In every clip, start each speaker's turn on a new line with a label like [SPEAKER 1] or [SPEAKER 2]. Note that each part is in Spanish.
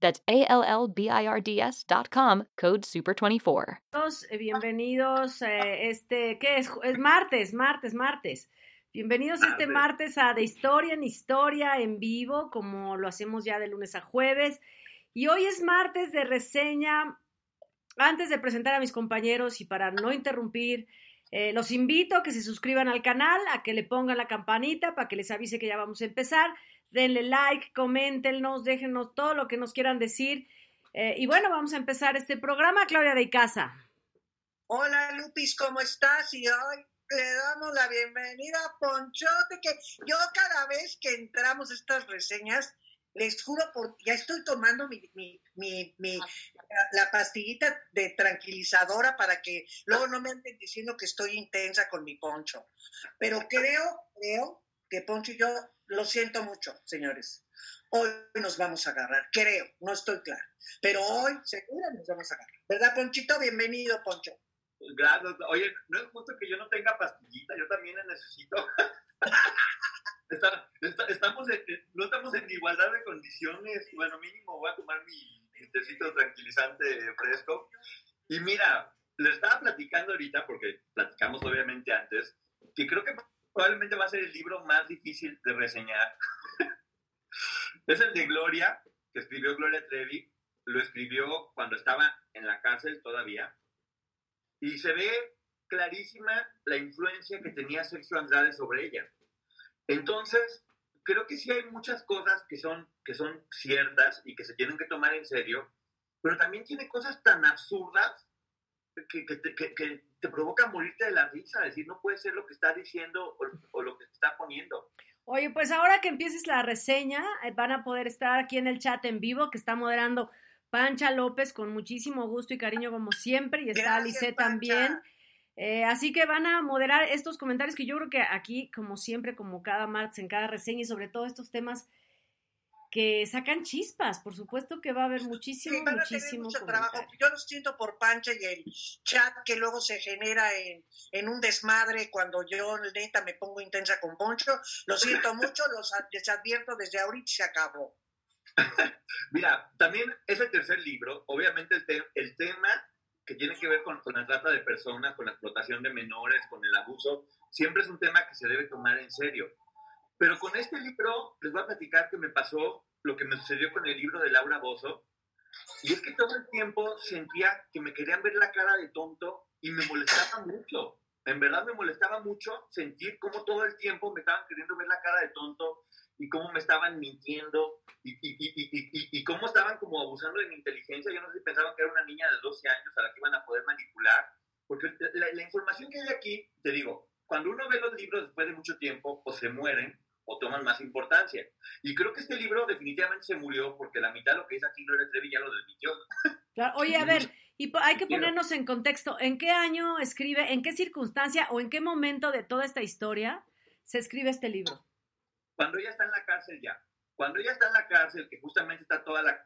[SPEAKER 1] That's A-L-L-B-I-R-D-S dot com, code SUPER24.
[SPEAKER 2] Eh, bienvenidos, eh, este, ¿qué es? Es martes, martes, martes. Bienvenidos este martes a De Historia en Historia en vivo, como lo hacemos ya de lunes a jueves. Y hoy es martes de reseña. Antes de presentar a mis compañeros y para no interrumpir, eh, los invito a que se suscriban al canal, a que le pongan la campanita para que les avise que ya vamos a empezar denle like, coméntenos, déjenos todo lo que nos quieran decir. Eh, y bueno, vamos a empezar este programa, Claudia de Casa.
[SPEAKER 3] Hola Lupis, ¿cómo estás? Y hoy le damos la bienvenida a Ponchote, que yo cada vez que entramos estas reseñas, les juro, por, ya estoy tomando mi, mi, mi, la pastillita de tranquilizadora para que luego no me anden diciendo que estoy intensa con mi poncho. Pero creo, creo que Poncho y yo lo siento mucho, señores. Hoy nos vamos a agarrar, creo, no estoy claro. Pero hoy seguro nos vamos a agarrar. ¿Verdad, Ponchito? Bienvenido, Poncho.
[SPEAKER 4] Gracias. Oye, no es justo que yo no tenga pastillita, yo también la necesito. estamos no estamos en igualdad de condiciones. Bueno, mínimo voy a tomar mi, mi tecito tranquilizante fresco. Y mira, le estaba platicando ahorita, porque platicamos obviamente antes, que creo que probablemente va a ser el libro más difícil de reseñar. es el de Gloria, que escribió Gloria Trevi. Lo escribió cuando estaba en la cárcel todavía. Y se ve clarísima la influencia que tenía Sergio Andrade sobre ella. Entonces, creo que sí hay muchas cosas que son, que son ciertas y que se tienen que tomar en serio, pero también tiene cosas tan absurdas que, que, te provoca morirte de la risa, decir, no puede ser lo que está diciendo o, lo que está poniendo.
[SPEAKER 2] Oye, pues ahora que empieces la reseña, eh, van a poder estar aquí en el chat en vivo que está moderando Pancha López con muchísimo gusto y cariño como siempre, y está Alice también. Eh, así que van a moderar estos comentarios que yo creo que aquí, como siempre, como cada martes, en cada reseña y sobre todo estos temas que sacan chispas. Por supuesto que va a haber muchísimo, muchísimo
[SPEAKER 3] mucho trabajo. Yo lo siento por Pancha y el chat que luego se genera en, en, un desmadre cuando yo neta me pongo intensa con Poncho. Lo siento mucho, los les advierto desde ahorita se acabó.
[SPEAKER 4] Mira, también ese tercer libro, obviamente el, el tema que tiene que ver con, con la trata de personas, con la explotación de menores, con el abuso, siempre es un tema que se debe tomar en serio pero con este libro les voy a platicar que me pasó lo que me sucedió con el libro de Laura Bozo. Y es que todo el tiempo sentía que me querían ver la cara de tonto y me molestaba mucho. En verdad me molestaba mucho sentir cómo todo el tiempo me estaban queriendo ver la cara de tonto y cómo me estaban mintiendo y, y, y, y, cómo estaban como abusando de mi inteligencia. Yo no sé si pensaban que era una niña de 12 años a la que iban a poder manipular. Porque la, la información que hay aquí, te digo, cuando uno ve los libros después de mucho tiempo o se mueren, o toman más importancia. Y creo que este libro definitivamente se murió porque la mitad de lo que dice aquí Gloria Trevi ya lo desmitió.
[SPEAKER 2] oye, a ver, y hay que ponernos en contexto, ¿en qué año escribe, en qué circunstancia o en qué momento de toda esta historia se escribe este libro?
[SPEAKER 4] Cuando ella está en la cárcel ya. Cuando ella está en la cárcel, que justamente está toda la...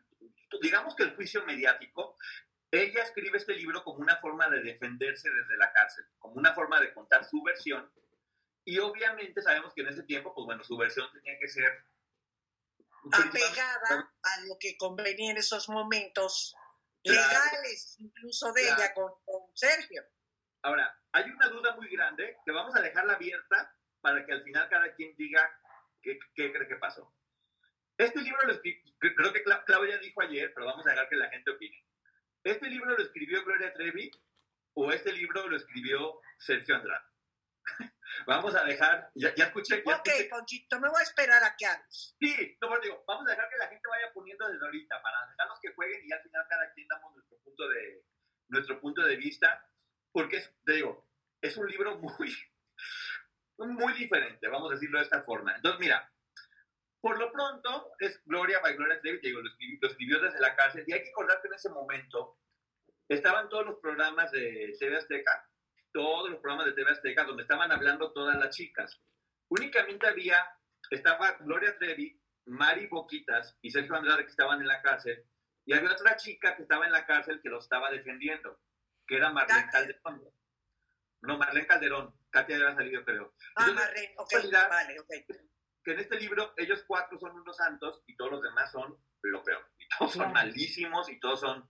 [SPEAKER 4] Digamos que el juicio mediático, ella escribe este libro como una forma de defenderse desde la cárcel, como una forma de contar su versión y obviamente sabemos que en ese tiempo, pues bueno, su versión tenía que ser
[SPEAKER 3] apegada a lo que convenía en esos momentos legales, incluso de ella con, Sergio.
[SPEAKER 4] Ahora, hay una duda muy grande que vamos a dejarla abierta para que al final cada quien diga qué, cree que pasó. Este libro lo creo que Claudia dijo ayer, pero vamos a dejar que la gente opine. Este libro lo escribió Gloria Trevi o este libro lo escribió Sergio Andrade. vamos a dejar, ya, ya escuché. Ya
[SPEAKER 3] ok, Ponchito, me voy a esperar a que hables.
[SPEAKER 4] Sí, no, digo, vamos a dejar que la gente vaya poniendo desde ahorita para dejarlos que jueguen y al final cada quien damos nuestro punto de, nuestro punto de vista, porque es, te digo, es un libro muy, muy diferente, vamos a decirlo de esta forma. Entonces, mira, por lo pronto es Gloria by Gloria Trevi, te digo, lo escribió, lo escribió desde la cárcel y hay que acordar que en ese momento estaban todos los programas de TV Azteca, todos los programas de TV Azteca donde estaban hablando todas las chicas. Únicamente había, estaba Gloria Trevi, Mari Boquitas y Sergio Andrade que estaban en la cárcel, y había otra chica que estaba en la cárcel que lo estaba defendiendo, que era Marlene Calderón. No, Marlene Calderón. Katia ya había salido, creo.
[SPEAKER 3] Ah, Marlene, ok, vale, ok.
[SPEAKER 4] Que en este libro ellos cuatro son unos santos y todos los demás son lo peor. Y todos son malísimos y todos son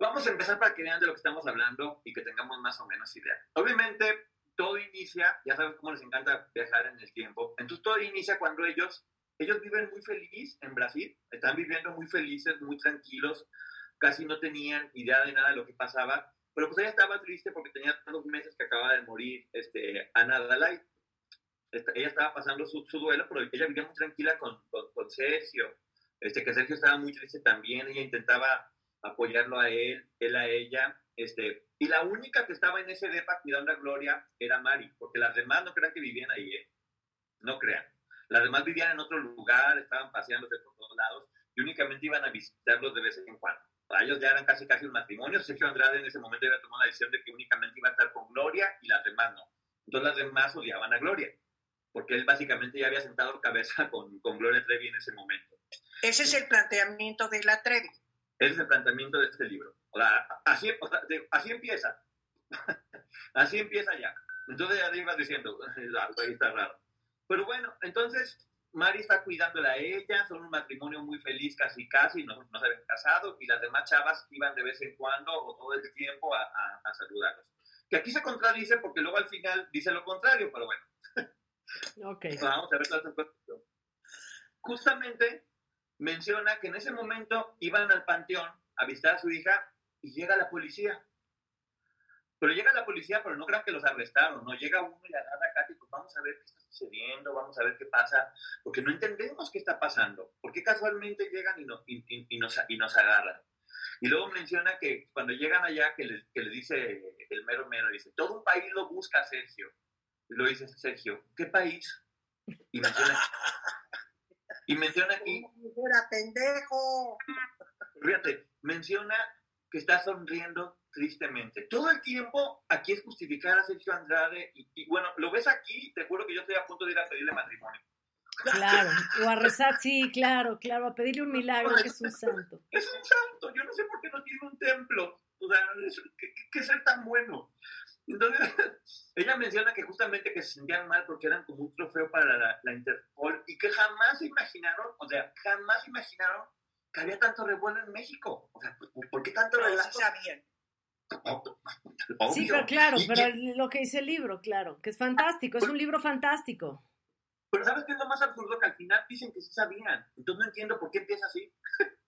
[SPEAKER 4] Vamos a empezar para que vean de lo que estamos hablando y que tengamos más o menos idea. Obviamente, todo inicia, ya sabes cómo les encanta viajar en el tiempo, entonces todo inicia cuando ellos, ellos viven muy feliz en Brasil, están viviendo muy felices, muy tranquilos, casi no tenían idea de nada de lo que pasaba, pero pues ella estaba triste porque tenía dos meses que acaba de morir este, Ana Dalai. Ella estaba pasando su, duelo, pero ella vivía muy tranquila con, con, con Sergio, este, que Sergio estaba muy triste también, ella intentaba apoyarlo a él, él a ella. Este, y la única que estaba en ese depa cuidando a Gloria era Mari, porque las demás no crean que vivían ahí, ¿eh? no crean. Las demás vivían en otro lugar, estaban paseándose por todos lados y únicamente iban a visitarlos de vez en cuando. Para ellos ya eran casi casi un matrimonio. Sergio Andrade en ese momento había tomado la decisión de que únicamente iba a estar con Gloria y las demás no. Entonces las demás odiaban a Gloria, porque él básicamente ya había sentado cabeza con, con Gloria Trevi en ese momento.
[SPEAKER 3] Ese es el planteamiento de la Trevi.
[SPEAKER 4] Ese es el planteamiento de este libro. O sea, así, así empieza. así empieza ya. Entonces ya te ibas diciendo, ahí está raro. Pero bueno, entonces Mari está cuidándola a ella, son un matrimonio muy feliz, casi casi, no, no se habían casado, y las demás chavas iban de vez en cuando o todo el tiempo a, a, a saludarlos. Que aquí se contradice porque luego al final dice lo contrario, pero bueno.
[SPEAKER 2] Ok.
[SPEAKER 4] Vamos a ver las cosas. Justamente menciona que en ese momento iban al panteón a visitar a su hija y llega la policía. Pero llega la policía, pero no crean que los arrestaron, no llega uno y la nada Katy, pues vamos a ver qué está sucediendo, vamos a ver qué pasa, porque no entendemos qué está pasando, porque casualmente llegan y, no, y, y, nos, y nos agarran. Y luego menciona que cuando llegan allá, que le, que le dice el mero mero, dice, todo un país lo busca, Sergio. Y lo dice Sergio, ¿qué país? Y menciona, y menciona aquí.
[SPEAKER 3] ¡Era pendejo!
[SPEAKER 4] Fíjate, menciona que está sonriendo tristemente. Todo el tiempo aquí es justificar a Sergio Andrade y, bueno, lo ves aquí, te juro que yo estoy a punto de ir a pedirle matrimonio.
[SPEAKER 2] Claro, o a rezar, sí, claro, claro, a pedirle un milagro, que es un santo.
[SPEAKER 4] Es un santo, yo no sé por qué no tiene un templo. O sea, ¿qué, qué ser tan bueno? Entonces, ella menciona que justamente que se sentían mal porque eran como un trofeo para la, la, Interpol y que jamás se imaginaron, o sea, jamás imaginaron que había tanto revuelo en México. O sea, ¿por qué tanto
[SPEAKER 3] revuelo? Sí sabían.
[SPEAKER 2] Obvio. Sí, pero claro, y, pero y, lo que dice el libro, claro, que es fantástico, es un libro fantástico.
[SPEAKER 4] Pero ¿sabes qué es lo más absurdo? Que al final dicen que sí sabían. Entonces no entiendo por qué empieza así.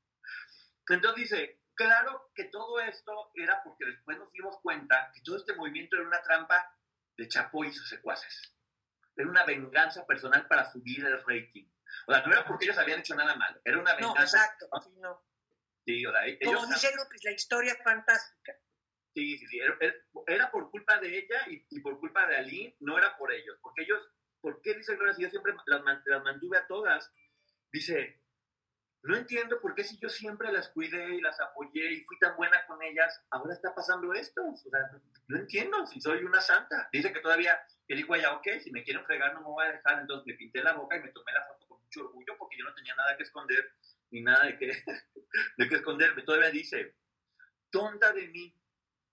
[SPEAKER 4] Entonces dice, claro que todo esto era porque después nos dimos cuenta que todo este movimiento era una trampa de Chapo y sus secuaces. Era una venganza personal para subir el rating. O sea, no era porque ellos habían hecho nada malo, era una venganza.
[SPEAKER 3] No, exacto, sí, no.
[SPEAKER 4] Sí, o sea, ellos,
[SPEAKER 3] Como dice López, la historia es fantástica.
[SPEAKER 4] Sí, sí, sí. Era, por culpa de ella y, y, por culpa de Ali, no era por ellos. Porque ellos, ¿por qué dice Gloria si yo siempre las, las mantuve a todas? Dice, no entiendo por qué si yo siempre las cuidé y las apoyé y fui tan buena con ellas, ahora está pasando esto. O sea, no entiendo si soy una santa. Dice que todavía, que dijo ella, ok, si me quieren fregar no me voy a dejar. Entonces me pinté la boca y me tomé la foto con mucho orgullo porque yo no tenía nada que esconder ni nada de que, de que esconderme. Todavía dice, tonta de mí,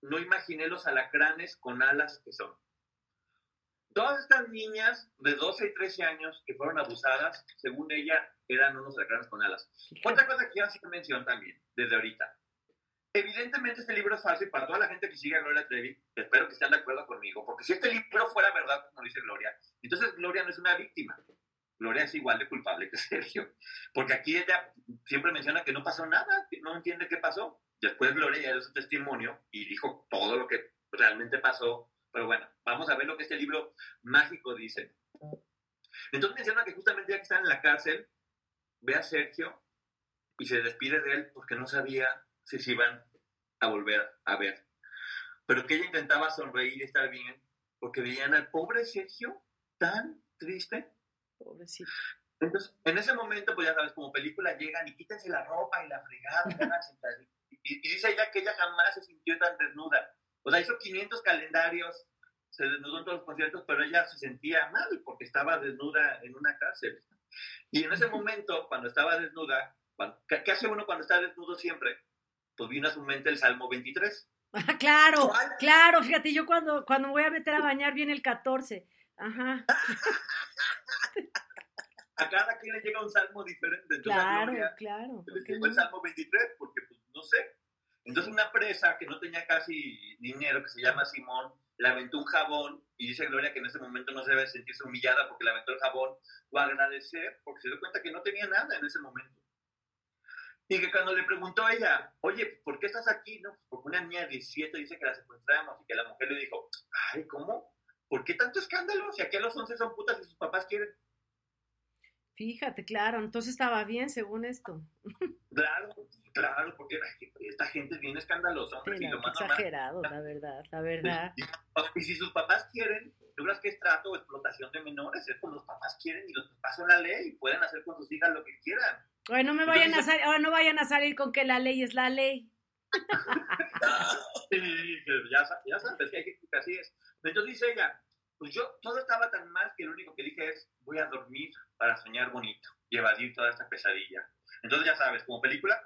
[SPEAKER 4] no imaginé los alacranes con alas que son. Todas estas niñas de 12 y 13 años que fueron abusadas, según ella, eran unos alacranes con alas. Otra cosa que quiero hacer mención también, desde ahorita. Evidentemente este libro es fácil para toda la gente que sigue a Gloria Trevi, espero que estén de acuerdo conmigo, porque si este libro fuera verdad, como dice Gloria, entonces Gloria no es una víctima. Gloria es igual de culpable que Sergio, porque aquí ella siempre menciona que no pasó nada, que no entiende qué pasó. Después Gloria ya dio su testimonio y dijo todo lo te pasó, pero bueno, vamos a ver lo que este libro mágico dice. Entonces menciona que justamente ya que están en la cárcel, ve a Sergio y se despide de él porque no sabía si se iban a volver a ver. Pero que ella intentaba sonreír y estar bien porque veían al pobre Sergio tan triste.
[SPEAKER 2] Pobrecito.
[SPEAKER 4] Entonces, en ese momento, pues ya sabes, como película llegan y quítense la ropa y la fregada. y, y, dice ella que ella jamás se sintió tan desnuda. O sea, hizo 500 calendarios, se desnudó en todos los conciertos, pero ella se sentía mal porque estaba desnuda en una cárcel. Y en ese momento, cuando estaba desnuda, ¿qué, hace uno cuando está desnudo siempre? Pues vino a su mente el Salmo 23.
[SPEAKER 2] Ah, claro, claro, fíjate, yo cuando, cuando voy a meter a bañar viene el 14. Ajá.
[SPEAKER 4] a cada quien le llega un salmo diferente.
[SPEAKER 2] claro, claro.
[SPEAKER 4] el salmo 23 porque, pues, no sé. Entonces una presa que no tenía casi dinero, que se llama Simón, le aventó un jabón y dice Gloria que en ese momento no se debe sentirse humillada porque le aventó el jabón o agradecer porque se dio cuenta que no tenía nada en ese momento. Y que cuando le preguntó a ella, oye, ¿por qué estás aquí? No, porque una niña de 17 dice que la secuestramos y que la mujer le dijo, ay, ¿cómo? ¿Por qué tanto escándalo? Si aquí a los 11 son putas y sus papás quieren.
[SPEAKER 2] Fíjate, claro, entonces estaba bien según esto.
[SPEAKER 4] Claro, claro, porque esta gente es bien escandalosa.
[SPEAKER 2] exagerado, la verdad, la verdad.
[SPEAKER 4] Y, si sus papás quieren, ¿tú crees que es trato o explotación de menores? Es cuando los papás quieren y los papás son la ley y pueden hacer con sus hijas lo que quieran.
[SPEAKER 2] Bueno, no me vayan a salir, no vayan a salir con que la ley es la ley.
[SPEAKER 4] ya, ya sabes que hay que así es. Entonces dice ella, pues yo todo estaba tan mal que lo único que dije es, voy a dormir para soñar bonito y evadir toda esta pesadilla. Entonces ya sabes, como película,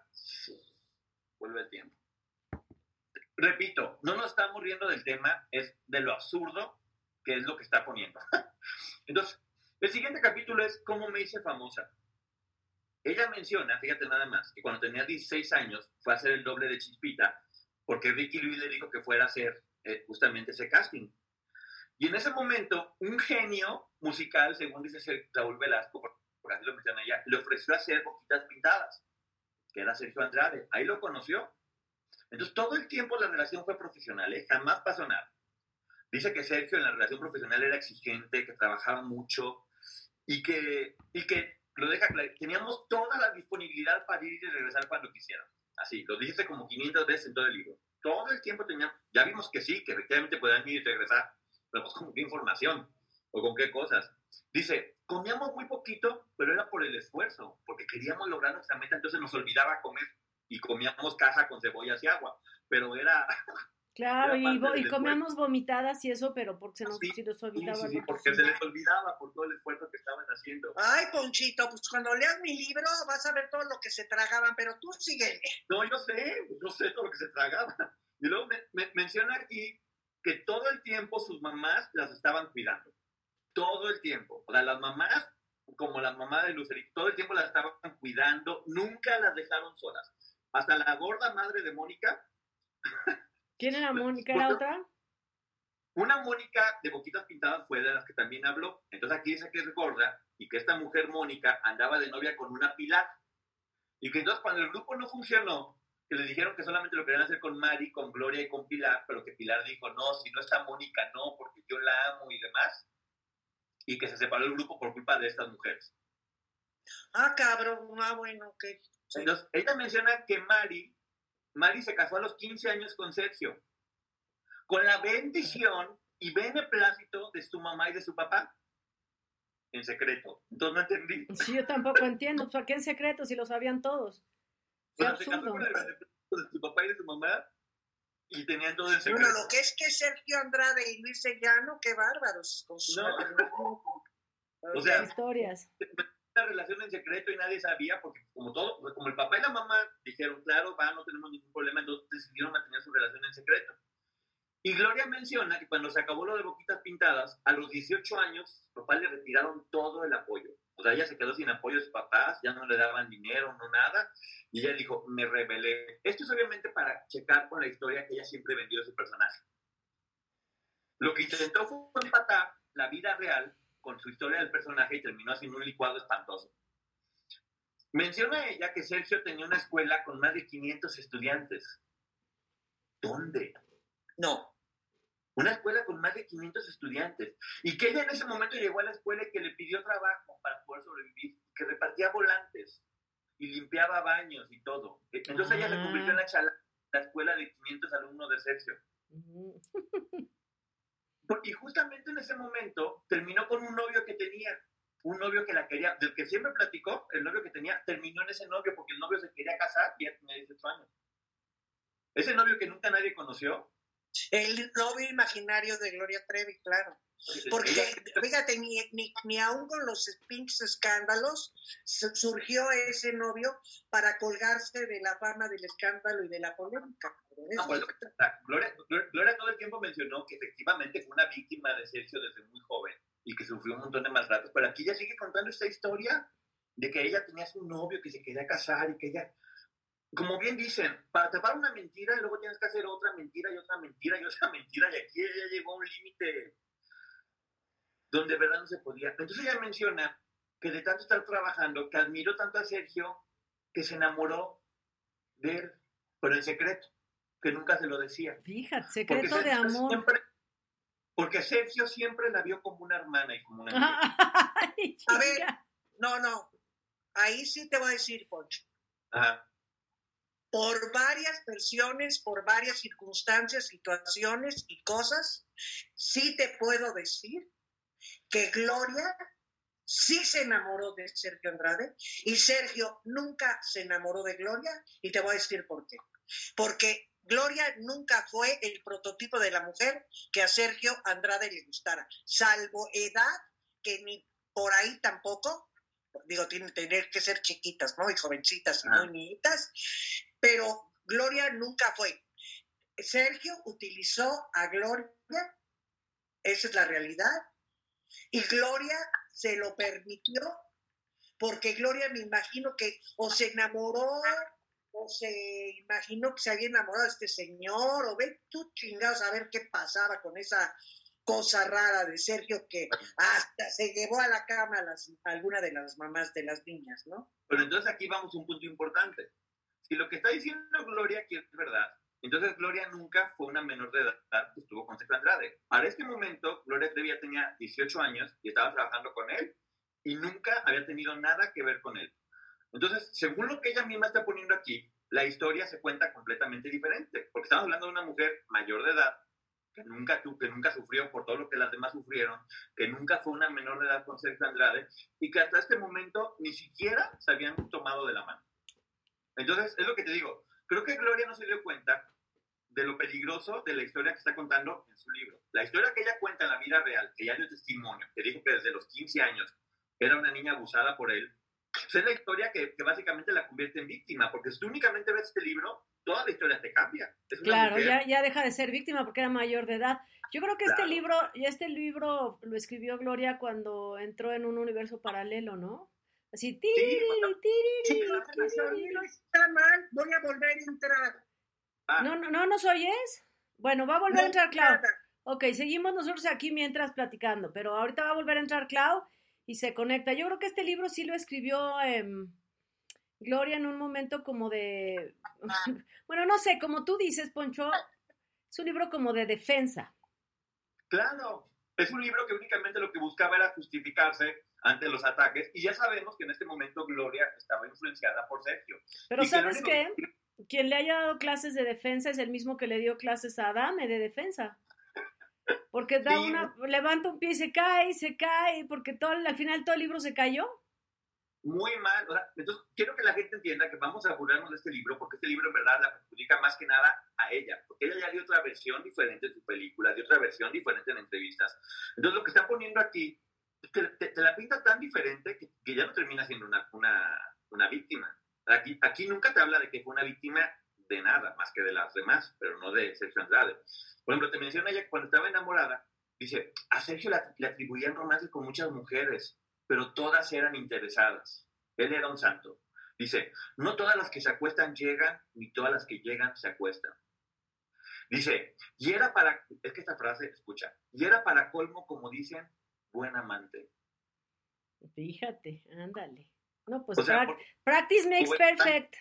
[SPEAKER 4] vuelve el tiempo. Repito, no nos estamos riendo del tema, es de lo absurdo que es lo que está poniendo. Entonces, el siguiente capítulo es cómo me hice famosa. Ella menciona, fíjate nada más, que cuando tenía 16 años fue a hacer el doble de Chispita porque Ricky Luis le dijo que fuera a hacer eh, justamente ese casting. Y en ese momento, un genio musical, según dice Raúl Velasco, por así lo menciona ella, le ofreció hacer boquitas pintadas, que era Sergio Andrade. Ahí lo conoció. Entonces, todo el tiempo la relación fue profesional, ¿eh? jamás pasó nada. Dice que Sergio en la relación profesional era exigente, que trabajaba mucho y que, y que lo deja claro, teníamos toda la disponibilidad para ir y regresar cuando quisieran. Así, lo dice como 500 veces en todo el libro. Todo el tiempo teníamos, ya vimos que sí, que efectivamente podían ir y regresar, pero pues con qué información o con qué cosas. Dice, comíamos muy poquito, pero era por el esfuerzo, porque queríamos lograr nuestra meta, entonces nos olvidaba comer y comíamos caja con cebollas y agua, pero era...
[SPEAKER 2] Claro, y, comíamos vomitadas y eso, pero porque se nos, olvidaba.
[SPEAKER 4] Sí, sí, porque se les olvidaba por todo el esfuerzo que estaban haciendo.
[SPEAKER 3] Ay, Ponchito, pues cuando leas mi libro vas a ver todo lo que se tragaban, pero tú sígueme.
[SPEAKER 4] No, yo sé, yo sé todo lo que se tragaba. Y luego me, menciona aquí que todo el tiempo sus mamás las estaban cuidando. Todo el tiempo. O sea, las mamás, como la mamá de Lucerito, todo el tiempo las estaban cuidando, nunca las dejaron solas. Hasta la gorda madre de Mónica.
[SPEAKER 2] ¿Quién era Mónica? ¿Era otra?
[SPEAKER 4] Una Mónica de boquitas pintadas fue de las que también habló. Entonces aquí dice que es gorda y que esta mujer Mónica andaba de novia con una Pilar. Y que entonces cuando el grupo no funcionó, que le dijeron que solamente lo querían hacer con Mari, con Gloria y con Pilar, pero que Pilar dijo, no, si no está Mónica, no, porque yo la amo y demás. Y que se separó el grupo por culpa de estas mujeres.
[SPEAKER 3] Ah, cabrón, ah, bueno, ok.
[SPEAKER 4] Entonces, ella menciona que Mari, Mari se casó a los 15 años con Sergio, con la bendición y beneplácito de su mamá y de su papá, en secreto. Entonces no entendí.
[SPEAKER 2] Sí, yo tampoco entiendo. ¿Por qué en secreto si lo sabían todos?
[SPEAKER 4] Qué se casó con el de su papá y de su mamá y tenían todo el secreto.
[SPEAKER 3] Bueno, lo que es que Sergio Andrade y Luis Sellano, qué bárbaros. Con sus
[SPEAKER 4] no. o sea,
[SPEAKER 2] historias.
[SPEAKER 4] Una relación en secreto y nadie sabía, porque como todo, como el papá y la mamá dijeron, claro, va, no tenemos ningún problema, entonces decidieron mantener su relación en secreto. Y Gloria menciona que cuando se acabó lo de Boquitas Pintadas, a los 18 años, su papá le retiraron todo el apoyo. O sea, ella se quedó sin apoyo de sus papás, ya no le daban dinero, no nada. Y ella dijo, me rebelé. Esto es obviamente para checar con la historia que ella siempre vendió de su personaje. Lo que intentó fue empatar la vida real con su historia del personaje y terminó haciendo un licuado espantoso. Menciona ella que Sergio tenía una escuela con más de 500 estudiantes. ¿Dónde?
[SPEAKER 3] No.
[SPEAKER 4] Una escuela con más de 500 estudiantes. Y que ella en ese momento llegó a la escuela y que le pidió trabajo para poder sobrevivir, que repartía volantes y limpiaba baños y todo. Entonces ella se convirtió en la, chala, la escuela de 500 alumnos de Sergio. Y justamente en ese momento terminó con un novio que tenía, un novio que la quería, del que siempre platicó, el novio que tenía, terminó en ese novio porque el novio se quería casar y ya tenía 18 años. Ese novio que nunca nadie conoció.
[SPEAKER 3] El novio imaginario de Gloria Trevi, claro. Porque, fíjate, ni, ni, ni, aún con los pinches escándalos surgió ese novio para colgarse de la fama del escándalo y de la polémica.
[SPEAKER 4] Gloria, Gloria, todo el tiempo mencionó que efectivamente fue una víctima de Sergio desde muy joven y que sufrió un montón de maltratos, pero aquí ella sigue contando esta historia de que ella tenía su novio, que se quería casar y que ella como bien dicen, para tapar una mentira, luego tienes que hacer otra mentira y otra mentira y otra mentira, y aquí ella llegó a un límite donde verdad no se podía. Entonces ella menciona que de tanto estar trabajando, que admiró tanto a Sergio, que se enamoró de él, pero en secreto, que nunca se lo decía.
[SPEAKER 2] Fíjate, secreto de amor.
[SPEAKER 4] porque Sergio siempre la vio como una hermana y como una
[SPEAKER 3] a ver, no, no, ahí sí te voy a decir, Poncho. Ajá. Por varias versiones, por varias circunstancias, situaciones y cosas, sí te puedo decir que Gloria sí se enamoró de Sergio Andrade y Sergio nunca se enamoró de Gloria y te voy a decir por qué. Porque Gloria nunca fue el prototipo de la mujer que a Sergio Andrade le gustara, salvo edad, que ni por ahí tampoco, digo, tienen que ser chiquitas, ¿no? Y jovencitas y muy niñitas, pero Gloria nunca fue. Sergio utilizó a Gloria, esa es la realidad, y Gloria se lo permitió porque Gloria me imagino que o se enamoró o se imaginó que se había enamorado de este señor o ve tú chingados a ver qué pasaba con esa cosa rara de Sergio que hasta se llevó a la cama a, alguna de las mamás de las niñas, ¿no?
[SPEAKER 4] Pero entonces aquí vamos a un punto importante. Si lo que está diciendo Gloria que es verdad, entonces Gloria nunca fue una menor de edad que estuvo con Sergio Andrade. Para este momento, Gloria Trevi tenía 18 años y estaba trabajando con él y nunca había tenido nada que ver con él. Entonces, según lo que ella misma está poniendo aquí, la historia se cuenta completamente diferente, porque estamos hablando de una mujer mayor de edad que nunca, que nunca sufrió por todo lo que las demás sufrieron, que nunca fue una menor de edad con Sergio Andrade y que hasta este momento ni siquiera se habían tomado de la mano. Entonces, es lo que te digo, creo que Gloria no se dio cuenta de lo peligroso de la historia que está contando en su libro. La historia que ella cuenta en la vida real, que ella dio testimonio, que dijo que desde los 15 años era una niña abusada por él, pues es la historia que, que, básicamente la convierte en víctima, porque si tú únicamente ves este libro, toda la historia te cambia.
[SPEAKER 2] claro, ya, ya deja de ser víctima porque era mayor de edad. Yo creo que este libro, este libro lo escribió Gloria cuando entró en un universo paralelo, ¿no? Así, tiri,
[SPEAKER 3] tiri, está mal, voy a volver a entrar.
[SPEAKER 2] Ah. No, no, no nos oyes. Bueno, va a volver a entrar Clau. Ok, seguimos nosotros aquí mientras platicando, pero ahorita va a volver a entrar Clau y se conecta. Yo creo que este libro sí lo escribió em, Gloria en un momento como de, bueno, no sé, como tú dices, Poncho, es un libro como de defensa.
[SPEAKER 4] Claro, es un libro que únicamente lo que buscaba era justificarse ante los ataques y ya sabemos que en este momento Gloria estaba influenciada por Sergio.
[SPEAKER 2] Pero ¿sabes qué? quien le haya dado clases de defensa es el mismo que le dio clases a Adame de defensa. Porque da una, levanta un pie y se cae, y se cae, porque todo, al final todo el libro se cayó.
[SPEAKER 4] Muy mal. entonces, quiero que la gente entienda que vamos a burlarnos de este libro, porque este libro en verdad la perjudica más que nada a ella, porque ella ya dio otra versión diferente en su película, dio otra versión diferente en entrevistas. Entonces, lo que está poniendo aquí, te, te, la pinta tan diferente que, que, ya no termina siendo una, una, una víctima. Aquí, aquí nunca te habla de que fue una víctima de nada, más que de las demás, pero no de Sergio Andrade. Por ejemplo, te menciona ella que cuando estaba enamorada, dice, a Sergio le, atribuían romances con muchas mujeres, pero todas eran interesadas. Él era un santo. Dice, no todas las que se acuestan llegan, ni todas las que llegan se acuestan. Dice, y era para, es que esta frase, escucha, y era para colmo, como dicen, buen amante.
[SPEAKER 2] Fíjate, ándale. No, pues practice makes perfect.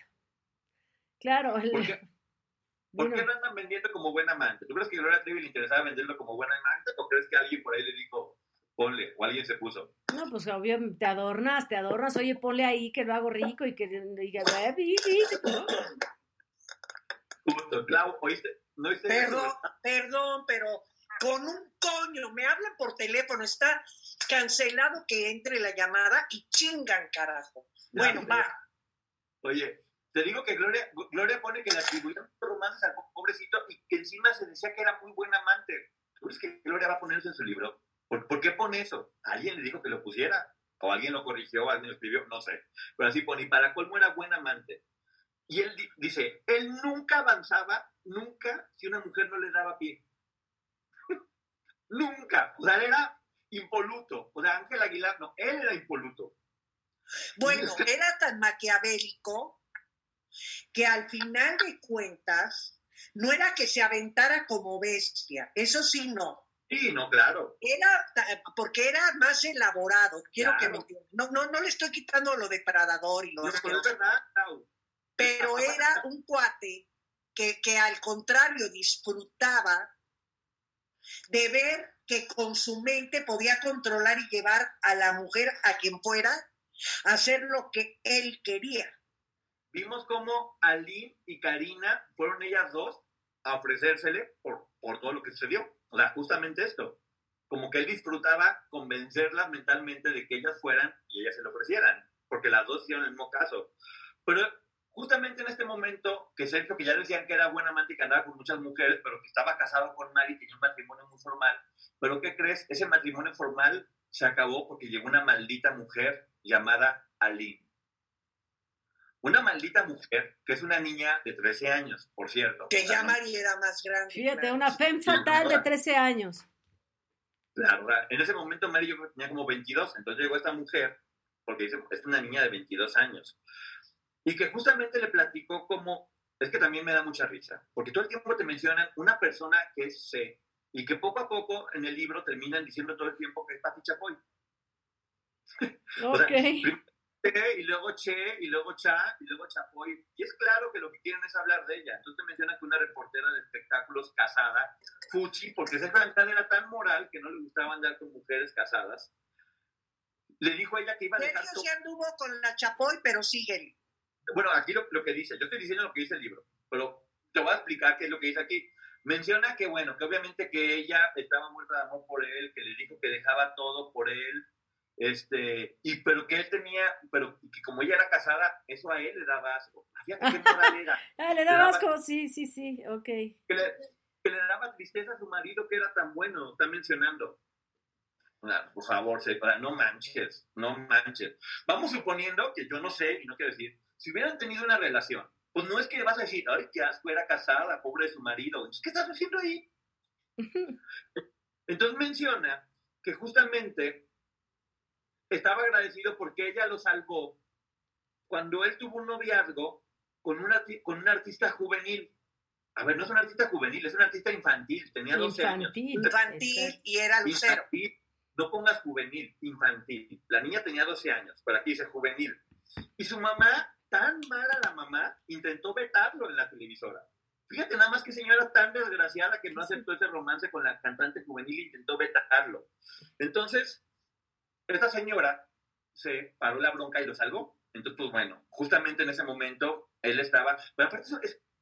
[SPEAKER 2] Claro.
[SPEAKER 4] ¿Por qué lo andan vendiendo como buen amante? ¿Tú crees que Gloria Trevi le interesaba venderlo como buen amante o crees que alguien por ahí le dijo, ponle, o alguien se puso?
[SPEAKER 2] No, pues obvio, te adornas, te adornas, oye, ponle ahí que lo hago rico y que diga,
[SPEAKER 4] Justo, Clau, ¿oíste? ¿No oíste
[SPEAKER 3] perdón, perdón, pero con un coño, me hablan por teléfono, está cancelado que entre la llamada y chingan, carajo. Bueno, va.
[SPEAKER 4] Oye, te digo que Gloria, Gloria pone que le atribuyeron romances al pobrecito y que encima se decía que era muy buen amante. ¿Tú crees que Gloria va a poner eso en su libro? ¿Por, qué pone eso? ¿Alguien le dijo que lo pusiera? ¿O alguien lo corrigió? ¿O alguien lo escribió? No sé. Pero así pone, y para colmo era buen amante. Y él dice, él nunca avanzaba, nunca, si una mujer no le daba pie. Nunca. O sea, él era impoluto. O sea, Ángel Aguilar, no, él era impoluto.
[SPEAKER 3] Bueno, era tan maquiavélico que al final de cuentas no era que se aventara como bestia, eso sí no.
[SPEAKER 4] Sí, no, claro.
[SPEAKER 3] Era porque era más elaborado. Quiero que me no, no, no le estoy quitando lo depredador y lo
[SPEAKER 4] no, pero, es verdad,
[SPEAKER 3] pero era un cuate que, que al contrario disfrutaba de ver que con su mente podía controlar y llevar a la mujer a quien fuera a hacer lo que él quería
[SPEAKER 4] vimos cómo Aline y Karina fueron ellas dos a ofrecérsele por, por todo lo que sucedió. O sea, justamente esto. Como que él disfrutaba convencerlas mentalmente de que ellas fueran y ellas se lo ofrecieran, porque las dos hicieron el mismo caso. Pero justamente en este momento, que Sergio, que ya decían que era buena amante y que andaba con muchas mujeres, pero que estaba casado con Mari y tenía un matrimonio muy formal. Pero ¿qué crees? Ese matrimonio formal se acabó porque llegó una maldita mujer llamada Aline. Una maldita mujer, que es una niña de 13 años, por cierto.
[SPEAKER 3] Que ya María era más grande.
[SPEAKER 2] Fíjate, una femme fatal de 13 años.
[SPEAKER 4] Claro, en ese momento Mary yo tenía como 22, entonces llegó esta mujer, porque dice, es una niña de 22 años, y que justamente le platicó como, es que también me da mucha risa, porque todo el tiempo te mencionan una persona que es C, y que poco a poco en el libro terminan diciendo todo el tiempo que es Pati Chapoy.
[SPEAKER 2] Ok
[SPEAKER 4] y luego Che, y luego Cha, y luego Chapoy. Y es claro que lo que quieren es hablar de ella. Entonces te menciona que una reportera de espectáculos casada, Fuchi, porque esa Francal era tan moral que no le gustaba andar con mujeres casadas, le dijo a ella que iba a dejar...
[SPEAKER 3] Sergio sí anduvo con la Chapoy, pero sigue.
[SPEAKER 4] Bueno, aquí lo, lo que dice, yo estoy diciendo lo que dice el libro, pero te voy a explicar qué es lo que dice aquí. Menciona que, bueno, que obviamente que ella estaba muerta de amor por él, que le dijo que dejaba todo por él, este, y pero que él tenía, pero que como ella era casada, eso a él le daba asco. Fíjate qué moral era.
[SPEAKER 2] ah, le daba asco, sí, sí, sí, ok.
[SPEAKER 4] Que le, que le, daba tristeza a su marido que era tan bueno, está mencionando. por favor, no manches, no manches. Vamos suponiendo que yo no sé, y no quiero decir, si hubieran tenido una relación, pues no es que vas a decir, ay, qué asco, era casada, pobre de su marido. ¿Qué estás haciendo ahí? Entonces menciona que justamente estaba agradecido porque ella lo salvó cuando él tuvo un noviazgo con, una, con un artista juvenil. A ver, no es un artista juvenil, es un artista infantil, tenía 12 años.
[SPEAKER 3] Infantil y era lucero.
[SPEAKER 4] no pongas juvenil, infantil. La niña tenía 12 años, para ti dice juvenil. Y su mamá, tan mala la mamá, intentó vetarlo en la televisora. Fíjate nada más que señora tan desgraciada que no aceptó ese romance con la cantante juvenil e intentó vetarlo. Entonces, esta señora se paró la bronca y lo salvó. Entonces, pues bueno, justamente en ese momento él estaba, pero aparte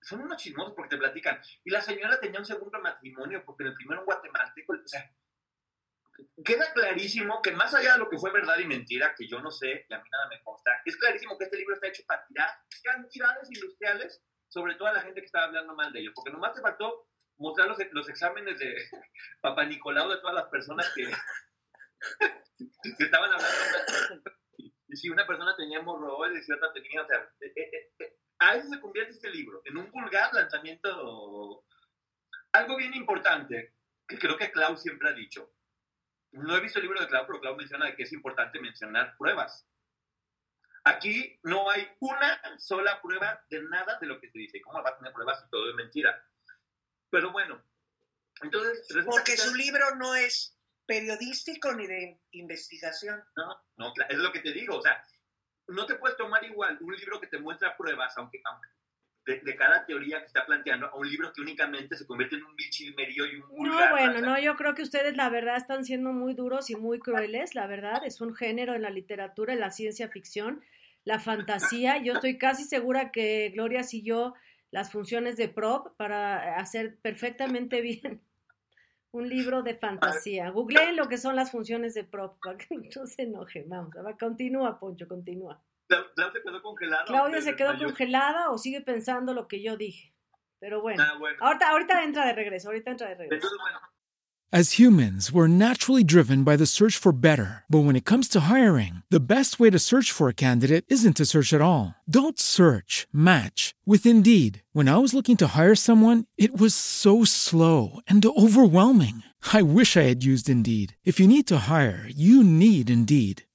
[SPEAKER 4] son, unos chismosos porque te platican. Y la señora tenía un segundo matrimonio porque en el primero un guatemalteco, o sea, queda clarísimo que más allá de lo que fue verdad y mentira, que yo no sé, y a mí nada me consta, es clarísimo que este libro está hecho para tirar cantidades industriales sobre toda la gente que estaba hablando mal de ellos, porque nomás te faltó mostrar los, los exámenes de Papá Nicolau de todas las personas que, que estaban hablando. Y si una persona tenía hemorroides y otra tenía, o sea, eh, eh, eh, a eso se convierte este libro, en un vulgar lanzamiento. Algo bien importante, que creo que Clau siempre ha dicho. No he visto el libro de Clau, pero Clau menciona que es importante mencionar pruebas. Aquí no hay una sola prueba de nada de lo que se dice. ¿Cómo va a tener pruebas si todo es mentira? Pero bueno, entonces...
[SPEAKER 3] Porque su libro no es periodístico ni de investigación.
[SPEAKER 4] No, no, es lo que te digo, o sea, no te puedes tomar igual un libro que te muestra pruebas, aunque, de, cada teoría que está planteando a un libro que únicamente se convierte en un bichilmerío y un
[SPEAKER 2] No, bueno, no, yo creo que ustedes la verdad están siendo muy duros y muy crueles, la verdad, es un género en la literatura, en la ciencia ficción, la fantasía, yo estoy casi segura que Gloria siguió las funciones de prop para hacer perfectamente bien un libro de fantasía. Googleen lo que son las funciones de prop para que no se enoje. Vamos, continúa, Poncho, continúa.
[SPEAKER 4] Claudia se quedó congelada.
[SPEAKER 2] Claudia se quedó congelada o sigue pensando lo que yo dije. Pero bueno, ah, Ahorita, ahorita entra de regreso, ahorita entra de regreso.
[SPEAKER 5] As humans, we're naturally driven by the search for better. But when it comes to hiring, the best way to search for a candidate isn't to search at all. Don't search, match with Indeed. When I was looking to hire someone, it was so slow and overwhelming. I wish I had used Indeed. If you need to hire, you need Indeed.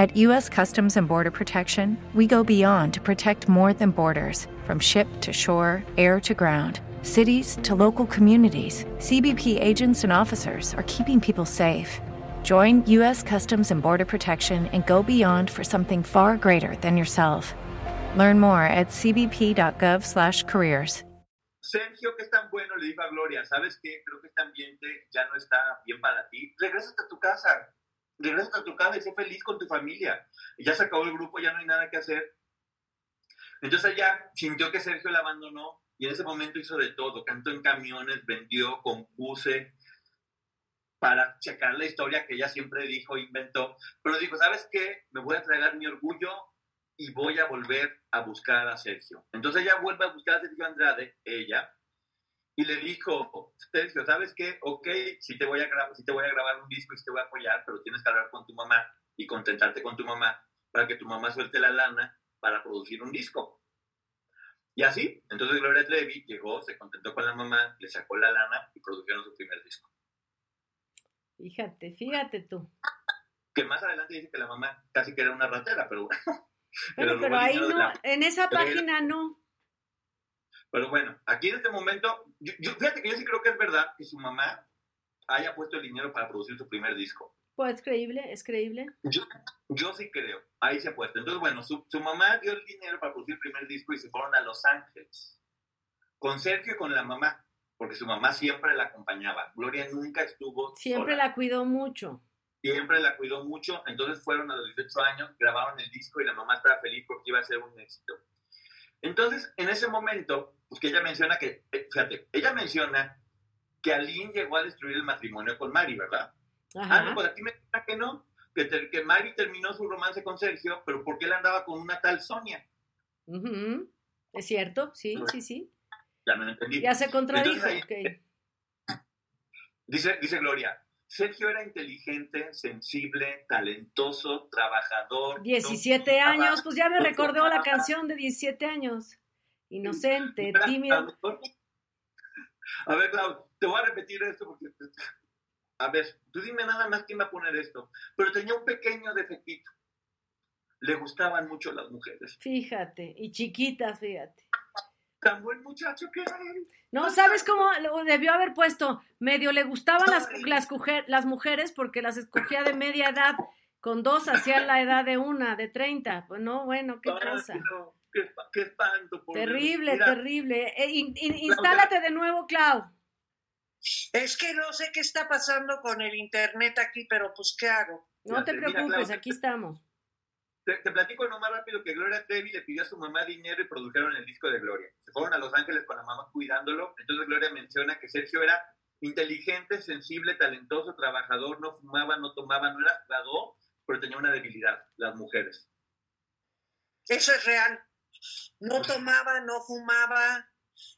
[SPEAKER 6] At U.S. Customs and Border Protection, we go beyond to protect more than borders from ship to shore, air to ground. Cities to local communities, CBP agents and officers are keeping people safe. Join U.S. Customs and Border Protection and go beyond for something far greater than yourself. Learn more at cbp.gov/careers.
[SPEAKER 4] Sergio, que es tan bueno, le dijo a Gloria, ¿sabes qué? Creo que este ambiente ya no está bien para ti. Regrésate a tu casa. Regrésate a tu casa y sé feliz con tu familia. Ya se acabó el grupo, ya no hay nada que hacer. Entonces ella sintió que Sergio la abandonó y en ese momento hizo de todo. Cantó en camiones, vendió, compuse para checar la historia que ella siempre dijo, inventó. Pero dijo, ¿sabes qué? Me voy a tragar mi orgullo y voy a volver a buscar a Sergio. Entonces ella vuelve a buscar a Sergio Andrade, ella, y le dijo, Sergio, ¿sabes qué? Ok, sí te voy a, grabar, sí te voy a grabar un disco y sí te voy a apoyar, pero tienes que hablar con tu mamá y contentarte con tu mamá para que tu mamá suelte la lana para producir un disco. Y así, entonces Gloria Trevi llegó, se contentó con la mamá, le sacó la lana y produjeron su primer disco.
[SPEAKER 2] Fíjate, fíjate tú.
[SPEAKER 4] Que más adelante dice que la mamá casi que era una ratera, pero bueno.
[SPEAKER 2] Pero, ahí no, en esa página no.
[SPEAKER 4] Pero bueno, aquí en este momento, yo, fíjate que yo sí creo que es verdad que su mamá haya puesto el dinero para producir su primer disco.
[SPEAKER 2] Pues es creíble, es creíble.
[SPEAKER 4] Yo, yo sí creo, ahí se ha puesto. Entonces, bueno, su, su, mamá dio el dinero para producir el primer disco y se fueron a Los Ángeles. Con Sergio y con la mamá, porque su mamá siempre la acompañaba. Gloria nunca estuvo.
[SPEAKER 2] Siempre la cuidó mucho
[SPEAKER 4] siempre la cuidó mucho, entonces fueron a los 18 años, grabaron el disco y la mamá estaba feliz porque iba a ser un éxito. Entonces, en ese momento, pues que ella menciona que, eh, fíjate, ella menciona que Aline llegó a destruir el matrimonio con Mari, ¿verdad? Ah, no, pues aquí me que no, que, que Mari terminó su romance con Sergio, pero porque él andaba con una tal Sonia.
[SPEAKER 2] Es cierto, sí, sí, sí.
[SPEAKER 4] Ya me lo entendí.
[SPEAKER 2] Ya se contradijo.
[SPEAKER 4] dice, dice Gloria, Sergio era inteligente, sensible, talentoso, trabajador.
[SPEAKER 2] 17 años, pues ya me recordó la canción de 17 años. Inocente, tímido.
[SPEAKER 4] A ver, Clau, te voy a repetir esto porque... A ver, tú dime nada más quién va a poner esto. Pero tenía un pequeño defectito. Le gustaban mucho las mujeres.
[SPEAKER 2] Fíjate, y chiquitas, fíjate
[SPEAKER 4] tan buen muchacho que era él.
[SPEAKER 2] No, ¿sabes cómo debió haber puesto? Medio le gustaban las, las, las, mujeres porque las escogía de media edad. Con dos hacía la edad de una, de treinta. Pues no, bueno, qué cosa.
[SPEAKER 4] qué, espanto.
[SPEAKER 2] terrible, terrible. Eh, instálate de nuevo, Clau.
[SPEAKER 3] Es que no sé qué está pasando con el internet aquí, pero pues, ¿qué hago?
[SPEAKER 2] No te preocupes, aquí estamos.
[SPEAKER 4] Te, platico no más rápido que Gloria Trevi le pidió a su mamá dinero y produjeron el disco de Gloria. Se fueron a Los Ángeles con la mamá cuidándolo. Entonces Gloria menciona que Sergio era inteligente, sensible, talentoso, trabajador, no fumaba, no tomaba, no era jugador, pero tenía una debilidad, las mujeres.
[SPEAKER 3] Eso es real. No tomaba, no fumaba,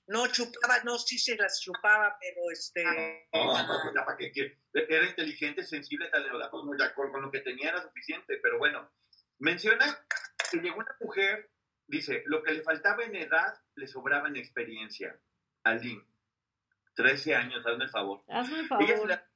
[SPEAKER 3] no chupaba, no, sí se las chupaba, pero este...
[SPEAKER 4] No, no, no, ¿para qué quiere? Era inteligente, sensible, tal, ya con, con lo que tenía era suficiente, pero bueno, menciona que llegó una mujer, dice, lo que le faltaba en edad, le sobraba en experiencia. Aline, 13 años, hazme el favor.
[SPEAKER 2] Hazme el favor.
[SPEAKER 4] la-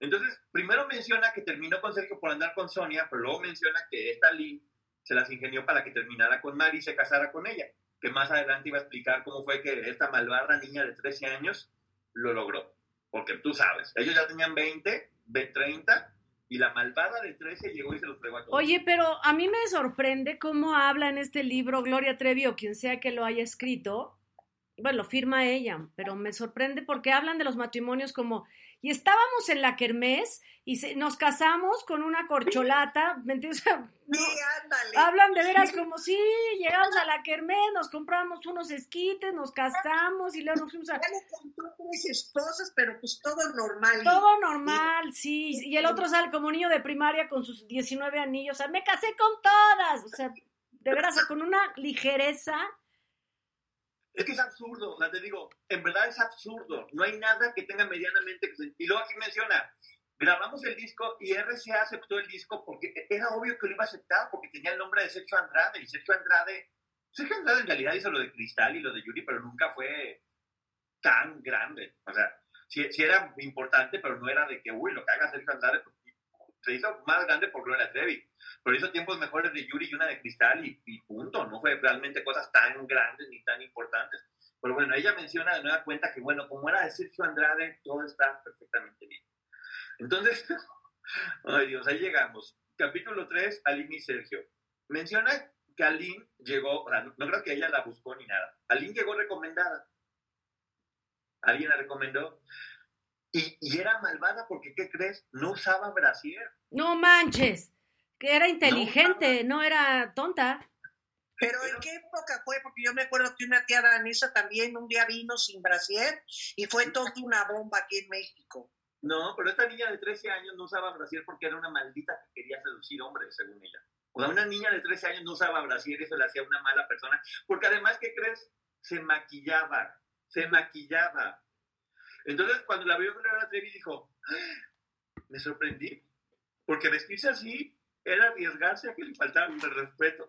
[SPEAKER 4] Entonces, primero menciona que terminó con Sergio por andar con Sonia, pero luego menciona que esta Lynn se las ingenió para que terminara con Mari y se casara con ella. Que más adelante iba a explicar cómo fue que esta malvada niña de 13 años lo logró. Porque tú sabes, ellos ya tenían 20, de 30, y la malvada de 13 llegó y se los fregó a todos.
[SPEAKER 2] Oye, pero a mí me sorprende cómo habla en este libro Gloria Trevi o quien sea que lo haya escrito. Bueno, lo firma ella, pero me sorprende porque hablan de los matrimonios como, y estábamos en la kermés y se- nos casamos con una corcholata, ¿me entiendes?
[SPEAKER 3] Sí, ándale.
[SPEAKER 2] Hablan de veras como sí, llegamos a la kermés, nos compramos unos esquites, nos casamos y luego nos fuimos a...
[SPEAKER 3] Ya le contó tres esposas, pero pues todo normal.
[SPEAKER 2] Todo normal, sí. Y el otro sale como niño de primaria con sus 19 anillos. O sea, me casé con todas. O sea, de veras, con una ligereza.
[SPEAKER 4] Es que es absurdo, o sea, te digo, en verdad es absurdo. No hay nada que tenga medianamente... Y luego aquí menciona, grabamos el disco y RCA aceptó el disco porque era obvio que lo iba a aceptar porque tenía el nombre de Sergio Andrade. Y Sergio Andrade, Sergio Andrade en realidad hizo lo de Cristal y lo de Yuri, pero nunca fue tan grande. O sea, sí, era importante, pero no era de que, uy, lo que haga Sergio Andrade, se hizo más grande por Gloria Trevi. Pero hizo tiempos mejores de Yuri y una de Cristal y, y punto. No fue realmente cosas tan grandes ni tan importantes. Pero bueno, ella menciona de nueva cuenta que, bueno, como era de Sergio Andrade, todo está perfectamente bien. Entonces, ay Dios, ahí llegamos. Capítulo 3, Aline y Sergio. Menciona que Aline llegó, o sea, no, no creo que ella la buscó ni nada. Aline llegó recomendada. Alguien la recomendó. Y, y era malvada porque, ¿qué crees? No usaba brasier.
[SPEAKER 2] No manches. Que era inteligente, no era tonta.
[SPEAKER 3] Pero ¿en qué época fue? Porque yo me acuerdo que una tía danesa también un día vino sin brasier y fue toda una bomba aquí en México.
[SPEAKER 4] No, pero esta niña de 13 años no usaba brasier porque era una maldita que quería seducir hombres, según ella. O sea, una niña de 13 años no usaba brasier y eso le hacía una mala persona. Porque además, ¿qué crees? Se maquillaba, se maquillaba. Entonces, cuando la vio Gloria Trevi, dijo, "Ah, me sorprendí. Porque vestirse así era arriesgarse a que le faltara el respeto.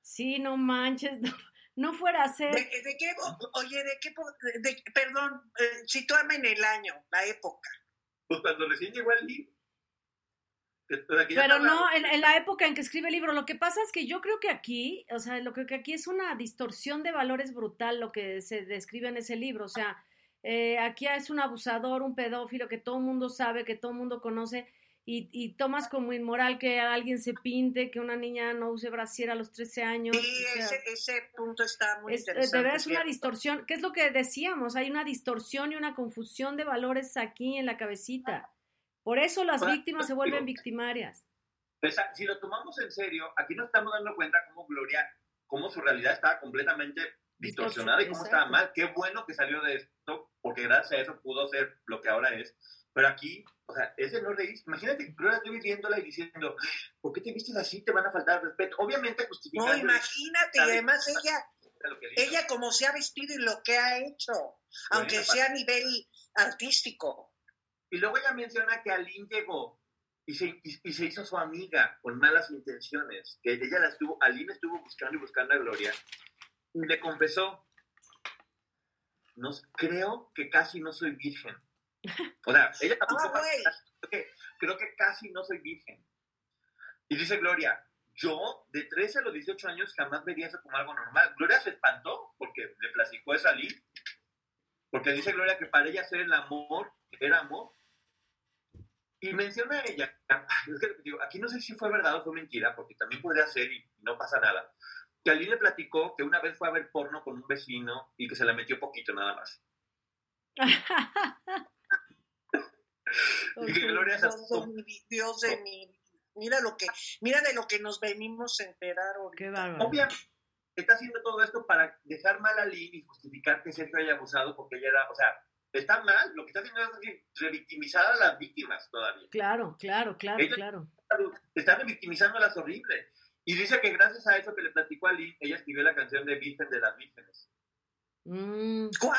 [SPEAKER 2] Sí, no manches. No, no fuera a
[SPEAKER 3] ¿De,
[SPEAKER 2] ser.
[SPEAKER 3] de qué? Oye, ¿de qué? de- perdón, eh, sitúame en el año, la época.
[SPEAKER 4] Pues cuando recién llegó al libro. o sea,
[SPEAKER 2] Pero no, en, en la época en que escribe el libro, lo que pasa es que yo creo que aquí, o sea, lo que, que aquí es una distorsión de valores brutal lo que se describe en ese libro. O sea, eh, aquí es un abusador, un pedófilo que todo el mundo sabe, que todo el mundo conoce, y, y tomas como inmoral que alguien se pinte, que una niña no use brasier a los 13 años.
[SPEAKER 3] Sí,
[SPEAKER 2] o sea,
[SPEAKER 3] ese, ese punto está muy
[SPEAKER 2] es, eh,
[SPEAKER 3] interesante.
[SPEAKER 2] de verdad es una distorsión, ¿qué es lo que decíamos? Hay una distorsión y una confusión de valores aquí en la cabecita. Por eso las víctimas se vuelven victimarias.
[SPEAKER 4] Esa- si lo tomamos en serio, aquí nos estamos dando cuenta cómo Gloria, cómo su realidad estaba completamente distorsionada y cómo
[SPEAKER 2] Exacto.
[SPEAKER 4] estaba mal. Qué bueno que salió de esto, porque gracias a eso pudo ser lo que ahora es. Pero aquí, o sea, ese no reír. Imagínate, Gloria estoy viéndola y diciendo, ¿por qué te vistes así? Te van a faltar el respeto. Obviamente justificando
[SPEAKER 3] No, imagínate, y además ella, ella como se ha vestido y lo que ha hecho, aunque sea a nivel artístico.
[SPEAKER 4] Y luego ella menciona que Aline llegó y se, y, y se hizo su amiga con malas intenciones. Que ella la estuvo, Aline estuvo buscando y buscando a Gloria. Y le confesó, no, creo que casi no soy virgen. O sea, ella
[SPEAKER 3] Ah,
[SPEAKER 4] tampoco
[SPEAKER 3] güey.
[SPEAKER 4] creo que, creo que casi no soy virgen. Y dice Gloria, yo de 13 a los 18 años jamás vería eso como algo normal. Gloria se espantó porque le platicó a Aline. Porque dice Gloria que para ella ser el amor era amor. Y menciona a ella, es que, digo, aquí no sé si fue verdad o fue mentira, porque también podría ser y no pasa nada, que Aline le platicó que una vez fue a ver porno con un vecino y que se la metió poquito nada más. Y que Gloria
[SPEAKER 3] Dios de mi, de mira lo que, mira de lo que nos venimos a enterar ahorita.
[SPEAKER 4] Obviamente está haciendo todo esto para dejar mal a Aline y justificar que Sergio haya abusado porque ella era, o sea, está mal, lo que está haciendo es revictimizar a las víctimas todavía.
[SPEAKER 2] Claro, claro, claro,
[SPEAKER 4] Ella-
[SPEAKER 2] claro.
[SPEAKER 4] Está revictimizando a las horribles. Y dice que gracias a eso que le platicó a Lynn, ella escribió la canción de Virgen de las Vírgenes.
[SPEAKER 2] Mm,
[SPEAKER 3] ¿Cuál?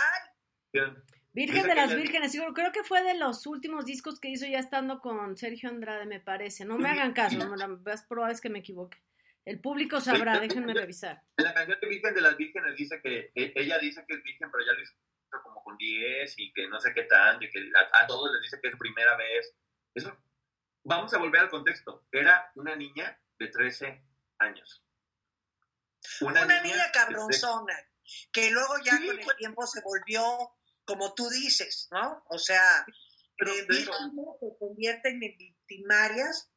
[SPEAKER 2] Virgen de las Vírgenes, creo que fue de los últimos discos que hizo ya estando con Sergio Andrade, me parece. No me hagan caso, lo más probable es que me equivoque. El público sabrá, déjenme revisar.
[SPEAKER 4] En la canción de Virgen de las Vírgenes dice que ella dice que es virgen, pero ya lo hizo como con 10 y que no sé qué tanto, y que a, a todos les dice que es primera vez. Eso, vamos a volver al contexto. Era una niña de 13 años.
[SPEAKER 3] Una, niña,
[SPEAKER 4] de 13
[SPEAKER 3] cabronzona, que luego ya
[SPEAKER 4] Sí,
[SPEAKER 3] con el tiempo se volvió, como tú dices, ¿no? O sea,
[SPEAKER 4] Pero
[SPEAKER 3] de víctimas se convierten en victimarias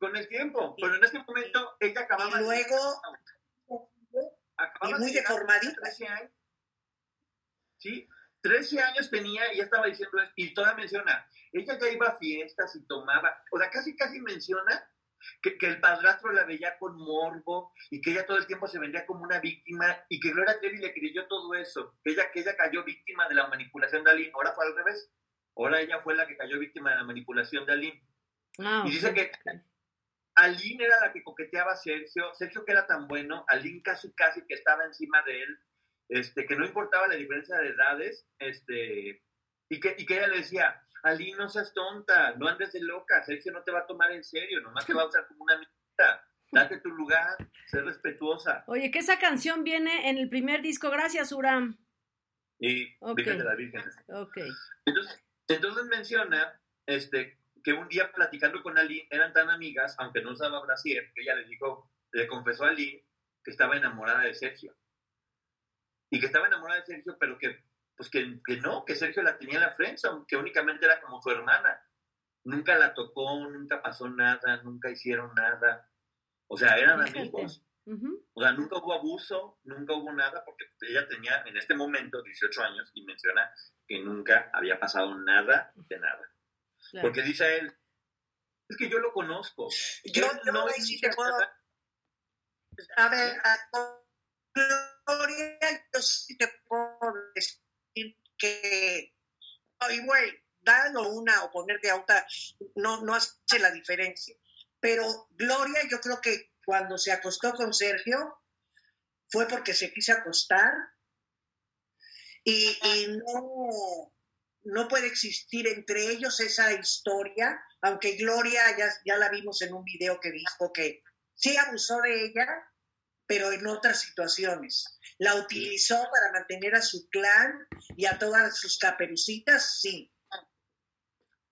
[SPEAKER 4] con el tiempo, pero en este momento ella acababa
[SPEAKER 3] y luego
[SPEAKER 4] acababa
[SPEAKER 3] y muy deformadita.
[SPEAKER 4] 13 años. Sí, 13 años tenía y ya estaba diciendo esto, y todavía menciona, ella ya iba a fiestas y tomaba, o sea, casi casi menciona que, que el padrastro la veía con morbo y que ella todo el tiempo se vendía como una víctima y que Gloria Trevi le creyó todo eso, que ella, que ella cayó víctima de la manipulación de Aline, ahora fue al revés, ahora ella fue la que cayó víctima de la manipulación de Aline.
[SPEAKER 2] Ah,
[SPEAKER 4] Y dice
[SPEAKER 2] ok.
[SPEAKER 4] que Aline era la que coqueteaba a Sergio, Sergio que era tan bueno, Aline casi casi que estaba encima de él, este, que no importaba la diferencia de edades, este, y que, y que ella le decía, Aline no seas tonta, no andes de loca, Sergio no te va a tomar en serio, nomás te va a usar como una amiguita, date tu lugar, sé respetuosa.
[SPEAKER 2] Oye, que esa canción viene en el primer disco. Gracias, Uram.
[SPEAKER 4] Y
[SPEAKER 2] Ok.
[SPEAKER 4] Virgen de la Virgen.
[SPEAKER 2] Ok.
[SPEAKER 4] Entonces, entonces menciona este, que un día platicando con Aline eran tan amigas, aunque no usaba brasier, que ella le dijo, le confesó a Aline que estaba enamorada de Sergio. Y que estaba enamorada de Sergio, pero que, pues que, que no, que Sergio la tenía en la friendzone, que únicamente era como su hermana. Nunca la tocó, nunca pasó nada, nunca hicieron nada. O sea, eran
[SPEAKER 2] Fíjate.
[SPEAKER 4] amigos. O sea, nunca hubo abuso, nunca hubo nada, porque ella tenía en este momento 18 años y menciona que nunca había pasado nada de nada.
[SPEAKER 2] Claro.
[SPEAKER 4] Porque dice él, es que yo lo conozco.
[SPEAKER 3] Yo, yo
[SPEAKER 4] no
[SPEAKER 3] puedo.
[SPEAKER 4] nada.
[SPEAKER 3] A ver, a Gloria, yo sí te puedo decir que. Ay, güey, darlo una o ponerte a otra no, no hace la diferencia. Pero Gloria, yo creo que cuando se acostó con Sergio fue porque se quiso acostar y, y no, no puede existir entre ellos esa historia, aunque Gloria ya, ya la vimos en un video que dijo que sí abusó de ella, pero en otras situaciones. La utilizó para mantener a su clan y a todas sus caperucitas, sí.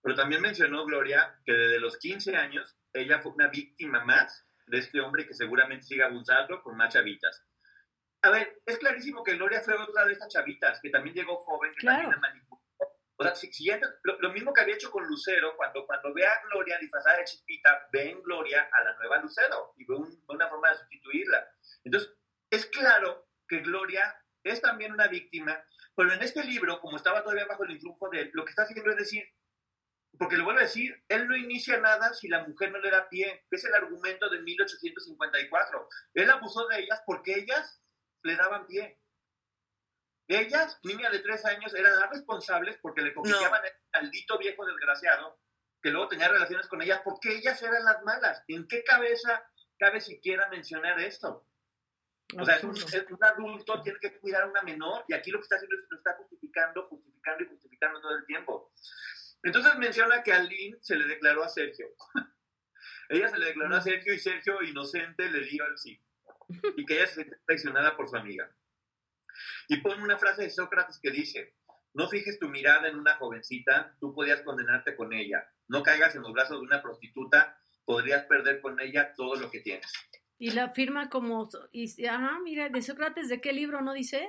[SPEAKER 4] Pero también mencionó Gloria que desde los 15 años ella fue una víctima más de este hombre que seguramente sigue abusando con más chavitas. A ver, es clarísimo que Gloria fue otra de estas chavitas, que también llegó joven, que
[SPEAKER 2] Claro.
[SPEAKER 4] también la manipuló. O sea, si- siguiendo lo, lo mismo que había hecho con Lucero, cuando, cuando ve a Gloria disfrazada de chispita, ve en Gloria a la nueva Lucero y ve un- una forma de sustituirla. Entonces, es claro que Gloria es también una víctima, pero en este libro, como estaba todavía bajo el influjo de él, lo que está haciendo es decir, porque lo vuelvo a decir, él no inicia nada si la mujer no le da pie, que es el argumento de 1854. Él abusó de ellas porque ellas le daban pie. Ellas, niñas de tres años, eran las responsables porque le coqueteaban al maldito viejo desgraciado que luego tenía relaciones con ellas porque ellas eran las malas. ¿En qué cabeza cabe siquiera mencionar esto? O sea, un, un adulto tiene que cuidar a una menor y aquí lo que está haciendo es lo está justificando, justificando y justificando todo el tiempo. Entonces menciona que a Lynn se le declaró a Sergio. ella se le declaró a Sergio y Sergio, inocente, le dio el sí. Y que ella se siente traicionada por su amiga. Y pone una frase de Sócrates que dice, no fijes tu mirada en una jovencita, tú podías condenarte con ella. No caigas en los brazos de una prostituta, podrías perder con ella todo lo que tienes.
[SPEAKER 2] Y la firma como, y, ajá, mira, de Sócrates, ¿de qué libro no dice?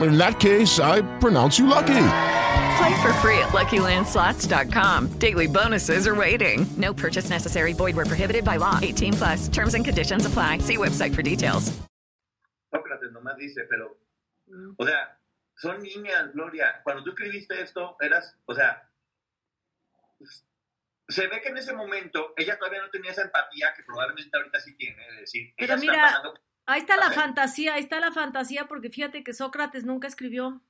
[SPEAKER 7] In that case, I pronounce you lucky.
[SPEAKER 8] Play for free at LuckyLandSlots.com. Daily bonuses are waiting. No purchase necessary. Void where prohibited by law. 18 plus. Terms and conditions apply. See website for details.
[SPEAKER 4] Sócrates nomás dice, pero, o sea, son niñas, Gloria. Cuando tú escribiste esto, eras, o sea, se ve que en ese momento ella todavía no tenía esa empatía que probablemente ahorita sí tiene. Es decir,
[SPEAKER 2] Pero
[SPEAKER 4] ella está
[SPEAKER 2] mira,
[SPEAKER 4] pasando-
[SPEAKER 2] ahí está la fantasía, ahí está la fantasía, porque fíjate que Sócrates nunca escribió.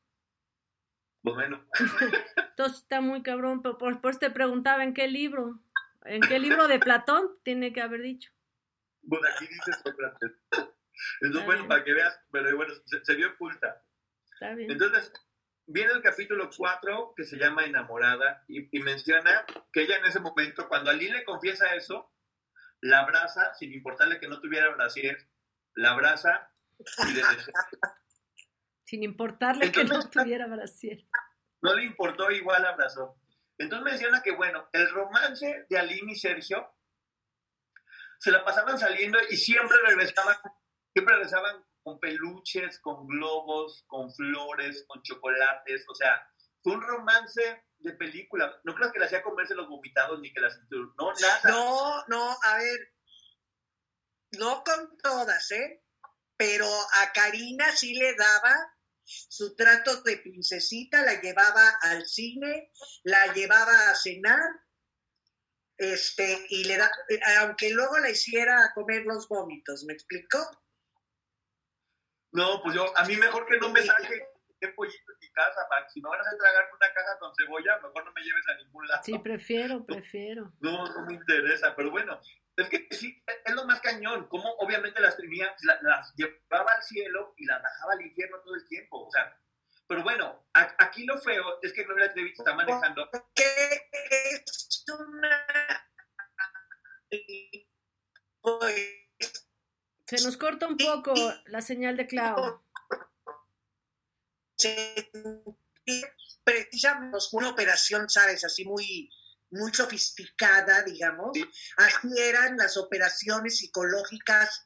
[SPEAKER 4] Bueno,
[SPEAKER 2] Entonces está muy cabrón, pero por, por eso te preguntaba en qué libro. ¿En qué libro de Platón tiene que haber dicho?
[SPEAKER 4] pues aquí dice Sócrates. Entonces, bueno, para que veas, pero bueno, se, se vio oculta.
[SPEAKER 2] Está bien.
[SPEAKER 4] Entonces, viene el capítulo 4 que se llama Enamorada y, y menciona que ella en ese momento, cuando Ali le confiesa eso, la abraza, sin importarle que no tuviera brasier, la abraza y le desea.
[SPEAKER 2] Sin importarle que no tuviera Brasil.
[SPEAKER 4] No le importó, igual abrazó. Entonces menciona que, bueno, el romance de Aline y Sergio se la pasaban saliendo y siempre regresaban, siempre regresaban con peluches, con globos, con flores, con chocolates. O sea, fue un romance de película. No creo que le hacía comerse los vomitados ni que las... No, nada.
[SPEAKER 3] No, no, a ver, no con todas, ¿eh? Pero a Karina sí le daba su trato de princesita, la llevaba al cine, la llevaba a cenar, este, y le da, aunque luego la hiciera comer los vómitos, ¿me explico?
[SPEAKER 4] No, pues yo, a mí mejor que no me saque el pollito en mi casa, para que si me van a hacer tragar una caja con cebolla, mejor no me lleves a ningún lado.
[SPEAKER 2] Sí, prefiero, prefiero.
[SPEAKER 4] No, no me interesa, pero bueno, es que sí, es lo más cañón, como obviamente las tenía, la- las llevaba al cielo y las bajaba al infierno todo el tiempo, o sea, pero bueno, a- aquí lo feo es que Gloria Trevi está manejando,
[SPEAKER 3] Que es una... Pues,
[SPEAKER 2] Se nos corta un poco la señal de Clau.
[SPEAKER 3] precisamente una operación, ¿sabes? Así muy, muy sofisticada, digamos. Así eran las operaciones psicológicas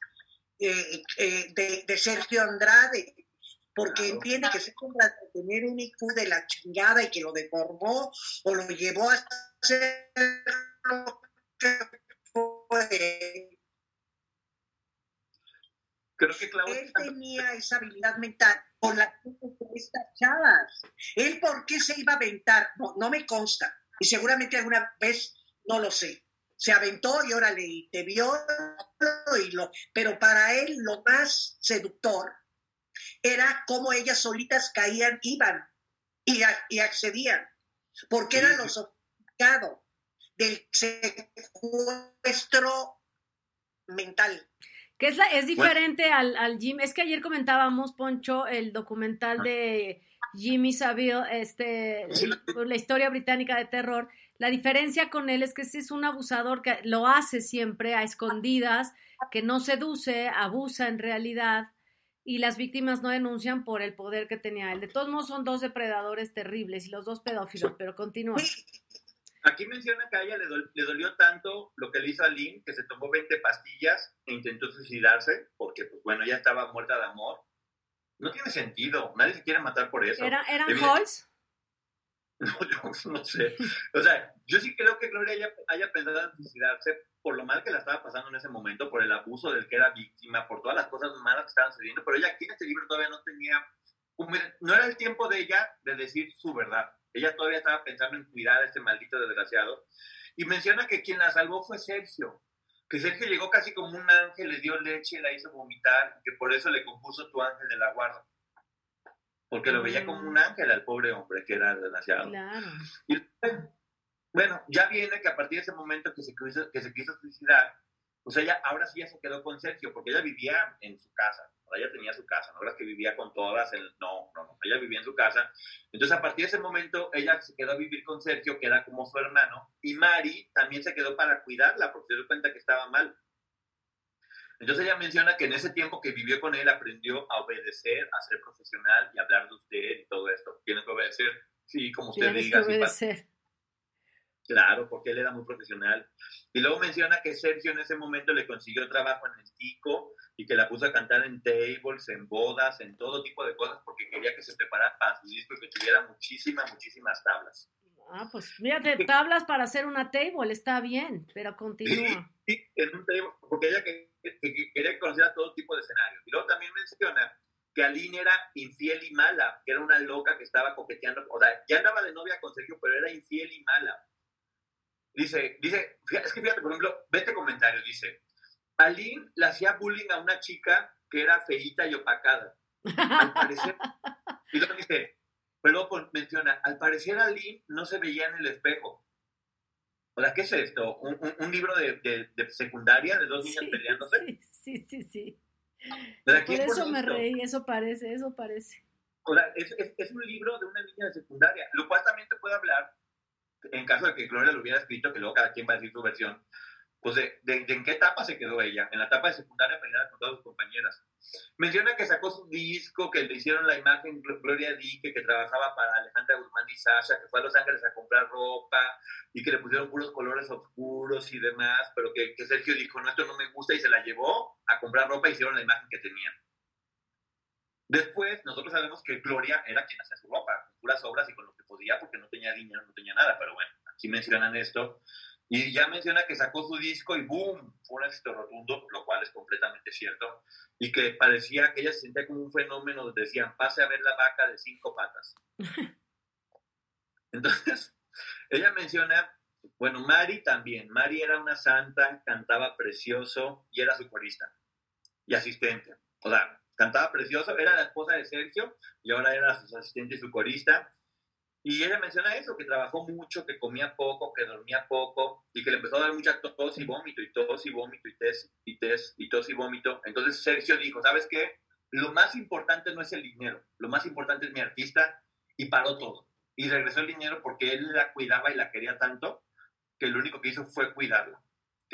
[SPEAKER 3] eh, eh, de, de Sergio Andrade, porque
[SPEAKER 4] Claro.
[SPEAKER 3] entiende que Sergio Andrade tener un IQ de la chingada y que lo deformó o lo llevó a hacer lo que fue.
[SPEAKER 4] creo que Claudia
[SPEAKER 3] Él tenía esa habilidad mental con la que estas chavas. Él, ¿por qué se iba a aventar? No, no me consta. Y seguramente alguna vez, no lo sé. Se aventó y órale, y te vio, y lo, pero para él lo más seductor era cómo ellas solitas caían, iban y, a- y accedían, porque era lo sofisticado del secuestro mental.
[SPEAKER 2] Que es, la, es diferente al, al Jim. Es que ayer comentábamos, Poncho, el documental de Jimmy Savile, este, la historia británica de terror. La diferencia con él es que ese es un abusador que lo hace siempre a escondidas, que no seduce, abusa en realidad, y las víctimas no denuncian por el poder que tenía él. De todos modos, son dos depredadores terribles y los dos pedófilos, pero continúa.
[SPEAKER 4] Aquí menciona que a ella le, dol- le dolió tanto lo que le hizo a Lynn, que se tomó 20 pastillas e intentó suicidarse, porque, pues bueno, ya estaba muerta de amor. No tiene sentido, nadie se quiere matar por eso.
[SPEAKER 2] ¿Era, ¿Eran Halls?
[SPEAKER 4] No, yo no sé. O sea, yo sí creo que Gloria haya, haya pensado en suicidarse por lo mal que la estaba pasando en ese momento, por el abuso del que era víctima, por todas las cosas malas que estaban sucediendo, pero ella aquí en este libro todavía no tenía, no era el tiempo de ella de decir su verdad. Ella todavía estaba pensando en cuidar a este maldito desgraciado. Y menciona que quien la salvó fue Sergio. Que Sergio llegó casi como un ángel, le dio leche, la hizo vomitar, que por eso le compuso tu ángel de la guarda. Porque lo veía como un ángel al pobre hombre, que era desgraciado.
[SPEAKER 2] Claro.
[SPEAKER 4] Y bueno, ya viene que a partir de ese momento que se quiso, que se quiso suicidar, pues ella ahora sí ya se quedó con Sergio, porque ella vivía en su casa, ella tenía su casa, no era que vivía con todas, el, no, no, no, ella vivía en su casa. Entonces a partir de ese momento ella se quedó a vivir con Sergio, que era como su hermano, y Mari también se quedó para cuidarla, porque se dio cuenta que estaba mal. Entonces ella menciona que en ese tiempo que vivió con él aprendió a obedecer, a ser profesional y hablar de usted y todo esto. Tiene que obedecer, sí, como usted
[SPEAKER 2] Tienes
[SPEAKER 4] diga.
[SPEAKER 2] que
[SPEAKER 4] sí,
[SPEAKER 2] obedecer.
[SPEAKER 4] Claro, porque él era muy profesional. Y luego menciona que Sergio en ese momento le consiguió trabajo en el Tico y que la puso a cantar en tables, en bodas, en todo tipo de cosas, porque quería que se preparara para su disco y que tuviera muchísimas, muchísimas tablas.
[SPEAKER 2] Ah, pues fíjate, tablas para hacer una table, está bien, pero continúa.
[SPEAKER 4] Sí, en un table, porque ella que, que- que quería conocer a todo tipo de escenarios. Y luego también menciona que Aline era infiel y mala, que era una loca que estaba coqueteando, o sea, ya andaba de novia con Sergio, pero era infiel y mala. Dice, dice, es que fíjate, por ejemplo, ve este comentario, dice, Aline le hacía bullying a una chica que era feíta y opacada. Al parecer, y luego dice, pero menciona, al parecer Aline no se veía en el espejo. O sea, ¿qué es esto? ¿Un, un- un libro de, de- de secundaria de dos niñas
[SPEAKER 2] Sí,
[SPEAKER 4] peleándose?
[SPEAKER 2] sí, sí, sí, sí.
[SPEAKER 4] O sea,
[SPEAKER 2] Por
[SPEAKER 4] ¿quién
[SPEAKER 2] eso me reí, eso parece, eso parece.
[SPEAKER 4] O sea, es, es- es un libro de una niña de secundaria, lo cual también te puede hablar, en caso de que Gloria lo hubiera escrito, que luego cada quien va a decir su versión, pues de, de- de en qué etapa se quedó ella, en la etapa de secundaria peleada con todas sus compañeras. Menciona que sacó su disco, que le hicieron la imagen Gl- Gloria Dique, que trabajaba para Alejandra Guzmán y Sasha, que fue a Los Ángeles a comprar ropa y que le pusieron puros colores oscuros y demás, pero que, que Sergio dijo, no, esto no me gusta y se la llevó a comprar ropa y hicieron la imagen que tenían. Después, nosotros sabemos que Gloria era quien hacía su ropa, con puras obras y con lo que podía, porque no tenía dinero, no tenía nada, pero bueno, aquí mencionan esto. Y ya menciona que sacó su disco y ¡boom! Fue un éxito rotundo, lo cual es completamente cierto. Y que parecía que ella se sentía como un fenómeno, donde decían, pase a ver la vaca de cinco patas. Entonces, ella menciona, bueno, Mari también. Mari era una santa, cantaba precioso y era su corista y asistente. O sea, cantaba precioso, era la esposa de Sergio y ahora era su asistente y su corista. Y ella menciona eso, que trabajó mucho, que comía poco, que dormía poco y que le empezó a dar mucha tos y vómito y tos y vómito y tes y tes y tos y vómito. Entonces Sergio dijo, ¿sabes qué? Lo más importante no es el dinero, lo más importante es mi artista y paró todo. Y regresó el dinero porque él la cuidaba y la quería tanto que lo único que hizo fue cuidarla.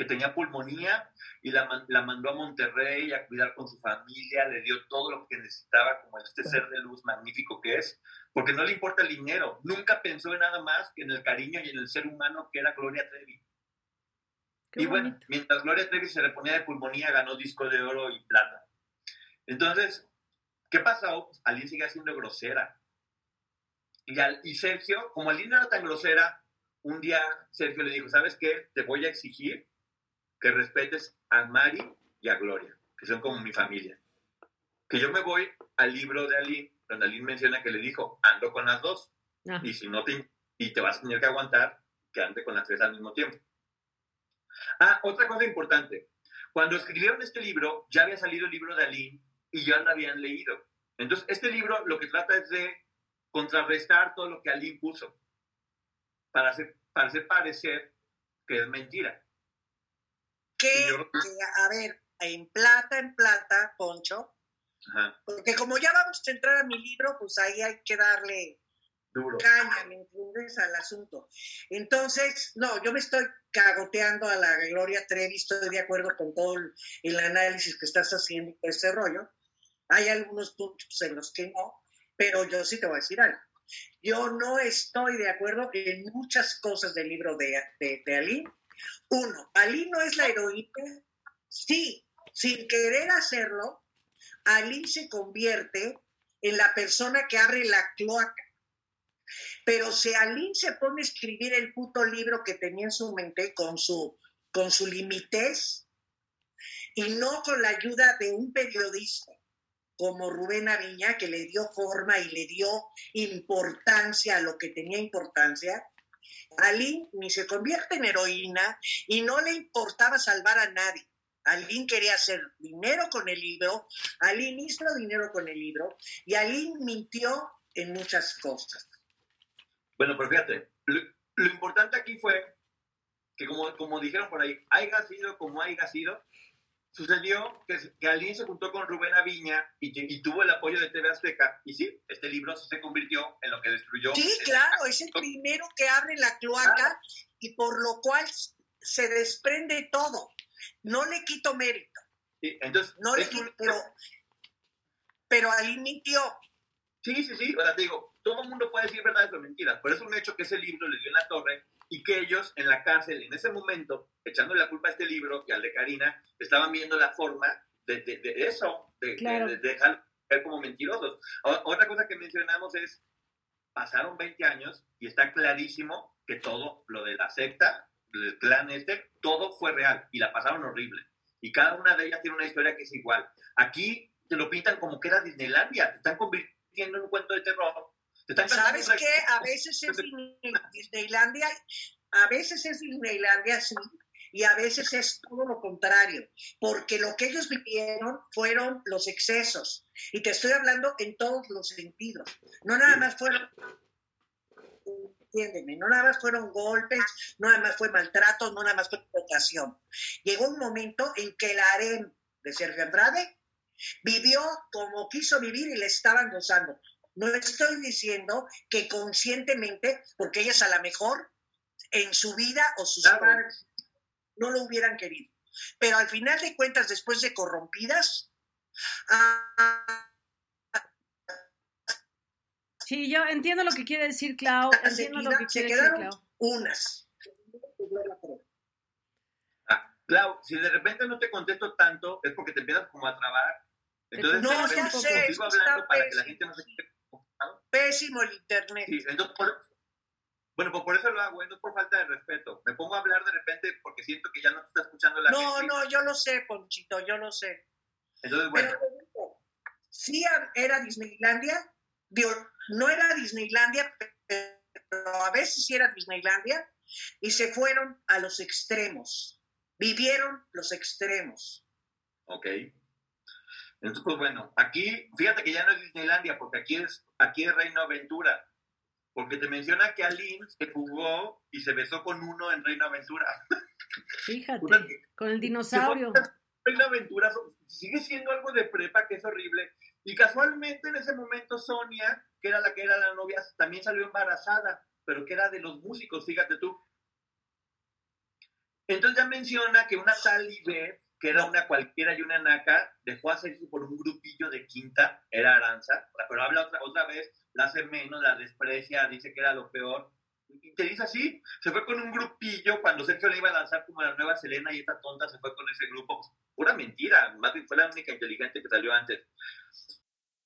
[SPEAKER 4] Que tenía pulmonía y la, la mandó a Monterrey a cuidar con su familia, le dio todo lo que necesitaba como este ser de luz magnífico que es, porque no le importa el dinero, nunca pensó en nada más que en el cariño y en el ser humano que era Gloria Trevi.
[SPEAKER 2] Qué
[SPEAKER 4] y bueno, mientras Gloria Trevi se reponía de pulmonía, ganó disco de oro y plata. Entonces, ¿qué pasó? Pues, Aline sigue siendo grosera. Y, al- y Sergio, como Aline no era tan grosera, un día Sergio le dijo, ¿sabes qué? Te voy a exigir que respetes a Mari y a Gloria, que son como mi familia. Que yo me voy al libro de Aline, donde Aline menciona que le dijo, ando con las dos,
[SPEAKER 2] Ah,
[SPEAKER 4] y si no te, y te vas a tener que aguantar que ande con las tres al mismo tiempo. Ah, otra cosa importante. Cuando escribieron este libro, ya había salido el libro de Aline y ya lo habían leído. Entonces, este libro lo que trata es de contrarrestar todo lo que Aline puso para hacer, para hacer parecer que es mentira.
[SPEAKER 3] Que,
[SPEAKER 4] Y yo-
[SPEAKER 3] que, a ver, en plata, en plata, Poncho,
[SPEAKER 4] Ajá,
[SPEAKER 3] porque como ya vamos a entrar a mi libro, pues ahí hay que darle
[SPEAKER 4] duro.
[SPEAKER 3] caña, ¿me entiendes? Al asunto. Entonces, no, yo me estoy cagoteando a la Gloria Trevi, estoy de acuerdo con todo el, el análisis que estás haciendo todo ese rollo. Hay algunos puntos en los que no, pero yo sí te voy a decir algo. Yo no estoy de acuerdo en muchas cosas del libro de, de, de Aline. Uno, Aline no es la heroína. Sí, sin querer hacerlo, Aline se convierte en la persona que abre la cloaca. Pero si Aline se pone a escribir el puto libro que tenía en su mente con su, con su limitez y no con la ayuda de un periodista como Rubén Aviña, que le dio forma y le dio importancia a lo que tenía importancia, Aline ni se convierte en heroína y no le importaba salvar a nadie. Aline quería hacer dinero con el libro, Aline hizo dinero con el libro y Aline mintió en muchas cosas.
[SPEAKER 4] Bueno, pero fíjate, lo, lo importante aquí fue que como, como dijeron por ahí, haya sido como haya sido, sucedió que, que Aline se juntó con Rubén Aviña y, y, tuvo el apoyo de TV Azteca. Y sí, este libro se convirtió en lo que destruyó.
[SPEAKER 3] Sí, claro, es el primero que abre la cloaca y por lo cual se desprende todo. No le quito mérito.
[SPEAKER 4] Sí, entonces,
[SPEAKER 3] no le quito, pero, pero Aline mintió.
[SPEAKER 4] Sí, sí, sí, ahora te digo, todo el mundo puede decir verdades o mentiras, pero es un hecho que ese libro le dio en la torre y que ellos en la cárcel, en ese momento, echándole la culpa a este libro y al de Karina, estaban viendo la forma de, de, de eso, de,
[SPEAKER 2] Claro.
[SPEAKER 4] de, de dejar ver como mentirosos. O- otra cosa que mencionamos es, pasaron 20 años y está clarísimo que todo lo de la secta, el clan este, todo fue real y la pasaron horrible. Y cada una de ellas tiene una historia que es igual. Aquí te lo pintan como que era Disneylandia, te están convirtiendo en un cuento de terror.
[SPEAKER 3] ¿Sabes qué? A veces es Disney- Disneylandia, a veces es Disneylandia, sí, y a veces es todo lo contrario, porque lo que ellos vivieron fueron los excesos, y te estoy hablando en todos los sentidos, no nada más fueron, entiéndeme, no nada más fueron golpes, no nada más fue maltrato, no nada más fue explotación. Llegó un momento en que el harem de Sergio Andrade vivió como quiso vivir y le estaban gozando. No estoy diciendo que conscientemente, porque ellas a lo mejor en su vida o sus
[SPEAKER 4] Claro.
[SPEAKER 3] padres no lo hubieran querido. Pero al final de cuentas, después de corrompidas, ah,
[SPEAKER 2] Sí, yo entiendo lo que quiere decir Clau, entiendo lo que
[SPEAKER 3] se
[SPEAKER 2] quiere decir
[SPEAKER 3] quedaron
[SPEAKER 2] Clau.
[SPEAKER 3] unas.
[SPEAKER 4] Ah, Clau, si de repente no te contesto tanto, es porque te empiezas como a trabar. Entonces,
[SPEAKER 3] No,
[SPEAKER 4] de
[SPEAKER 3] ya
[SPEAKER 4] repente
[SPEAKER 3] sé,
[SPEAKER 4] sigo
[SPEAKER 3] esto
[SPEAKER 4] hablando para que la gente no se.
[SPEAKER 3] Pésimo el internet.
[SPEAKER 4] Sí, entonces, por- bueno, pues por eso lo hago, no es por falta de respeto. Me pongo a hablar de repente porque siento que ya no te está escuchando la
[SPEAKER 3] No,
[SPEAKER 4] gente.
[SPEAKER 3] no, yo lo sé, Ponchito, yo lo sé.
[SPEAKER 4] Entonces, bueno,
[SPEAKER 3] Pero sí era Disneylandia, digo, no era Disneylandia, pero a veces sí era Disneylandia, y se fueron a los extremos, vivieron los extremos.
[SPEAKER 4] ok. Entonces, pues bueno, aquí, fíjate que ya no es Disneylandia, porque aquí es, aquí es Reino Aventura. Porque te menciona que Aline se jugó y se besó con uno en Reino Aventura.
[SPEAKER 2] Fíjate,
[SPEAKER 4] Una-
[SPEAKER 2] con el dinosaurio.
[SPEAKER 4] Reino Aventura sigue siendo algo de prepa que es horrible. Y casualmente en ese momento Sonia, que era la que era la novia, también salió embarazada, pero que era de los músicos, fíjate tú. Entonces ya menciona que una tal Ivette, que era una cualquiera y una naca, dejó hacerse por un grupillo de quinta, era Aranza, pero habla otra, otra vez, la hace menos, la desprecia, dice que era lo peor. Y te dice así, se fue con un grupillo cuando Sergio le iba a lanzar como la nueva Selena y esta tonta se fue con ese grupo. Pura mentira, más bien fue la única inteligente que salió antes.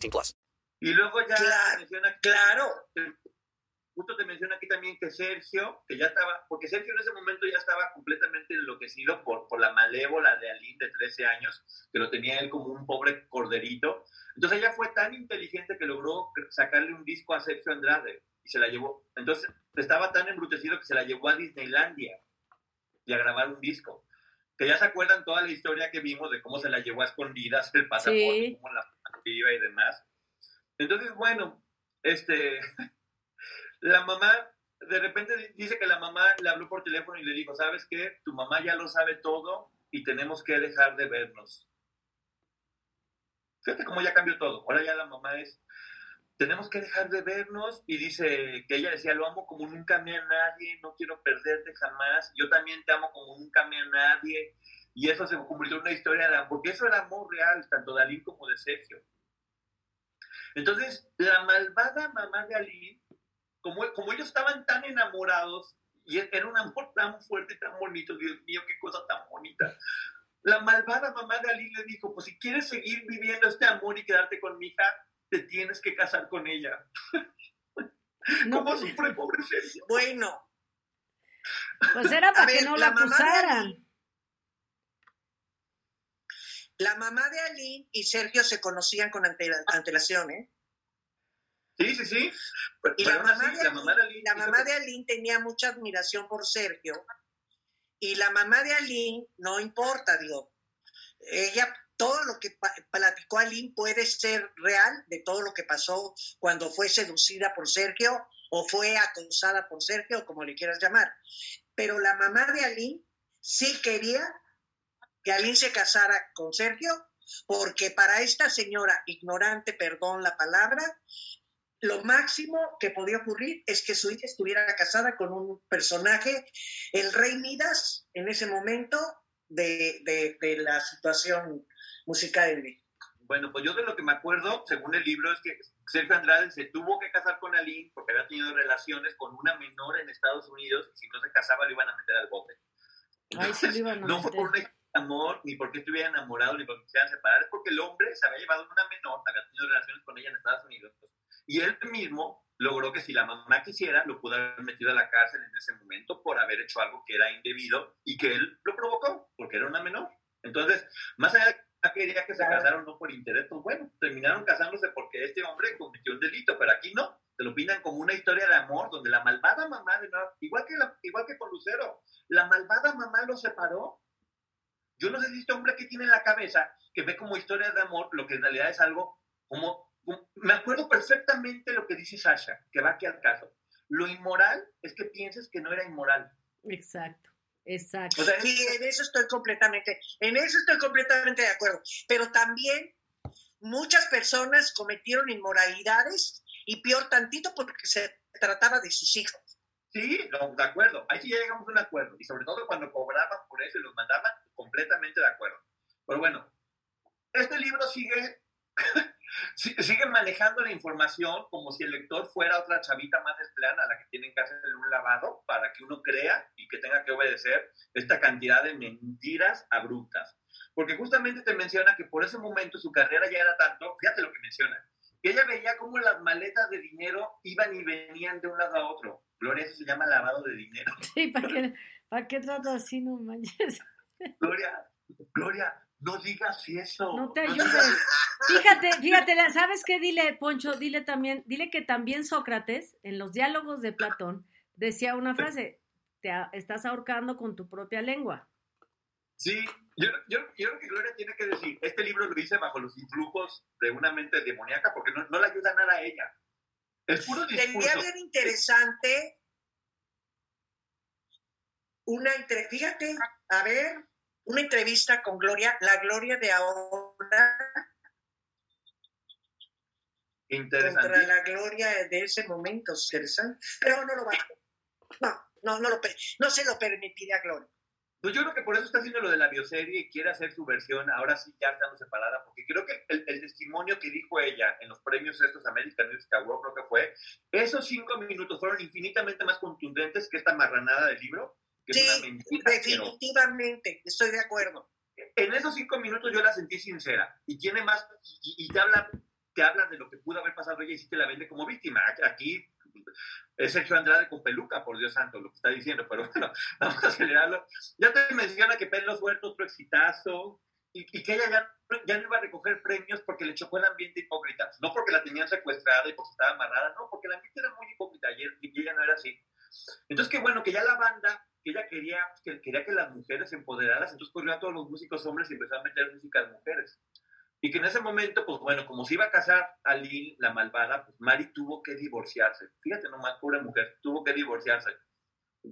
[SPEAKER 9] 18 plus.
[SPEAKER 4] Y luego ya
[SPEAKER 3] Claro,
[SPEAKER 4] menciona que
[SPEAKER 3] claro.
[SPEAKER 4] justo te menciona aquí también que Sergio, que ya estaba, porque Sergio en ese momento ya estaba completamente enloquecido por, por la malévola de Aline de 13 años, que lo tenía él como un pobre corderito. Entonces ella fue tan inteligente que logró sacarle un disco a Sergio Andrade y se la llevó. Entonces estaba tan embrutecido que se la llevó a Disneylandia y a grabar un disco. Que ya se acuerdan toda la historia que vimos de cómo se la llevó a escondidas el pasaporte, cómo la iba y demás. Entonces, bueno, este, la mamá, de repente dice que la mamá le habló por teléfono y le dijo, ¿sabes qué? Tu mamá ya lo sabe todo y tenemos que dejar de vernos. Fíjate cómo ya cambió todo. Ahora ya la mamá es, tenemos que dejar de vernos y dice que ella decía, lo amo como nunca amé a nadie, no quiero perderte jamás, yo también te amo como nunca amé a nadie. Y eso se convirtió en una historia de amor, porque eso era amor real, tanto de Aline como de Sergio. Entonces, la malvada mamá de Aline, como, como ellos estaban tan enamorados, y era un amor tan fuerte y tan bonito, Dios mío, qué cosa tan bonita. La malvada mamá de Aline le dijo, pues si quieres seguir viviendo este amor y quedarte con mi hija, te tienes que casar con ella. ¿Cómo pues, sufre pobre Sergio?
[SPEAKER 3] Bueno.
[SPEAKER 2] Pues era para que no la, acusaran.
[SPEAKER 3] La mamá de Aline y Sergio se conocían con antelación, ¿eh?
[SPEAKER 4] Sí, sí, sí.
[SPEAKER 3] y la, mamá, de Aline, la mamá de Aline tenía mucha admiración por Sergio. Y la mamá de Aline, no importa, digo, ella, todo lo que platicó Aline puede ser real de todo lo que pasó cuando fue seducida por Sergio o fue acosada por Sergio, como le quieras llamar. Pero la mamá de Aline sí quería que Aline se casara con Sergio, porque para esta señora ignorante, perdón la palabra, lo máximo que podía ocurrir es que su hija estuviera casada con un personaje, el rey Midas, en ese momento de, de, la situación musical de
[SPEAKER 4] Bueno, pues yo de lo que me acuerdo, según el libro, es que Sergio Andrade se tuvo que casar con Aline porque había tenido relaciones con una menor en Estados Unidos y si no se casaba lo iban a meter al bote. no fue por una amor, ni porque estuviera enamorado, ni porque quisieran separar, es porque el hombre se había llevado una menor, había tenido relaciones con ella en Estados Unidos, y él mismo logró que si la mamá quisiera, lo pudo haber metido a la cárcel en ese momento por haber hecho algo que era indebido y que él lo provocó, porque era una menor. Entonces, más allá de que quería que se casaron no por interés, pues bueno, terminaron casándose porque este hombre cometió un delito, pero aquí no, te lo pintan como una historia de amor donde la malvada mamá, de igual, que igual que con Lucero, la malvada mamá lo separó yo no sé si este hombre que tiene en la cabeza, que ve como historia de amor, lo que en realidad es algo como, me acuerdo perfectamente lo que dice Sasha, que va aquí al caso. Lo inmoral es que pienses que no era inmoral.
[SPEAKER 2] Exacto. Exacto.
[SPEAKER 3] sí, en eso estoy completamente, en eso estoy completamente de acuerdo. Pero también muchas personas cometieron inmoralidades y peor tantito porque se trataba de sus hijos.
[SPEAKER 4] Sí, de acuerdo. Ahí sí ya llegamos a un acuerdo. Y sobre todo cuando cobraban por eso y los mandaban, completamente de acuerdo. Pero bueno, este libro sigue, sigue manejando la información como si el lector fuera otra chavita más desplana a la que tienen que hacerle un lavado para que uno crea y que tenga que obedecer esta cantidad de mentiras abruptas. Porque justamente te menciona que por ese momento su carrera ya era tanto, fíjate lo que menciona, ella veía cómo las maletas de dinero iban y venían de un lado a otro. Gloria, eso se llama lavado de dinero.
[SPEAKER 2] Sí, ¿para qué, ¿para qué trato así, no manches?
[SPEAKER 4] Gloria, Gloria, no digas eso.
[SPEAKER 2] No te ayudes. Fíjate, fíjate, ¿sabes qué? Dile, Poncho, dile también, dile que también Sócrates, en los diálogos de Platón, decía una frase, te estás ahorcando con tu propia lengua.
[SPEAKER 4] Sí, yo, yo, yo, creo que Gloria tiene que decir, este libro lo hice bajo los influjos de una mente demoníaca porque no, no le ayuda nada a ella. Es puro discurso.
[SPEAKER 3] Sería bien interesante una, fíjate, a ver, una entrevista con Gloria, la Gloria de ahora.
[SPEAKER 4] Interesante.
[SPEAKER 3] Contra la Gloria de ese momento, interesante. Pero no lo va a No, no, no, lo, no se lo permitiría a Gloria.
[SPEAKER 4] Pues yo creo que por eso está haciendo lo de la bioserie y quiere hacer su versión, ahora sí ya estando separada, porque creo que el, testimonio que dijo ella en los premios estos American Music Awards, creo que fue, esos cinco minutos fueron infinitamente más contundentes que esta marranada del libro
[SPEAKER 3] sí, definitivamente, estoy de acuerdo.
[SPEAKER 4] En esos cinco minutos yo la sentí sincera y tiene más, y, te, habla, te habla de lo que pudo haber pasado ella y sí te la vende como víctima. Aquí Es Sergio Andrade con peluca, por Dios santo, lo que está diciendo, pero bueno, vamos a acelerarlo. Ya te menciona que Pedro Suelto, otro exitazo, y, y, que ella ya, ya, no iba a recoger premios porque le chocó el ambiente hipócrita. No porque la tenían secuestrada y porque estaba amarrada, no, porque el ambiente era muy hipócrita ayer y ella no era así. Entonces, qué bueno que ya la banda, que ella quería que, quería que las mujeres se empoderaran, entonces corrió a todos los músicos hombres y empezó a meter música de mujeres. Y que en ese momento, pues bueno, como se iba a casar a Lil, la malvada, pues Mari tuvo que divorciarse. Fíjate nomás, pobre mujer, tuvo que divorciarse.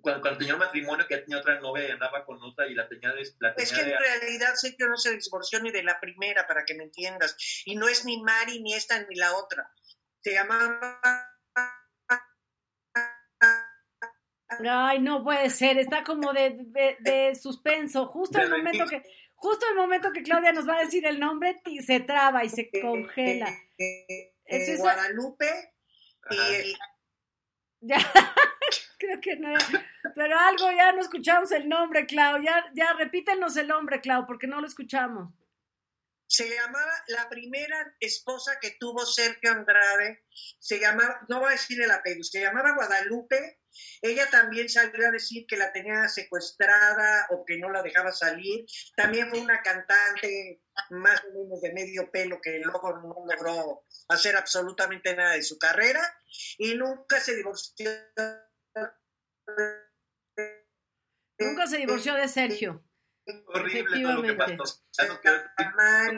[SPEAKER 4] Cuando, cuando tenía un matrimonio que tenía otra novia y andaba con otra y la tenía de... La tenía
[SPEAKER 3] es que
[SPEAKER 4] de,
[SPEAKER 3] en realidad sé que no se divorció ni de la primera, para que me entiendas. Y no es ni Mari, ni esta, ni la otra. Se llamaba...
[SPEAKER 2] Ay, no puede ser, está como de, de, de suspenso. Justo el momento que justo el momento que Claudia nos va a decir el nombre, se traba y se congela.
[SPEAKER 3] Eh, eh, Guadalupe y el...
[SPEAKER 2] Ya, creo que no. Pero algo ya no escuchamos el nombre, Clau. Ya, ya repítenos el nombre, Clau, porque no lo escuchamos.
[SPEAKER 3] Se llamaba, la primera esposa que tuvo Sergio Andrade, se llamaba, no voy a decir el apellido, se llamaba Guadalupe. Ella también salió a decir que la tenía secuestrada o que no la dejaba salir. También fue una cantante más o menos de medio pelo que luego no logró hacer absolutamente nada de su carrera y nunca se divorció.
[SPEAKER 2] Nunca se divorció de Sergio.
[SPEAKER 4] Horrible todo lo que pasó.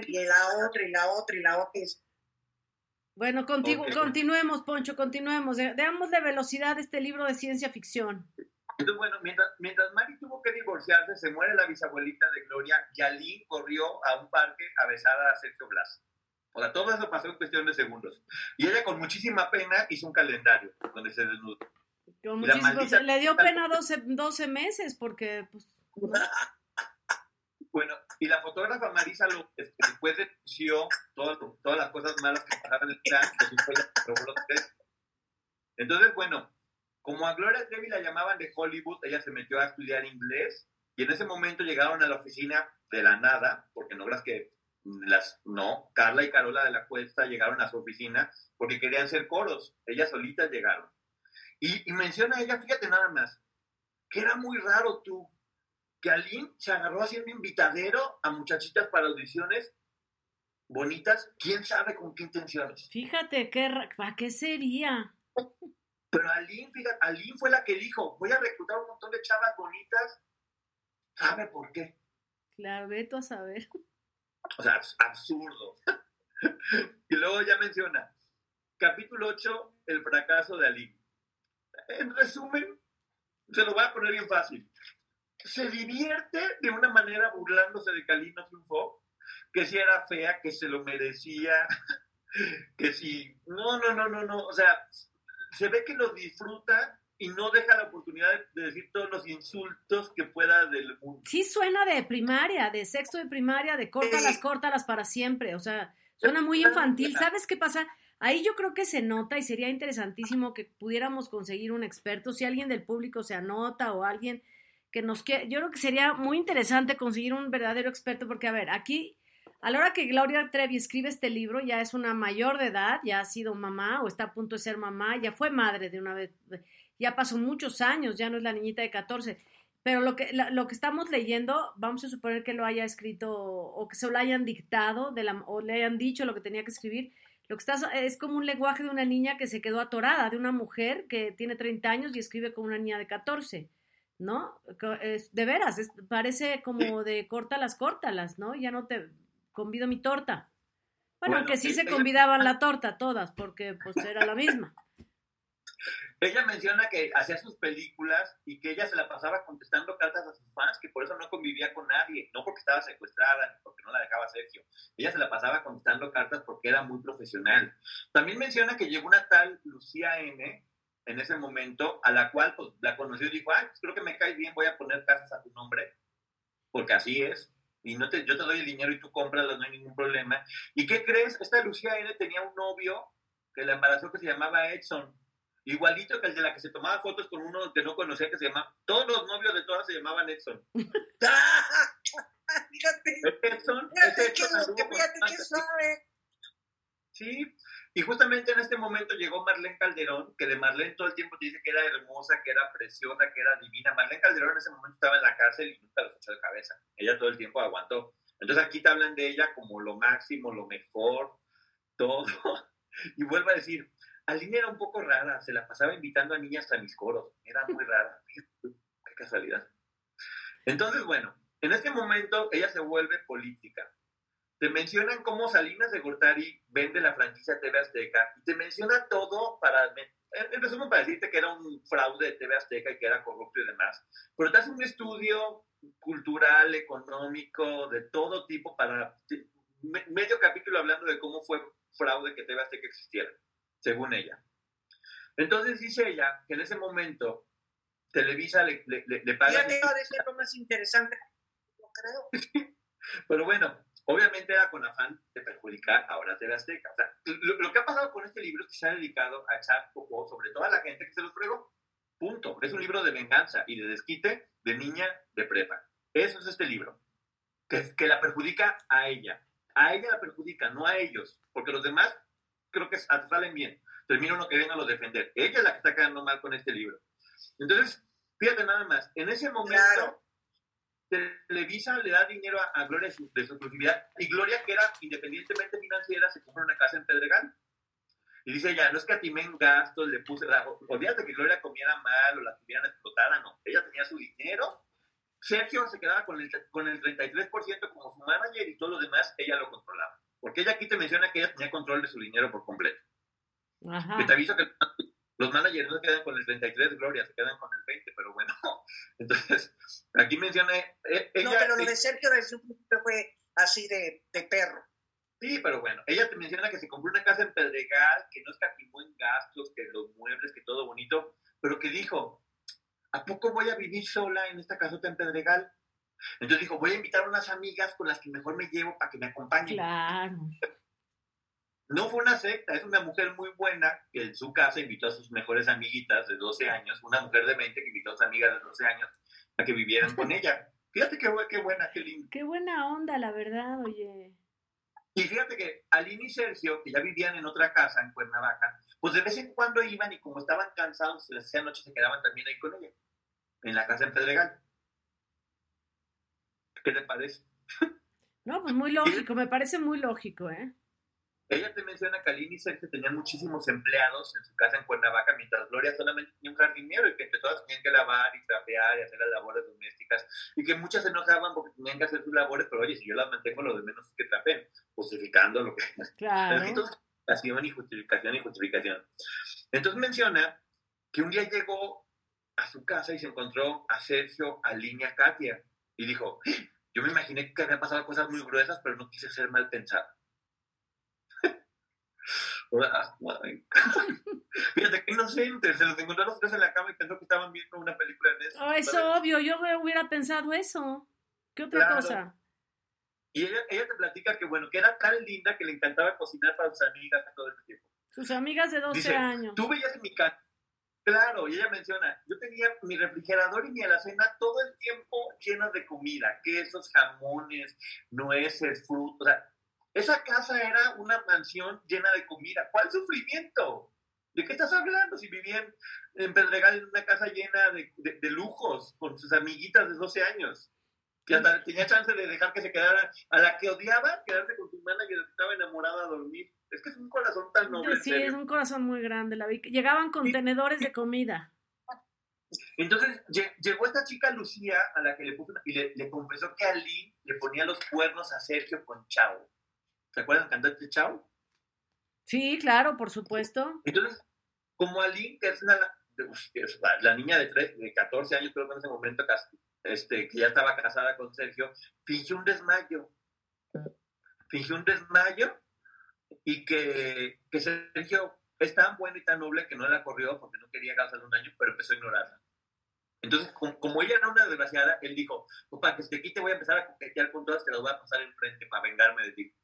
[SPEAKER 3] Y la otra, y la otra, y la otra.
[SPEAKER 2] Bueno, contigo, okay. continuemos, Poncho, continuemos. Démosle velocidad a este libro de ciencia ficción.
[SPEAKER 4] Entonces, bueno, mientras, mientras Mari tuvo que divorciarse, se muere la bisabuelita de Gloria, Yalín corrió a un parque a besar a Sergio Blas. O sea, todo eso pasó en cuestión de segundos. Y ella con muchísima pena hizo un calendario donde se desnudó.
[SPEAKER 2] Maldita... Le dio pena 12, 12 meses porque... Pues...
[SPEAKER 4] Bueno, y la fotógrafa Marisa lo, después denunció todas, todas las cosas malas que pasaban en el chat, Entonces, bueno, como a Gloria Trevi la llamaban de Hollywood, ella se metió a estudiar inglés y en ese momento llegaron a la oficina de la nada, porque no creas que las, no, Carla y Carola de la Cuesta llegaron a su oficina porque querían ser coros, ellas solitas llegaron. Y, y menciona ella, fíjate nada más, que era muy raro tú, que Aline se agarró haciendo invitadero a muchachitas para audiciones bonitas, quién sabe con qué intenciones.
[SPEAKER 2] Fíjate, ¿qué, ¿para qué sería?
[SPEAKER 4] Pero Aline, fíjate, Aline fue la que dijo, voy a reclutar un montón de chavas bonitas, ¿sabe por qué?
[SPEAKER 2] Claro, veto a saber.
[SPEAKER 4] O sea, absurdo. y luego ya menciona, capítulo 8, el fracaso de Aline. En resumen, se lo voy a poner bien fácil se divierte de una manera burlándose de Calino Triunfó, que si era fea, que se lo merecía, que si... No, no, no, no, no. O sea, se ve que lo disfruta y no deja la oportunidad de decir todos los insultos que pueda del mundo.
[SPEAKER 2] Sí suena de primaria, de sexto de primaria, de córtalas, córtalas para siempre. O sea, suena muy infantil. ¿Sabes qué pasa? Ahí yo creo que se nota y sería interesantísimo que pudiéramos conseguir un experto. Si alguien del público se anota o alguien que nos yo creo que sería muy interesante conseguir un verdadero experto porque a ver, aquí a la hora que Gloria Trevi escribe este libro ya es una mayor de edad, ya ha sido mamá o está a punto de ser mamá, ya fue madre de una vez, ya pasó muchos años, ya no es la niñita de 14. Pero lo que, lo que estamos leyendo, vamos a suponer que lo haya escrito o que se lo hayan dictado de la, o le hayan dicho lo que tenía que escribir. Lo que está es como un lenguaje de una niña que se quedó atorada, de una mujer que tiene 30 años y escribe como una niña de 14. ¿No? Es, de veras, es, parece como de córtalas, córtalas, ¿no? Ya no te convido mi torta. Bueno, aunque sí se convidaban la torta todas, porque pues era la misma.
[SPEAKER 4] Ella menciona que hacía sus películas y que ella se la pasaba contestando cartas a sus fans, que por eso no convivía con nadie, no porque estaba secuestrada, ni porque no la dejaba Sergio. Ella se la pasaba contestando cartas porque era muy profesional. También menciona que llegó una tal Lucía N., en ese momento, a la cual pues, la conoció y dijo, ay, pues, creo que me cae bien, voy a poner casas a tu nombre, porque así es, y no te, yo te doy el dinero y tú cómpralas, no hay ningún problema. ¿Y qué crees? Esta Lucía N tenía un novio que la embarazó que se llamaba Edson, igualito que el de la que se tomaba fotos con uno que no conocía que se llamaba, todos los novios de todas se llamaban Edson.
[SPEAKER 3] fíjate,
[SPEAKER 4] Edson,
[SPEAKER 3] fíjate, que, fíjate que sabe.
[SPEAKER 4] Sí, Y justamente en este momento llegó Marlene Calderón, que de Marlene todo el tiempo te dice que era hermosa, que era preciosa, que era divina. Marlene Calderón en ese momento estaba en la cárcel y nunca los echó de cabeza. Ella todo el tiempo aguantó. Entonces aquí te hablan de ella como lo máximo, lo mejor, todo. Y vuelvo a decir, Aline era un poco rara, se la pasaba invitando a niñas a mis coros. Era muy rara. Qué casualidad. Entonces, bueno, en este momento ella se vuelve política. Te mencionan cómo Salinas de Gortari vende la franquicia TV Azteca y te menciona todo para, en resumen, para decirte que era un fraude de TV Azteca y que era corrupto y demás. Pero te hace un estudio cultural, económico, de todo tipo para medio capítulo hablando de cómo fue fraude que TV Azteca existiera, según ella. Entonces dice ella que en ese momento Televisa le, le, le paga...
[SPEAKER 3] Ya te va a decir lo más interesante, no creo.
[SPEAKER 4] Pero bueno, obviamente era con afán de perjudicar ahora TV Azteca. O sea, lo, que ha pasado con este libro es que se ha dedicado a echar poco sobre toda la gente que se los fregó. Punto. Es un libro de venganza y de desquite de niña de prepa. Eso es este libro. Que, la perjudica a ella. A ella la perjudica, no a ellos. Porque los demás creo que salen bien. Termino no queriéndolo defender. Ella es la que está quedando mal con este libro. Entonces, fíjate nada más. En ese momento... Televisa le da dinero a, a Gloria de su, de su, exclusividad y Gloria, que era independientemente financiera, se compra una casa en Pedregal. Y dice ella, no es que a en gastos, le puse, olvídate que Gloria comiera mal o la tuvieran explotada, no. Ella tenía su dinero. Sergio se quedaba con el, con el 33% como su manager y todo lo demás ella lo controlaba. Porque ella aquí te menciona que ella tenía control de su dinero por completo. Ajá. Que te aviso que los managers no se quedan con el 33 Gloria, se quedan con el 20, pero bueno. Entonces, aquí menciona...
[SPEAKER 3] Eh, ella, no, pero lo de Sergio desde un principio fue así de, de, perro.
[SPEAKER 4] Sí, pero bueno, ella te menciona que se compró una casa en Pedregal, que no escatimó en gastos, que los muebles, que todo bonito, pero que dijo, ¿a poco voy a vivir sola en esta casota en Pedregal? Entonces dijo, voy a invitar a unas amigas con las que mejor me llevo para que me acompañen.
[SPEAKER 2] Claro.
[SPEAKER 4] No fue una secta, es una mujer muy buena que en su casa invitó a sus mejores amiguitas de 12 años, una mujer de 20 que invitó a sus amigas de 12 años a que vivieran con ella. Fíjate qué, qué buena, qué linda.
[SPEAKER 2] Qué buena onda, la verdad, oye.
[SPEAKER 4] Y fíjate que Aline y Sergio, que ya vivían en otra casa en Cuernavaca, pues de vez en cuando iban y como estaban cansados, se les hacía noche, se quedaban también ahí con ella, en la casa en Pedregal. ¿Qué te parece?
[SPEAKER 2] No, pues muy lógico, me parece muy lógico, ¿eh?
[SPEAKER 4] Ella te menciona que Aline y Sergio tenían muchísimos empleados en su casa en Cuernavaca, mientras Gloria solamente tenía un jardinero y que entre todas tenían que lavar y trapear y hacer las labores domésticas y que muchas se enojaban porque tenían que hacer sus labores, pero oye, si yo las mantengo, lo de menos es que trapeen, justificando lo que...
[SPEAKER 2] Claro.
[SPEAKER 4] Justificación y justificación y justificación. Entonces menciona que un día llegó a su casa y se encontró a Sergio, a Aline, a Katia y dijo, yo me imaginé que habían pasado cosas muy gruesas, pero no quise ser mal pensado. Fíjate que inocentes, se los encontró los tres en la cama y pensó que estaban viendo una película de eso.
[SPEAKER 2] Oh, es obvio, yo hubiera pensado eso. ¿Qué otra claro. cosa?
[SPEAKER 4] Y ella, ella te platica que, bueno, que era tan linda que le encantaba cocinar para sus amigas todo el tiempo.
[SPEAKER 2] Sus amigas de 12 Dice, años.
[SPEAKER 4] Tú veías en mi casa. Claro, y ella menciona, yo tenía mi refrigerador y mi alacena todo el tiempo lleno de comida, quesos, jamones, nueces, frutos, o sea, esa casa era una mansión llena de comida. ¿Cuál sufrimiento? ¿De qué estás hablando? Si vivían en Pedregal en una casa llena de, de, de lujos, con sus amiguitas de 12 años, que hasta tenía chance de dejar que se quedara, a la que odiaba, quedarse con su manager que estaba enamorada a dormir. Es que es un corazón tan noble.
[SPEAKER 2] Sí, es un corazón muy grande. La vi. Llegaban contenedores de comida.
[SPEAKER 4] Entonces llegó esta chica Lucía a la que le puso y le, le confesó que Ali le ponía los cuernos a Sergio con Chao. ¿Se acuerdan cantante Chao?
[SPEAKER 2] Sí, claro, por supuesto.
[SPEAKER 4] Entonces, como Ali, que es la, la niña de, de 14 años, creo que en ese momento, este, que ya estaba casada con Sergio, fingió un desmayo. Fingió un desmayo y que, que Sergio es tan bueno y tan noble que no la corrió porque no quería causarle un daño, pero empezó a ignorarla. Entonces, como, como, ella era una desgraciada, él dijo, pues para que se te quite voy a empezar a coquetear con todas, te las voy a pasar enfrente para vengarme de ti.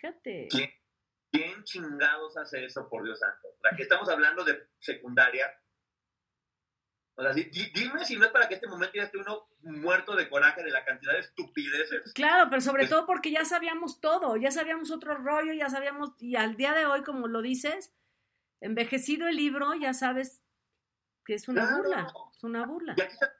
[SPEAKER 2] Fíjate.
[SPEAKER 4] ¿Quién, ¿Quién, chingados hace eso, por Dios santo? Aquí estamos hablando de secundaria. O sea, di- di- dime si no es para que este momento ya esté uno muerto de coraje de la cantidad de estupideces.
[SPEAKER 2] Claro, pero sobre todo porque ya sabíamos todo, ya sabíamos otro rollo, ya sabíamos, y al día de hoy, como lo dices, envejecido el libro, ya sabes que es una
[SPEAKER 4] Claro.
[SPEAKER 2] burla, es una burla.
[SPEAKER 4] Y aquí está,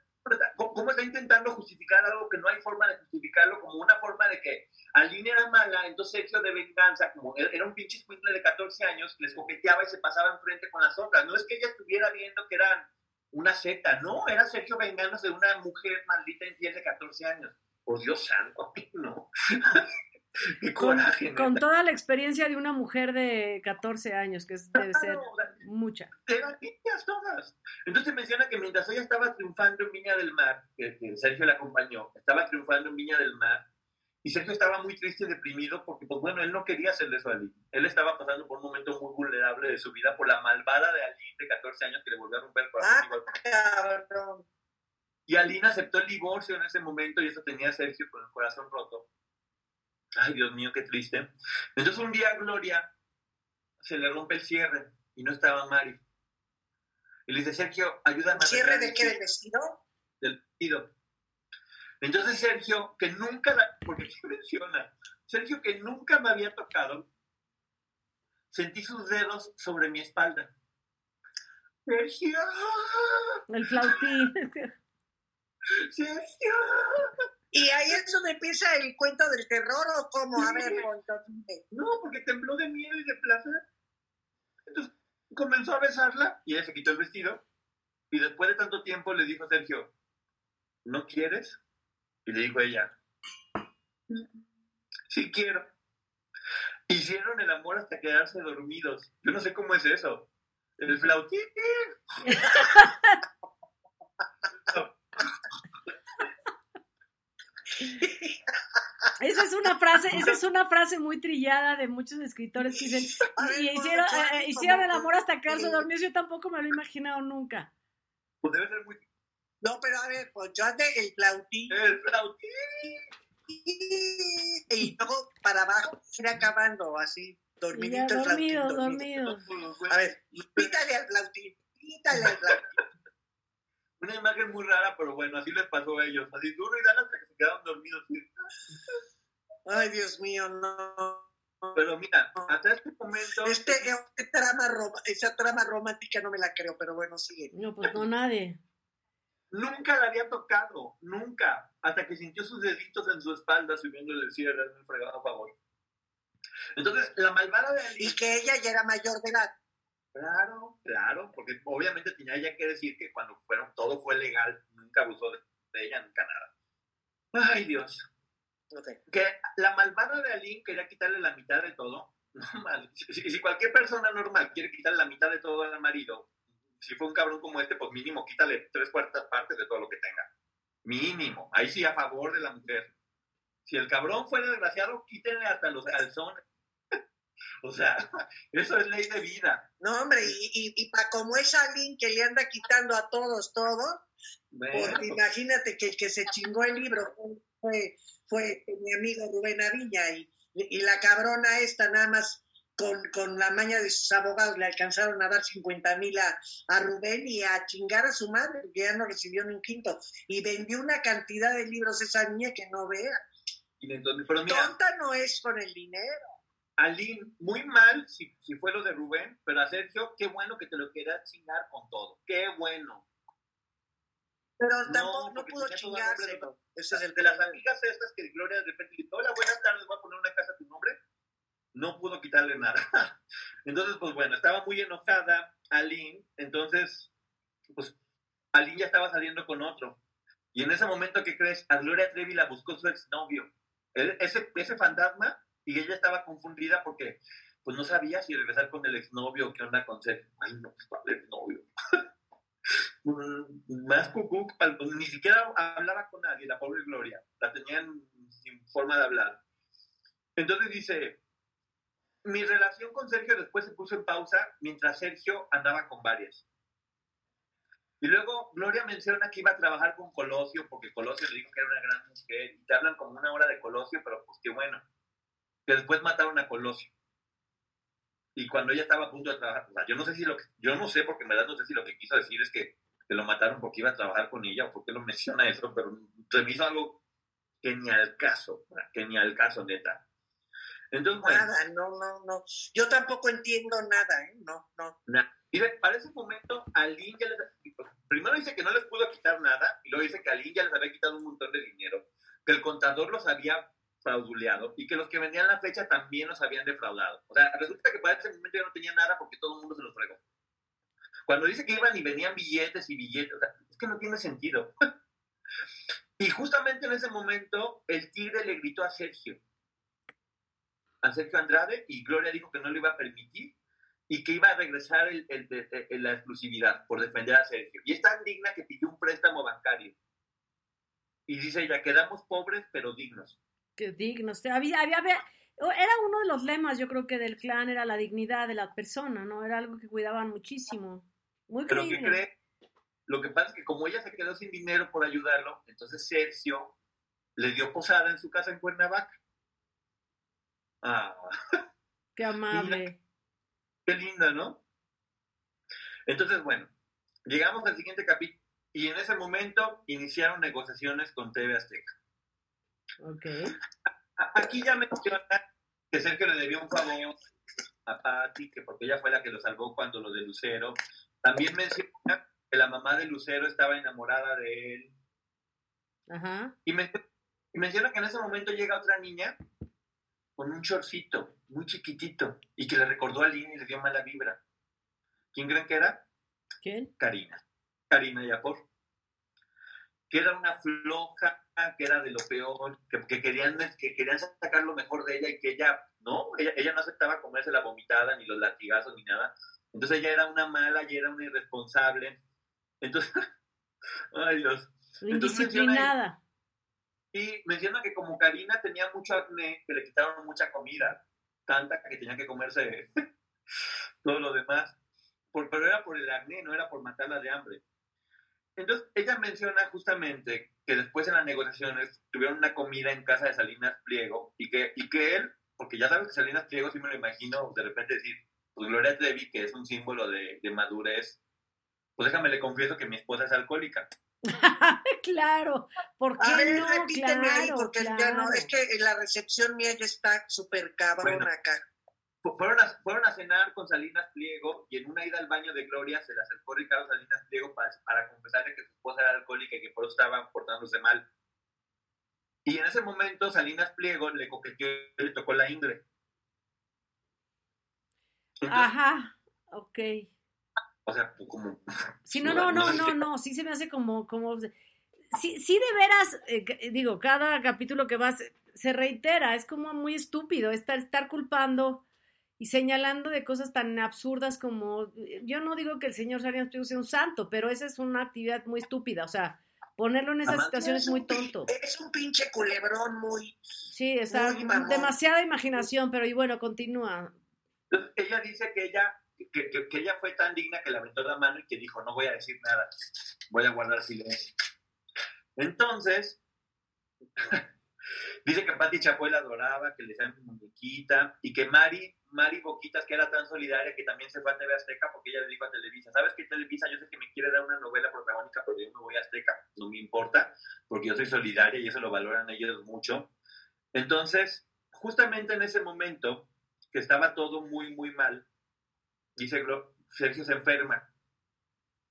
[SPEAKER 4] ¿cómo está intentando justificar algo que no hay forma de justificarlo como una forma de que Aline era mala, entonces Sergio de venganza, como era un pinche escuincle de 14 años, les coqueteaba y se pasaba enfrente con las otras. No es que ella estuviera viendo que eran una secta, no, era Sergio vengándose de una mujer maldita infiel de 14 años. Por Dios santo, no. Qué
[SPEAKER 2] Con,
[SPEAKER 4] coraje,
[SPEAKER 2] con toda la experiencia de una mujer de 14 años, que es- debe ser
[SPEAKER 4] Claro, o sea,
[SPEAKER 2] mucha.
[SPEAKER 4] eran niñas todas. Entonces menciona que mientras ella estaba triunfando en Viña del Mar, que, que Sergio la acompañó, estaba triunfando en Viña del Mar, y Sergio estaba muy triste y deprimido porque, pues bueno, él no quería hacerle eso a Aline. Él estaba pasando por un momento muy vulnerable de su vida por la malvada de Aline de 14 años que le volvió a romper el corazón.
[SPEAKER 3] Ah,
[SPEAKER 4] igual
[SPEAKER 3] cabrón.
[SPEAKER 4] Y Aline aceptó el divorcio en ese momento y eso tenía a Sergio con el corazón roto. Ay, Dios mío, qué triste. Entonces un día a Gloria se le rompe el cierre y no estaba Mari. Y le dice, Sergio, ayúdame a
[SPEAKER 3] ¿Cierre de qué? ¿Del vestido?
[SPEAKER 4] del vestido. Entonces Sergio, que nunca, la, porque aquí menciona, Sergio que nunca me había tocado, sentí sus dedos sobre mi espalda. Sergio,
[SPEAKER 2] El flautín.
[SPEAKER 4] Sergio.
[SPEAKER 3] ¿Y ahí es donde empieza el cuento del terror o cómo? A ver,
[SPEAKER 4] No, porque tembló de miedo y de placer. Entonces comenzó a besarla y ella se quitó el vestido. Y después de tanto tiempo le dijo a Sergio, ¿no quieres? Y le dijo ella, sí quiero. Hicieron el amor hasta quedarse dormidos. Yo no sé cómo es eso. El flautín.
[SPEAKER 2] Esa es una frase, esa es una frase muy trillada de muchos escritores que dicen, y hicieron, eh, hicieron el amor hasta quedarse dormidos, yo tampoco me lo he imaginado nunca.
[SPEAKER 4] Pues debe ser muy...
[SPEAKER 3] No, pero a ver, pues yo ande el flautín
[SPEAKER 4] El flautín.
[SPEAKER 3] y luego para abajo ir acabando así,
[SPEAKER 2] Y ya
[SPEAKER 3] dormidito el flautín. dormido.
[SPEAKER 2] dormidos.
[SPEAKER 3] A ver, pítale al flautín, pítale al flautín.
[SPEAKER 4] Una imagen muy rara, pero bueno, así les pasó a ellos. Así duro y dan hasta que se quedaron dormidos.
[SPEAKER 3] Ay, Dios mío, no.
[SPEAKER 4] Pero mira, hasta este momento...
[SPEAKER 3] Este, este trama rom- esa trama romántica no me la creo, pero bueno, sigue.
[SPEAKER 2] No, pues no nadie.
[SPEAKER 4] Nunca la había tocado, nunca, hasta que sintió sus deditos en su espalda subiéndole el cierre un fregado favor. Entonces, la malvada de
[SPEAKER 3] Y
[SPEAKER 4] Alice,
[SPEAKER 3] que ella ya era mayor de edad.
[SPEAKER 4] Claro, claro, porque obviamente tenía ya que decir que cuando fueron, todo fue legal, nunca abusó de, de ella, nunca nada. Ay, Dios. Que la malvada de Aline quería quitarle la mitad de todo. No, mal. Si, si- cualquier persona normal quiere quitarle la mitad de todo al marido, si fue un cabrón como este, pues mínimo quítale tres cuartas partes de todo lo que tenga. Mínimo. Ahí sí a favor de la mujer. Si el cabrón fue desgraciado, quítenle hasta los calzones. o sea, eso es ley de vida.
[SPEAKER 3] No, hombre, y, y, y para como es alguien que le anda quitando a todos todo,
[SPEAKER 4] Bueno,
[SPEAKER 3] porque imagínate que el que se chingó el libro fue, fue mi amigo Rubén Aviña y, y la cabrona esta nada más con, con la maña de sus abogados le alcanzaron a dar 50 mil a, a Rubén y a chingar a su madre, porque ya no recibió ni un quinto. Y vendió una cantidad de libros esa niña que no vea.
[SPEAKER 4] y entonces- pero mira,
[SPEAKER 3] Tonta no es con el dinero.
[SPEAKER 4] Aline, muy mal si, si fue lo de Rubén, pero a Sergio, qué bueno que te lo quieras chingar con todo. Qué bueno.
[SPEAKER 3] Pero tampoco no pudo
[SPEAKER 4] a nombre de
[SPEAKER 3] chingárselo. Ese es el
[SPEAKER 4] de las amigas estas que Gloria de repente dice, hola, buenas tardes, voy a poner una casa a tu nombre, no pudo quitarle nada. Entonces, pues bueno, estaba muy enojada Aline, entonces, pues Aline ya estaba saliendo con otro. Y en ese momento, ¿qué crees? A Gloria Trevi la buscó su exnovio. Ese, ese fantasma, y ella estaba confundida porque pues no sabía si regresar con el exnovio o qué onda con Sergio. Ay, no, pues ¿cuál exnovio? Mm, más cucú, al- ni siquiera hablaba con nadie, la pobre Gloria, la tenían sin forma de hablar. Entonces dice, mi relación con Sergio después se puso en pausa mientras Sergio andaba con varias. Y luego Gloria menciona que iba a trabajar con Colosio, porque Colosio le dijo que era una gran mujer, y te hablan como una hora de Colosio, pero pues qué bueno. Que después mataron a Colosio. Y cuando ella estaba a punto de trabajar, o sea, yo no sé si lo que, yo no sé, porque en verdad no sé si lo que quiso decir es que que lo mataron porque iba a trabajar con ella o por qué lo menciona eso, pero se me hizo algo que ni al caso, que ni al caso, neta.
[SPEAKER 3] Entonces, bueno, nada, no, no, no. Yo tampoco entiendo nada, ¿eh? No, no.
[SPEAKER 4] Y para ese momento, Aline ya les... Primero dice que no les pudo quitar nada, y luego dice que Aline ya les había quitado un montón de dinero, que el contador los había frauduleado y que los que vendían la fecha también los habían defraudado. O sea, resulta que para ese momento ya no tenía nada porque todo el mundo se los fregó. Cuando dice que iban y venían billetes y billetes, o sea, es que no tiene sentido. y justamente en ese momento, el tigre le gritó a Sergio, a Sergio Andrade, y Gloria dijo que no le iba a permitir y que iba a regresar el, la exclusividad por defender a Sergio. Y es tan digna que pidió un préstamo bancario. Y dice ella, quedamos pobres pero dignos.
[SPEAKER 2] Que dignos. Había, había, era uno de los lemas, yo creo que del clan, era la dignidad de la persona, ¿no? Era algo que cuidaban muchísimo. Muy
[SPEAKER 4] Pero ¿qué cree? Lo que pasa es que como ella se quedó sin dinero por ayudarlo, entonces Sergio le dio posada en su casa en Cuernavaca. Ah.
[SPEAKER 2] Qué amable.
[SPEAKER 4] Qué linda, ¿no? Entonces, bueno, llegamos al siguiente capítulo y en ese momento iniciaron negociaciones con TV Azteca.
[SPEAKER 2] Ok.
[SPEAKER 4] Aquí ya menciona que Sergio le debió un favor a Patti, que porque ella fue la que lo salvó cuando lo de Lucero, también menciona que la mamá de Lucero estaba enamorada de él.
[SPEAKER 2] Ajá.
[SPEAKER 4] Y, menciona que en ese momento llega otra niña con un chorcito muy chiquitito y que le recordó a Lynn y le dio mala vibra. ¿Quién creen que era?
[SPEAKER 2] ¿Quién?
[SPEAKER 4] Karina. Karina Yapor. Que era una floja, que era de lo peor, que, querían, que querían sacar lo mejor de ella y que ella, no, ella, ella no aceptaba comerse la vomitada, ni los latigazos, ni nada. Entonces ella era una mala y era una irresponsable. Entonces, ay Dios.
[SPEAKER 2] Indisciplinada.
[SPEAKER 4] y menciona que como Karina tenía mucho acné, que le quitaron mucha comida, tanta que tenía que comerse todo lo demás. Por, pero era por el acné, no era por matarla de hambre. Entonces, ella menciona justamente que después en las negociaciones tuvieron una comida en casa de Salinas Pliego y que, y que él, porque ya sabes que Salinas Pliego, sí me lo imagino de repente decir, pues Gloria Trevi, que es un símbolo de, madurez, pues déjame le confieso que mi esposa es alcohólica.
[SPEAKER 2] claro, ¿por qué no? Claro,
[SPEAKER 3] porque ya no, es que la recepción mía ya está súper cabrón acá.
[SPEAKER 4] Fueron a, fueron a cenar con Salinas Pliego y en una ida al baño de Gloria se le acercó Ricardo Salinas Pliego para, para confesarle que su esposa era alcohólica y que por eso estaban portándose mal. Y en ese momento Salinas Pliego le coqueteó y le tocó la Ingrid.
[SPEAKER 2] Ajá, ok.
[SPEAKER 4] O sea, como...
[SPEAKER 2] Sí, no, no, no, no, no, sí se me hace como, como... Sí, sí de veras, eh, digo, cada capítulo que vas se reitera, es como muy estúpido estar, estar culpando y señalando de cosas tan absurdas como, yo no digo que el señor Salinas sea un santo, pero esa es una actividad muy estúpida, o sea, ponerlo en esas situaciones es muy tonto.
[SPEAKER 3] Es un pinche culebrón muy...
[SPEAKER 2] Sí, está demasiada imaginación, pero y bueno, continúa.
[SPEAKER 4] Ella dice que ella, que, que, ella fue tan digna que le aventó la mano y que dijo, no voy a decir nada, voy a guardar silencio. Entonces, dice que Patti Chapoy la adoraba, que le mi muñequita, y que Mari, Mari Boquitas, que era tan solidaria, que también se fue a TV Azteca porque ella le dijo a Televisa, ¿sabes qué Televisa? Yo sé que me quiere dar una novela protagónica, pero yo me voy a Azteca, no me importa, porque yo soy solidaria y eso lo valoran ellos mucho. Entonces, justamente en ese momento, que estaba todo muy, muy mal, dice Sergio se enferma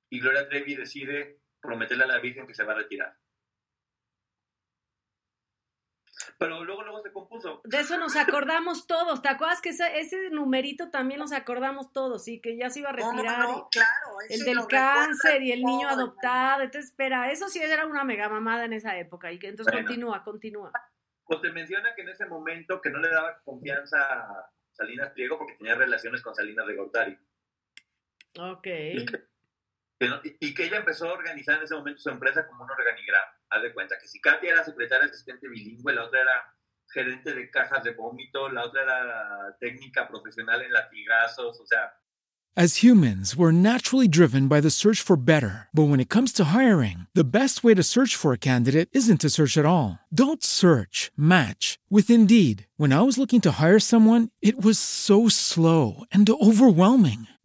[SPEAKER 4] y Gloria Trevi decide prometerle a la Virgen que se va a retirar. Pero luego, luego se compuso.
[SPEAKER 2] De eso nos acordamos todos. ¿Te acuerdas que ese, ese numerito también nos acordamos todos? Sí, que ya se iba a retirar.
[SPEAKER 3] claro.
[SPEAKER 2] El del cáncer y el niño adoptado. Entonces, espera, eso sí era una mega mamada en esa época. Y que entonces continúa, continúa.
[SPEAKER 4] Pues te menciona que en ese momento que no le daba confianza Salinas Pliego porque tenía relaciones con Salinas de Gortari.
[SPEAKER 2] Ok.
[SPEAKER 4] Y que, ella empezó a organizar en ese momento su empresa como un organigrama. Haz de cuenta que si Katia era secretaria asistente bilingüe, la otra era gerente de cajas de vómito, la otra era técnica profesional en latigazos, o sea.
[SPEAKER 5] As humans, we're naturally driven by the search for better. But when it comes to hiring, the best way to search for a candidate isn't to search at all. Don't search, match with Indeed. When I was looking to hire someone, it was so slow and overwhelming.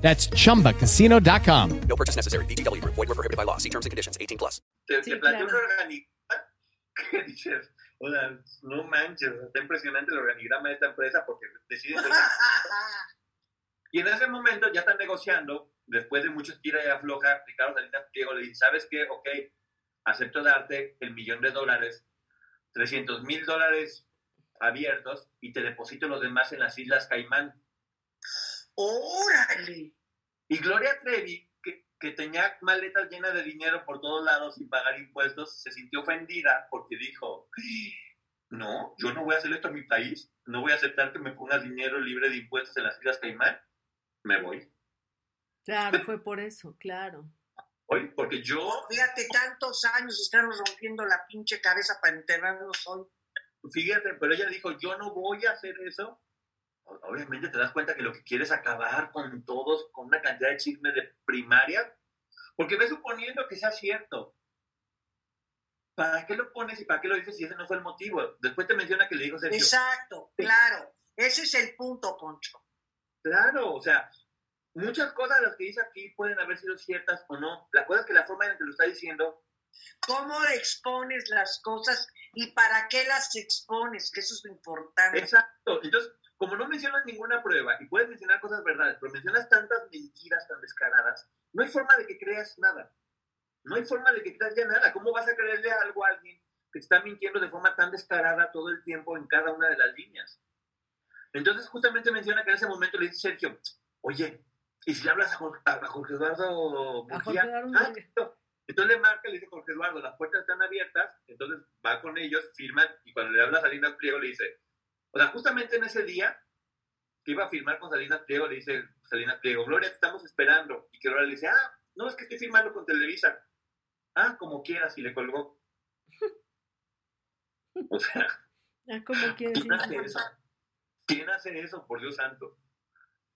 [SPEAKER 10] That's chumbacasino.com.
[SPEAKER 9] No purchase necessary. VGW Group. Void were prohibited by law. See terms and conditions. 18 plus.
[SPEAKER 4] Te,
[SPEAKER 2] Sí,
[SPEAKER 4] te plantea
[SPEAKER 2] claro.
[SPEAKER 4] un organigrama que dices, o sea, no manches, está impresionante el organigrama de esta empresa porque deciden... y en ese momento ya están negociando, después de muchos tira y afloja, Ricardo Salinas Pliego le dice, ¿sabes qué? Ok, acepto darte el millón de dólares, 300 mil dólares abiertos y te deposito los demás en las Islas Caimán.
[SPEAKER 3] ¡Órale!
[SPEAKER 4] Y Gloria Trevi, que, que tenía maletas llenas de dinero por todos lados sin pagar impuestos, se sintió ofendida porque dijo, no, yo no voy a hacer esto a mi país, no voy a aceptar que me pongas dinero libre de impuestos en las Islas Caimán, me voy.
[SPEAKER 2] Claro, fue por eso, claro.
[SPEAKER 4] Hoy, porque yo,
[SPEAKER 3] Fíjate, tantos años estamos rompiendo la pinche cabeza para enterrarnos hoy.
[SPEAKER 4] fíjate, pero ella dijo, yo no voy a hacer eso. Obviamente te das cuenta que lo que quiere es acabar con todos, con una cantidad de chismes de primaria, porque ves suponiendo que sea cierto. ¿Para qué lo pones y para qué lo dices si ese no fue el motivo? Después te menciona que le dijo Sergio.
[SPEAKER 3] Exacto, claro. Ese es el punto, Poncho.
[SPEAKER 4] Claro, o sea, muchas cosas de las que dice aquí pueden haber sido ciertas o no. La cosa es que la forma en que lo está diciendo,
[SPEAKER 3] ¿Cómo expones las cosas y para qué las expones? Que eso es lo importante.
[SPEAKER 4] exacto. Entonces, como no mencionas ninguna prueba y puedes mencionar cosas verdades, pero mencionas tantas mentiras tan descaradas, no hay forma de que creas nada. No hay forma de que creas ya nada. ¿Cómo vas a creerle algo a alguien que está mintiendo de forma tan descarada todo el tiempo en cada una de las líneas? Entonces, justamente menciona que en ese momento le dice Sergio, oye, ¿y si le hablas a Jorge, a Jorge Eduardo
[SPEAKER 2] A Jorge
[SPEAKER 4] Mejía?
[SPEAKER 2] Eduardo
[SPEAKER 4] Ah. Entonces le marca, le dice Jorge Eduardo, las puertas están abiertas, entonces va con ellos, firman, y cuando le habla a Salinas Pliego le dice, o sea, justamente en ese día que iba a firmar con Salinas Pliego, le dice Salinas Pliego, Gloria, te estamos esperando, y que Gloria le dice, ah, no, es que estoy firmando con Televisa. Ah, como quieras, y le colgó. O sea,
[SPEAKER 2] Ah, como quieres.
[SPEAKER 4] ¿quién hace eso? ¿Quién hace eso, por Dios santo?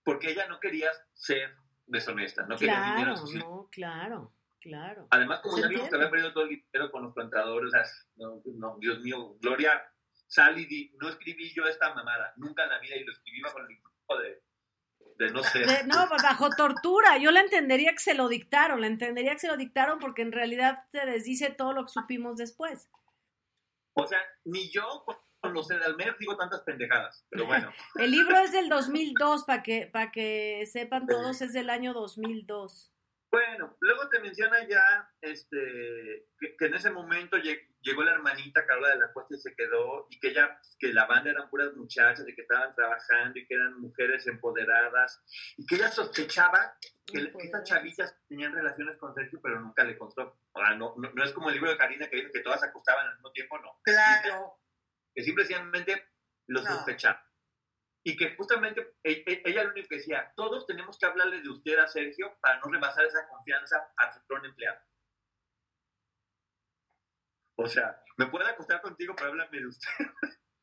[SPEAKER 4] Porque ella no quería ser deshonesta, no quería dinero
[SPEAKER 2] Claro,
[SPEAKER 4] sitio.
[SPEAKER 2] no, claro, claro.
[SPEAKER 4] Además, como ya vimos que había perdido todo el dinero con los plantadores, o sea, no, no, Dios mío, Gloria, sal y di, no escribí yo esta mamada, nunca en la vida, y lo escribí bajo el influjo de, de no sé.
[SPEAKER 2] De- no, bajo tortura. Yo la entendería que se lo dictaron, la entendería que se lo dictaron porque en realidad se desdice todo lo que supimos después.
[SPEAKER 4] O sea, ni yo con los Sedalmer digo tantas pendejadas, pero bueno.
[SPEAKER 2] El libro es del 2002, para que, para que sepan todos, es del año 2002.
[SPEAKER 4] Bueno, luego te menciona ya este, que, que en ese momento lleg- llegó la hermanita Carola de la Cuesta y se quedó, y que ella, que la banda eran puras muchachas y que estaban trabajando y que eran mujeres empoderadas, y que ella sospechaba que, estas chavitas tenían relaciones con Sergio, pero nunca le constó. O sea, no, no, no es como el libro de Karina que dice que todas se acostaban al mismo tiempo, no.
[SPEAKER 3] Claro.
[SPEAKER 4] Que simplemente lo
[SPEAKER 3] No.
[SPEAKER 4] sospechaba. Y que justamente e- e- ella lo único que decía, todos tenemos que hablarle de usted a Sergio para no rebasar esa confianza a patrón empleado. O sea, me puede acostar contigo, pero háblame de usted.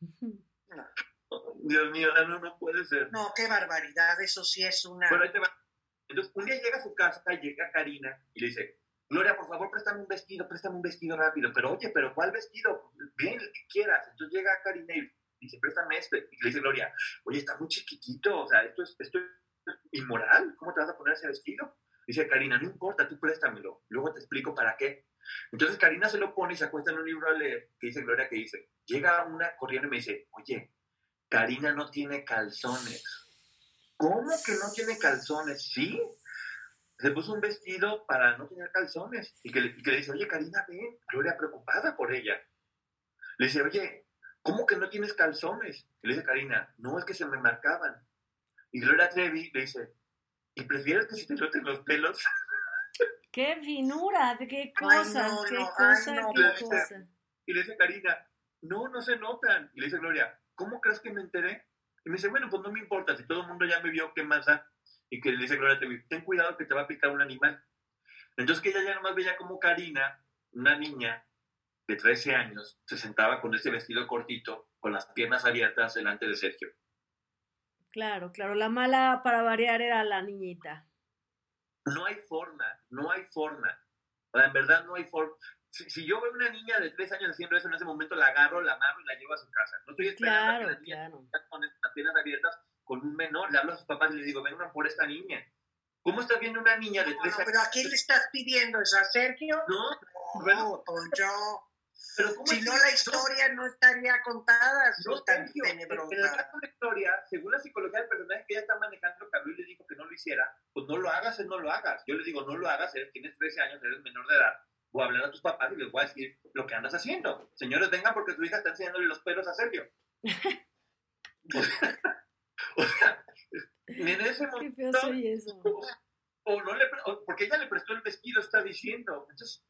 [SPEAKER 4] Dios mío, no, no puede ser.
[SPEAKER 3] No, qué barbaridad. Eso sí es una.
[SPEAKER 4] Bueno, ahí te va. Entonces, un día llega a su casa, llega Karina y le dice, Gloria, por favor, préstame un vestido, préstame un vestido rápido. Pero oye, pero ¿cuál vestido? Bien, el que quieras. Entonces llega Karina y dice, préstame este. Y le dice Gloria, oye, está muy chiquitito, o sea, esto es, esto es inmoral. ¿Cómo te vas a poner ese vestido? Dice Karina, no importa, tú préstamelo. Luego te explico para qué. Entonces Karina se lo pone y se acuesta en un libro a leer, que dice Gloria, que dice, llega una corriente y me dice, oye, Karina no tiene calzones. ¿Cómo que no tiene calzones? Sí. Se puso un vestido para no tener calzones. Y que, y le dice, oye, Karina, ven. Gloria preocupada por ella. Le dice, oye, ¿cómo que no tienes calzones? Y le dice Karina, no, es que se me marcaban. Y Gloria Trevi le dice, ¿y prefieres que se te noten los pelos?
[SPEAKER 2] ¡Qué finura! ¡Qué cosa!
[SPEAKER 3] no,
[SPEAKER 2] ¡Qué
[SPEAKER 3] no,
[SPEAKER 2] cosa!
[SPEAKER 3] ay, no,
[SPEAKER 2] ¡Qué
[SPEAKER 4] dice-
[SPEAKER 2] cosa!
[SPEAKER 4] Y le dice Karina, no, no se notan. Y le dice Gloria, ¿cómo crees que me enteré? Y me dice, bueno, pues no me importa, si todo el mundo ya me vio, ¿qué más da? Y que le dice Gloria Trevi, ten cuidado que te va a picar un animal. Entonces que ella ya nomás veía como Karina, una niña de 13 años, se sentaba con ese vestido cortito, con las piernas abiertas delante de Sergio.
[SPEAKER 2] Claro, claro. La mala para variar era la niñita.
[SPEAKER 4] No hay forma, no hay forma. O sea, en verdad no hay forma. Si, si yo veo una niña de 3 años haciendo eso, en ese momento la agarro, la amarro y la llevo a su casa. No estoy esperando a que
[SPEAKER 2] Claro,
[SPEAKER 4] la niña
[SPEAKER 2] claro.
[SPEAKER 4] con las piernas abiertas con un menor. Le hablo a sus papás y les digo, vengan por esta niña. ¿Cómo estás viendo una niña de
[SPEAKER 3] No,
[SPEAKER 4] 3
[SPEAKER 3] no,
[SPEAKER 4] años?
[SPEAKER 3] pero ¿a quién le estás pidiendo? ¿Es a Sergio?
[SPEAKER 4] No,
[SPEAKER 3] No,
[SPEAKER 4] bueno,
[SPEAKER 3] Poncho.
[SPEAKER 4] Pero ¿cómo
[SPEAKER 3] Si no, la historia no estaría contada,
[SPEAKER 4] No,
[SPEAKER 3] no tan
[SPEAKER 4] el
[SPEAKER 3] tenebrosa.
[SPEAKER 4] caso de la historia, según la psicología del personaje que ella está manejando, que habló y le dijo que no lo hiciera, pues no lo hagas, es no lo hagas. Yo le digo, no lo hagas, eres- tienes 13 años, eres menor de edad. Voy a hablar a tus papás y les voy a decir lo que andas haciendo. Señores, vengan porque tu hija está enseñándole los pelos a Sergio. o sea, o sea, en ese
[SPEAKER 2] Qué feo
[SPEAKER 4] momento,
[SPEAKER 2] soy eso.
[SPEAKER 4] o, o no le, o porque ella le prestó el vestido, está diciendo. Entonces,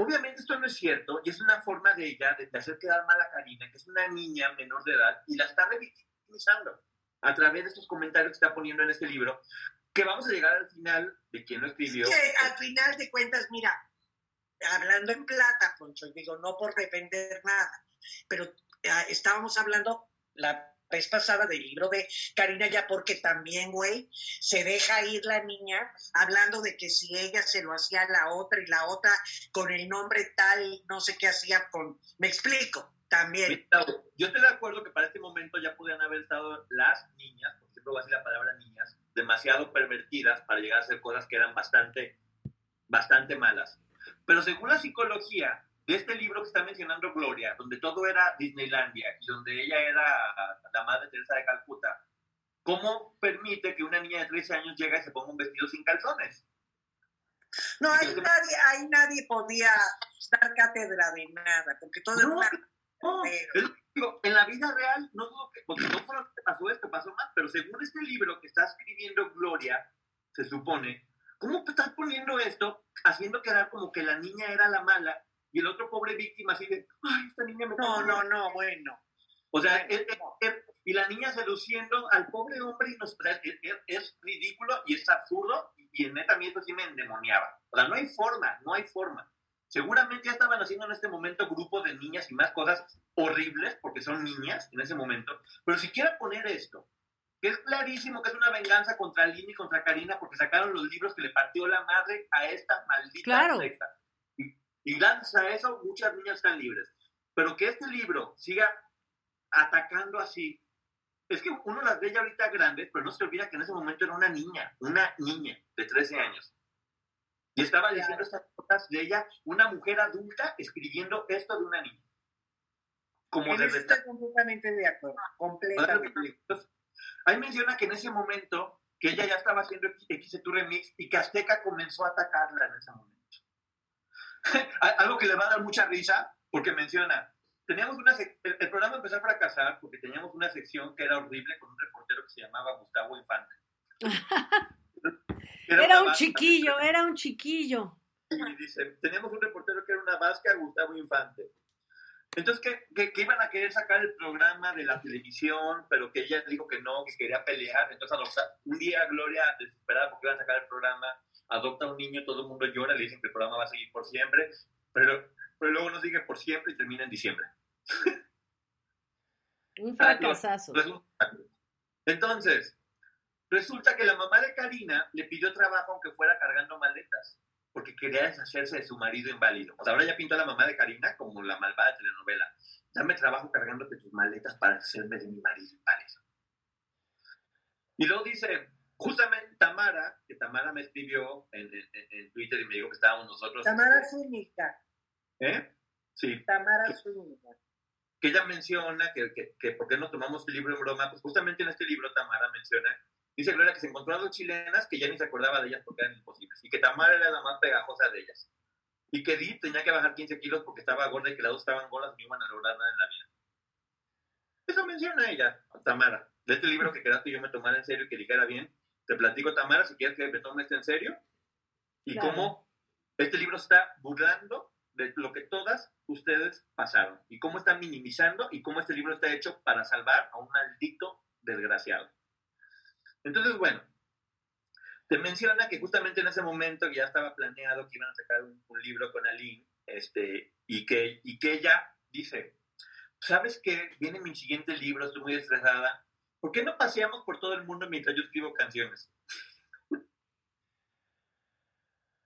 [SPEAKER 4] obviamente esto no es cierto y es una forma de ella de, hacer quedar mal a Karina, que es una niña menor de edad, y la está revictimizando a través de estos comentarios que está poniendo en este libro, que vamos a llegar al final de quien lo escribió.
[SPEAKER 3] Al final de cuentas, mira, hablando en plata, Poncho, digo, no por defender nada, pero ah, estábamos hablando la vez pasada del libro de Karina ya porque también, güey, se deja ir la niña hablando de que si ella se lo hacía a la otra y la otra con el nombre tal, no sé qué hacía con... Me explico, también.
[SPEAKER 4] Yo estoy de acuerdo que para este momento ya podrían haber estado las niñas, porque siempre voy a decir la palabra niñas, demasiado pervertidas para llegar a hacer cosas que eran bastante, bastante malas. Pero según la psicología de este libro que está mencionando Gloria, donde todo era Disneylandia y donde ella era la madre Teresa de Calcuta, ¿cómo permite que una niña de 13 años llegue y se ponga un vestido sin calzones?
[SPEAKER 3] No, ahí nadie, ahí nadie podía dar cátedra de nada, porque todo
[SPEAKER 4] No,
[SPEAKER 3] era
[SPEAKER 4] no, es digo, en la vida real, no dudo que, porque no solo pasó esto, pasó más, pero según este libro que está escribiendo Gloria, se supone, ¿cómo estás poniendo esto haciendo quedar como que la niña era la mala y el otro pobre víctima así de, ay, esta niña me
[SPEAKER 3] No, no, no, bueno.
[SPEAKER 4] O sea, es- es- es- y la niña seduciendo al pobre hombre y nos, o sea, es, ridículo y es absurdo y en neta mí sí me endemoniaba. O sea, no hay forma, no hay forma. Seguramente ya estaban haciendo en este momento grupos de niñas y más cosas horribles porque son niñas en ese momento. Pero si quiera poner esto, que es clarísimo que es una venganza contra Lini y contra Karina porque sacaron los libros que le partió la madre a esta maldita
[SPEAKER 2] Claro.
[SPEAKER 4] secta. Y, gracias a eso muchas niñas están libres. Pero que este libro siga atacando así, es que uno las ve ya ahorita grandes, pero no se olvida que en ese momento era una niña, una niña de 13 años. Y estaba diciendo estas cosas de ella, una mujer adulta escribiendo esto de una niña. Como de
[SPEAKER 3] estoy completamente de acuerdo,
[SPEAKER 4] ¿Sabes lo que
[SPEAKER 3] completamente.
[SPEAKER 4] ahí menciona que en ese momento, que ella ya estaba haciendo X Remix y que Azteca comenzó a atacarla en ese momento. Algo que le va a dar mucha risa, porque menciona, teníamos una el, el programa empezó a fracasar porque teníamos una sección que era horrible con un reportero que se llamaba Gustavo Infante.
[SPEAKER 2] Era un
[SPEAKER 4] vasca,
[SPEAKER 2] chiquillo, era un chiquillo.
[SPEAKER 4] y dice, teníamos un reportero que era una vasca, Gustavo Infante. Entonces, que, que, que iban a querer sacar el programa de la televisión, pero que ella dijo que no, que quería pelear. Entonces, un día Gloria, desesperada porque iban a sacar el programa, adopta a un niño, todo el mundo llora, le dicen que el programa va a seguir por siempre, pero, pero luego no sigue por siempre y termina en diciembre.
[SPEAKER 2] Un
[SPEAKER 4] Ah,
[SPEAKER 2] fracasazo.
[SPEAKER 4] Entonces, resulta que la mamá de Karina le pidió trabajo aunque fuera cargando maletas. porque quería deshacerse de su marido inválido. O sea, ahora ya pintó a la mamá de Karina como la malvada telenovela. Dame trabajo cargándote tus maletas para hacerme de mi marido inválido. Y luego dice, justamente Tamara, que Tamara me escribió en, en- en Twitter y me dijo que estábamos nosotros...
[SPEAKER 3] Tamara Zúñiga.
[SPEAKER 4] ¿Eh? Sí.
[SPEAKER 3] Tamara Zúñiga.
[SPEAKER 4] que ella menciona que, que, que por qué no tomamos el libro en broma, pues justamente en este libro Tamara menciona, dice Gloria que se encontró a dos chilenas que ya ni se acordaba de ellas porque eran imposibles, y que Tamara era la más pegajosa de ellas, y que Edith tenía que bajar 15 kilos porque estaba gorda y que las dos estaban gordas y no iban a lograr nada en la vida. Eso menciona ella, Tamara. De este libro que quedaste yo me tomara en serio y que dijera bien, te platico Tamara, si quieres que me tome este en serio, y
[SPEAKER 2] Claro.
[SPEAKER 4] cómo este libro está burlando de lo que todas ustedes pasaron y cómo están minimizando y cómo este libro está hecho para salvar a un maldito desgraciado. Entonces, bueno, te menciona que justamente en ese momento ya estaba planeado que iban a sacar un, un libro con Aline, este, y que, y que ella dice, ¿sabes qué? Viene mi siguiente libro, estoy muy estresada. ¿Por qué no paseamos por todo el mundo mientras yo escribo canciones?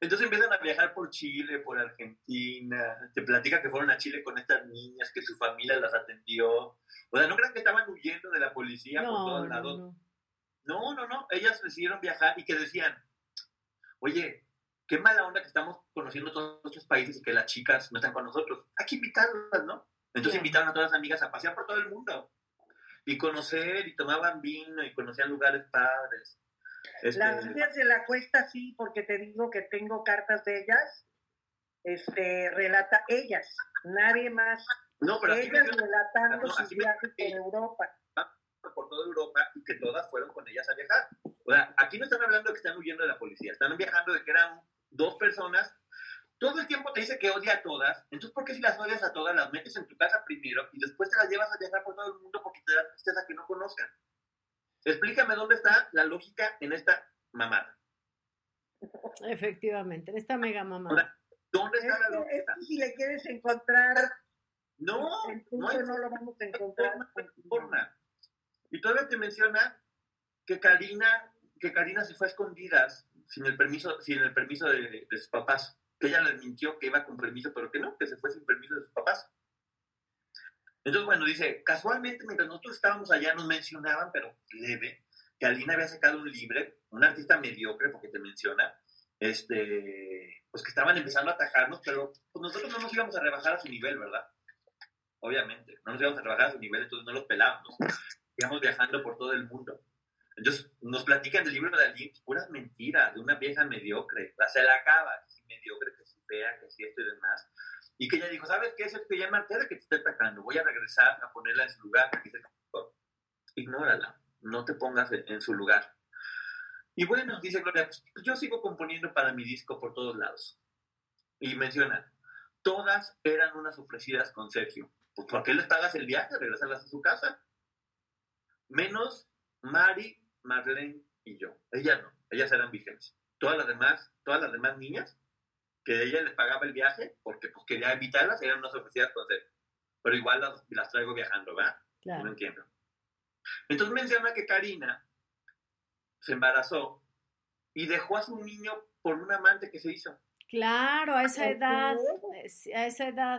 [SPEAKER 4] Entonces empiezan a viajar por Chile, por Argentina, te platica que fueron a Chile con estas niñas, que su familia las atendió. O sea, no crean que estaban huyendo de la policía por
[SPEAKER 2] No,
[SPEAKER 4] todos
[SPEAKER 2] no,
[SPEAKER 4] lados.
[SPEAKER 2] no.
[SPEAKER 4] No, no, no. Ellas decidieron viajar y que decían, oye, qué mala onda que estamos conociendo todos estos países y que las chicas no están con nosotros. Hay que invitarlas, ¿no? Entonces
[SPEAKER 2] Ya.
[SPEAKER 4] invitaron a todas las amigas a pasear por todo el mundo. Y conocer, y tomaban vino, y conocían lugares padres. Este,
[SPEAKER 3] Las niñas de la cuesta sí, porque te digo que tengo cartas de ellas. Este, relata ellas, nadie más.
[SPEAKER 4] no, pero
[SPEAKER 3] ellas
[SPEAKER 4] menciona-
[SPEAKER 3] relatando
[SPEAKER 4] no,
[SPEAKER 3] sus
[SPEAKER 4] aquí me-
[SPEAKER 3] viajes por Europa.
[SPEAKER 4] por toda Europa y que todas fueron con ellas a viajar. O sea, aquí no están hablando de que están huyendo de la policía, están viajando de que eran dos personas. Todo el tiempo te dice que odia a todas, entonces ¿por qué si las odias a todas las metes en tu casa primero y después te las llevas a viajar por todo el mundo porque te da tristeza que no conozcan? Explícame dónde está la lógica en esta mamada.
[SPEAKER 2] Efectivamente, en esta mega mamá.
[SPEAKER 4] Ahora, ¿Dónde
[SPEAKER 3] Es
[SPEAKER 4] está la lógica?
[SPEAKER 3] que si le quieres encontrar,
[SPEAKER 4] No, no
[SPEAKER 3] no lo vamos a encontrar.
[SPEAKER 4] forma. Y todavía te menciona que Karina, que Karina se fue a escondidas sin el permiso, sin el permiso de, de sus papás. Que ella les mintió que iba con permiso, pero que no, que se fue sin permiso de sus papás. Entonces, bueno, dice, casualmente mientras nosotros estábamos allá nos mencionaban, pero leve, que Alina había sacado un libre, un artista mediocre, porque te menciona, este, pues que estaban empezando a atajarnos, pero pues nosotros no nos íbamos a rebajar a su nivel, ¿verdad? Obviamente, no nos íbamos a rebajar a su nivel, entonces no los pelábamos. Íbamos viajando por todo el mundo. Entonces, nos platican del libro de Aline, puras mentiras, de una vieja mediocre, sea, se la acaba, si mediocre, que si fea, que si esto y demás. Y que ella dijo, ¿sabes qué? Es que ya me harté de que te esté atacando, voy a regresar a ponerla en su lugar. Ignórala, no te pongas en su lugar. Y bueno, dice Gloria, pues, pues yo sigo componiendo para mi disco por todos lados. Y menciona, todas eran unas ofrecidas con Sergio. Pues ¿por qué les pagas el viaje? Regresarlas a su casa. Menos Mari, Marlene y yo. Ellas no, ellas eran vírgenes. Todas las demás, todas las demás niñas, que ella les pagaba el viaje, porque pues quería invitarlas, eran unas ofrecidas con Sergio. Pero igual las, las traigo viajando, ¿verdad? No
[SPEAKER 2] Claro.
[SPEAKER 4] entiendo. Entonces menciona que Karina se embarazó y dejó a su niño por un amante que se hizo.
[SPEAKER 2] Claro, a esa edad, eh, a esa edad.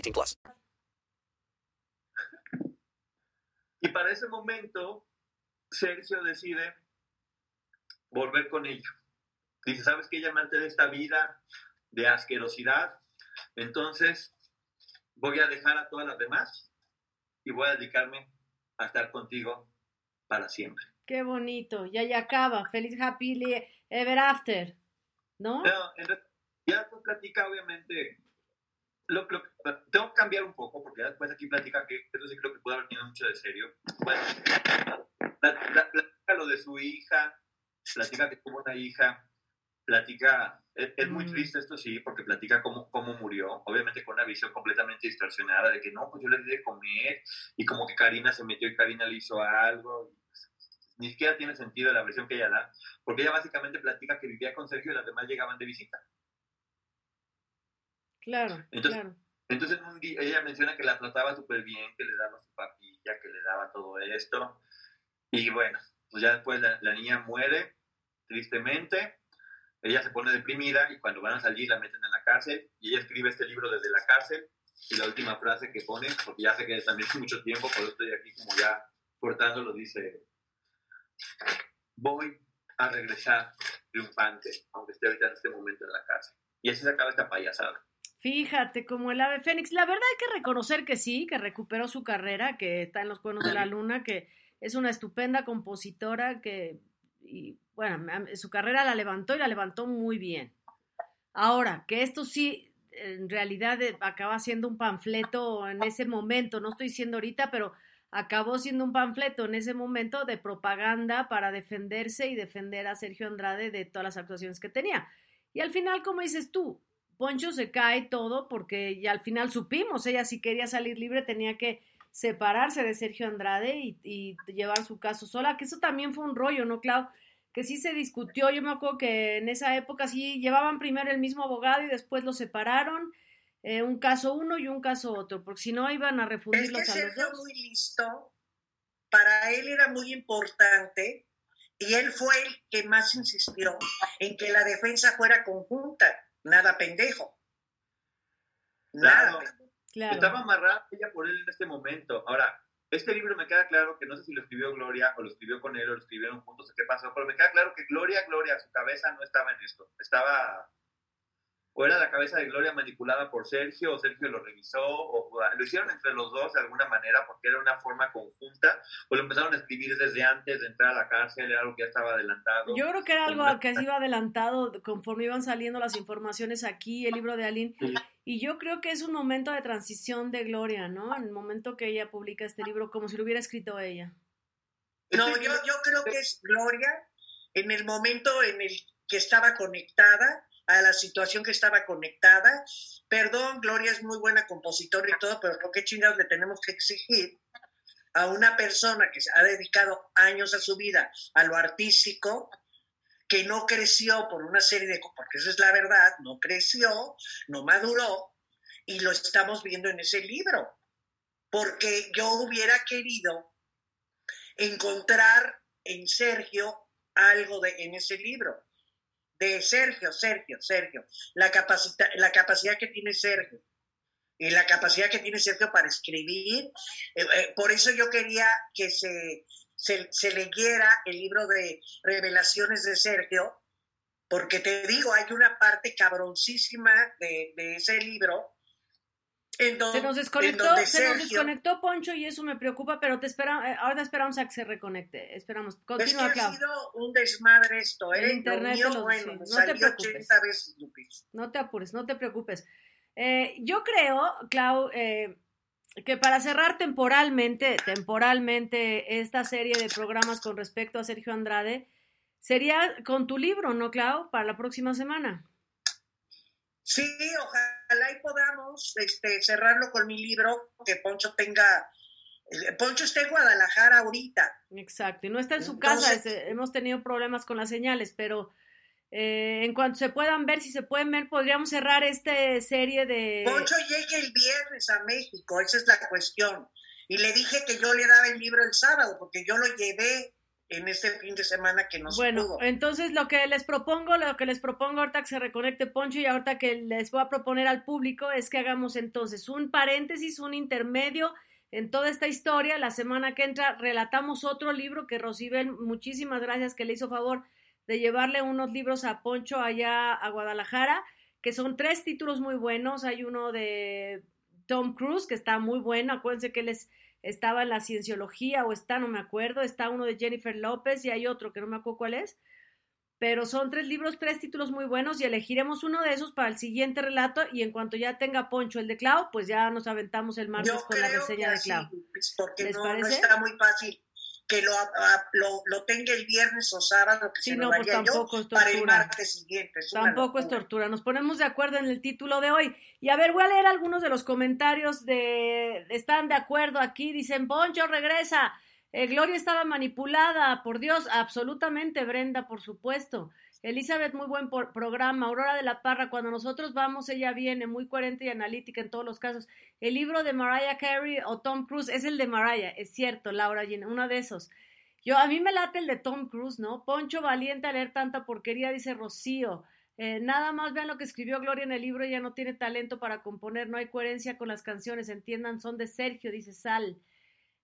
[SPEAKER 9] 18 plus.
[SPEAKER 4] Y para ese momento, Sergio decide volver con ella. Dice, ¿sabes qué? Ya me de esta vida de asquerosidad, entonces voy a dejar a todas las demás y voy a dedicarme a estar contigo para siempre.
[SPEAKER 2] Qué bonito, ya ya acaba, feliz happy ever after, ¿no?
[SPEAKER 4] ya tú platica obviamente, lo, tengo que cambiar un poco porque después aquí platica que eso sí creo que puede haber tenido mucho de serio. Bueno, platica lo de su hija, platica que tuvo una hija, platica, es, muy mm. triste esto sí, porque platica cómo, cómo murió, obviamente con una visión completamente distorsionada de que no, pues yo le di de comer y como que Karina se metió y Karina le hizo algo. Ni siquiera tiene sentido la versión que ella da, porque ella básicamente platica que vivía con Sergio y las demás llegaban de visita.
[SPEAKER 2] Claro,
[SPEAKER 4] entonces,
[SPEAKER 2] claro.
[SPEAKER 4] Entonces ella menciona que la trataba súper bien, que le daba su papilla, que le daba todo esto. Y bueno, pues ya después la niña muere, tristemente, ella se pone deprimida y cuando van a salir la meten en la cárcel y ella escribe este libro desde la cárcel y la última frase que pone, porque ya sé que también es mucho tiempo, por eso estoy aquí como ya cortándolo, dice, voy a regresar triunfante, aunque esté ahorita en este momento en la cárcel. Y así se acaba esta payasada.
[SPEAKER 2] Fíjate, como el ave fénix, la verdad hay que reconocer que sí, que recuperó su carrera, que está en los cuernos de la luna, que es una estupenda compositora, que y bueno, su carrera la levantó y la levantó muy bien. Ahora, que esto sí, en realidad eh, acaba siendo un panfleto en ese momento, no estoy diciendo ahorita, pero acabó siendo un panfleto en ese momento de propaganda para defenderse y defender a Sergio Andrade de todas las actuaciones que tenía. Y al final, como dices tú, Poncho se cae todo porque ya al final supimos, ella si quería salir libre tenía que separarse de Sergio Andrade y, y llevar su caso sola, que eso también fue un rollo, ¿no, Clau? que sí se discutió. Yo me acuerdo que en esa época sí llevaban primero el mismo abogado y después lo separaron, eh, un caso uno y un caso otro, porque si no iban a refundirlos
[SPEAKER 3] es que
[SPEAKER 2] a los dos.
[SPEAKER 3] muy listo, para él era muy importante y él fue el que más insistió en que la defensa fuera conjunta, nada pendejo.
[SPEAKER 4] Nada. Claro. Estaba amarrada ella por él en este momento. Ahora, este libro me queda claro que no sé si lo escribió Gloria o lo escribió con él o lo escribieron juntos o qué pasó, pero me queda claro que Gloria, Gloria, su cabeza no estaba en esto. Estaba o era la cabeza de Gloria manipulada por Sergio, o Sergio lo revisó, o lo hicieron entre los dos de alguna manera porque era una forma conjunta, o lo empezaron a escribir desde antes de entrar a la cárcel, era algo que ya estaba adelantado.
[SPEAKER 2] Yo creo que era algo que se iba adelantado conforme iban saliendo las informaciones aquí, el libro de Aline, y yo creo que es un momento de transición de Gloria, ¿no? En el momento que ella publica este libro, como si lo hubiera escrito ella.
[SPEAKER 3] No, yo, yo creo que es Gloria en el momento en el que estaba conectada a la situación que estaba conectada. Perdón, Gloria es muy buena compositora y todo, pero ¿por qué chingados le tenemos que exigir a una persona que ha dedicado años a su vida a lo artístico, que no creció por una serie de porque esa es la verdad, no creció, no maduró, y lo estamos viendo en ese libro. Porque yo hubiera querido encontrar en Sergio algo de, en ese libro de Sergio, Sergio, Sergio, la, la capacidad que tiene Sergio y la capacidad que tiene Sergio para escribir. Eh, eh, por eso yo quería que se, se, leyera el libro de Revelaciones de Sergio, porque te digo, hay una parte cabroncísima de, de ese libro
[SPEAKER 2] se nos desconectó, se nos desconectó Poncho y eso me preocupa, pero te espera, eh, ahora esperamos a que se reconecte. Esperamos. Continúa,
[SPEAKER 3] es que ha sido un desmadre esto, ¿eh?
[SPEAKER 2] internet
[SPEAKER 3] no te
[SPEAKER 2] preocupes. no te apures, no te preocupes. Eh, yo creo, Clau, eh, que para cerrar temporalmente, temporalmente esta serie de programas con respecto a Sergio Andrade, sería con tu libro, ¿no, Clau? Para la próxima semana.
[SPEAKER 3] Sí, ojalá y podamos este, cerrarlo con mi libro, que Poncho tenga... Eh, Poncho está en Guadalajara ahorita.
[SPEAKER 2] Exacto, y no está en su casa, hemos tenido problemas con las señales, pero eh, en cuanto se puedan ver, si se pueden ver, podríamos cerrar esta serie de...
[SPEAKER 3] Poncho llega el viernes a México, esa es la cuestión. Y le dije que yo le daba el libro el sábado, porque yo lo llevé en este fin de semana que nos
[SPEAKER 2] Bueno, entonces lo que les propongo, lo que les propongo ahorita que se reconecte Poncho y ahorita que les voy a proponer al público es que hagamos entonces un paréntesis, un intermedio en toda esta historia. La semana que entra relatamos otro libro que Rosibel, muchísimas gracias que le hizo favor de llevarle unos libros a Poncho allá a Guadalajara, que son tres títulos muy buenos. Hay uno de Tom Cruise, que está muy bueno. Acuérdense que él es, estaba en la cienciología o está, no me acuerdo. Está uno de Jennifer López y hay otro que no me acuerdo cuál es. Pero son tres libros, tres títulos muy buenos y elegiremos uno de esos para el siguiente relato y en cuanto ya tenga Poncho el de Clau, pues ya nos aventamos el martes
[SPEAKER 3] Yo
[SPEAKER 2] con la reseña de Clau.
[SPEAKER 3] Lupis, porque
[SPEAKER 2] ¿Les
[SPEAKER 3] no, no
[SPEAKER 2] parece?
[SPEAKER 3] está muy fácil que lo, a- lo, lo tenga el viernes o sábado, que
[SPEAKER 2] Sí,
[SPEAKER 3] se
[SPEAKER 2] no,
[SPEAKER 3] lo
[SPEAKER 2] pues
[SPEAKER 3] yo
[SPEAKER 2] tampoco es
[SPEAKER 3] para el
[SPEAKER 2] tortura.
[SPEAKER 3] martes siguiente. Es
[SPEAKER 2] Tampoco es tortura. Nos ponemos de acuerdo en el título de hoy. Y a ver, voy a leer algunos de los comentarios de... Están de acuerdo aquí. Dicen, Poncho, regresa. Eh, Gloria estaba manipulada. Por Dios, absolutamente, Brenda, por supuesto. Elizabeth, muy buen por- programa. Aurora de la Parra, cuando nosotros vamos, ella viene, muy coherente y analítica en todos los casos. El libro de Mariah Carey o Tom Cruise es el de Mariah, es cierto, Laura, uno de esos. Yo, a mí me late el de Tom Cruise, ¿no? Poncho valiente a leer tanta porquería, dice Rocío. Eh, nada más vean lo que escribió Gloria en el libro, ella no tiene talento para componer, no hay coherencia con las canciones, entiendan, son de Sergio, dice Sal.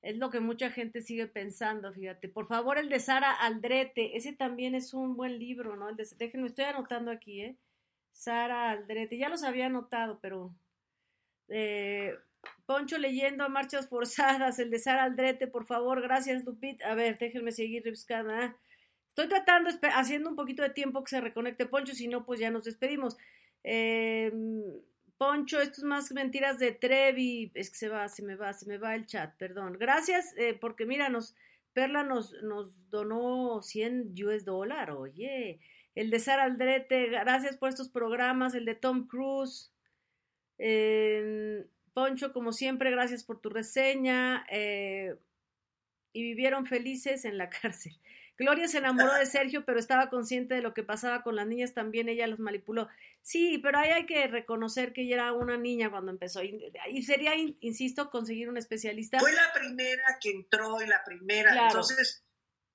[SPEAKER 2] Es lo que mucha gente sigue pensando, fíjate. Por favor, el de Sara Aldrete, ese también es un buen libro, ¿no? El de, déjenme, estoy anotando aquí, ¿eh? Sara Aldrete, ya los había anotado, pero... eh, Poncho leyendo a Marchas Forzadas, el de Sara Aldrete, por favor, gracias Lupit. A ver, déjenme seguir buscando. ¿eh? Estoy tratando, haciendo un poquito de tiempo que se reconecte Poncho, si no, pues ya nos despedimos. Eh, Poncho, esto es más mentiras de Trevi. Es que se va, se me va, se me va el chat, perdón. Gracias, eh, porque mira, nos, Perla nos, donó 100 US dólar, oye. El de Sara Aldrete, gracias por estos programas. El de Tom Cruise. Eh, Poncho, como siempre, gracias por tu reseña. eh, y vivieron felices en la cárcel. Gloria se enamoró de Sergio, pero estaba consciente de lo que pasaba con las niñas, también ella los manipuló. Sí, pero ahí hay que reconocer que ella era una niña cuando empezó. Y, y sería, in- insisto, conseguir un especialista.
[SPEAKER 3] Fue la primera que entró y la primera.
[SPEAKER 2] Claro.
[SPEAKER 3] Entonces,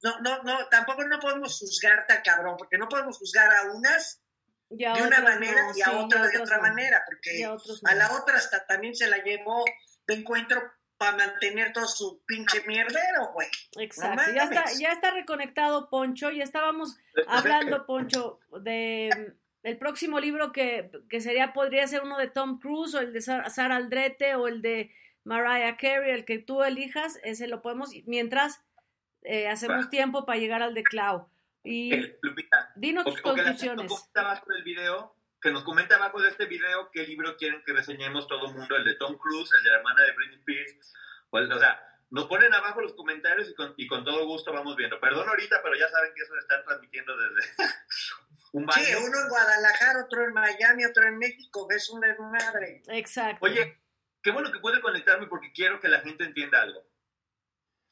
[SPEAKER 3] no, no, no, tampoco no podemos juzgar tan cabrón, porque no podemos juzgar a unas de una
[SPEAKER 2] otras
[SPEAKER 3] manera
[SPEAKER 2] no,
[SPEAKER 3] y a
[SPEAKER 2] sí,
[SPEAKER 3] otra de
[SPEAKER 2] otras
[SPEAKER 3] otra
[SPEAKER 2] no.
[SPEAKER 3] manera, porque
[SPEAKER 2] a
[SPEAKER 3] la otra hasta también se la llevó de encuentro para mantener todo su pinche mierdero, güey.
[SPEAKER 2] Exacto,
[SPEAKER 3] No
[SPEAKER 2] ya está, ya está reconectado Poncho, ya estábamos hablando, Poncho, de mm, el próximo libro que, que sería, podría ser uno de Tom Cruise, o el de Sara Sara Aldrete, o el de Mariah Carey, el que tú elijas, ese lo podemos, mientras eh, hacemos
[SPEAKER 4] Va.
[SPEAKER 2] tiempo para llegar al de Clau. Y
[SPEAKER 4] Eh, Lupita,
[SPEAKER 2] dinos tus
[SPEAKER 4] o- o que la gente
[SPEAKER 2] conclusiones.
[SPEAKER 4] comente abajo del video, que nos comente abajo de este video qué libro quieren que reseñemos todo el mundo, el de Tom Cruise, el de la hermana de Britney Spears, o, el- o sea, nos ponen abajo los comentarios y con, y con todo gusto vamos viendo. Perdón ahorita, pero ya saben que eso lo están transmitiendo desde un baño.
[SPEAKER 3] Sí, uno en Guadalajara, otro en Miami, otro en México, es una madre.
[SPEAKER 2] Exacto.
[SPEAKER 4] Oye, qué bueno que pude conectarme porque quiero que la gente entienda algo.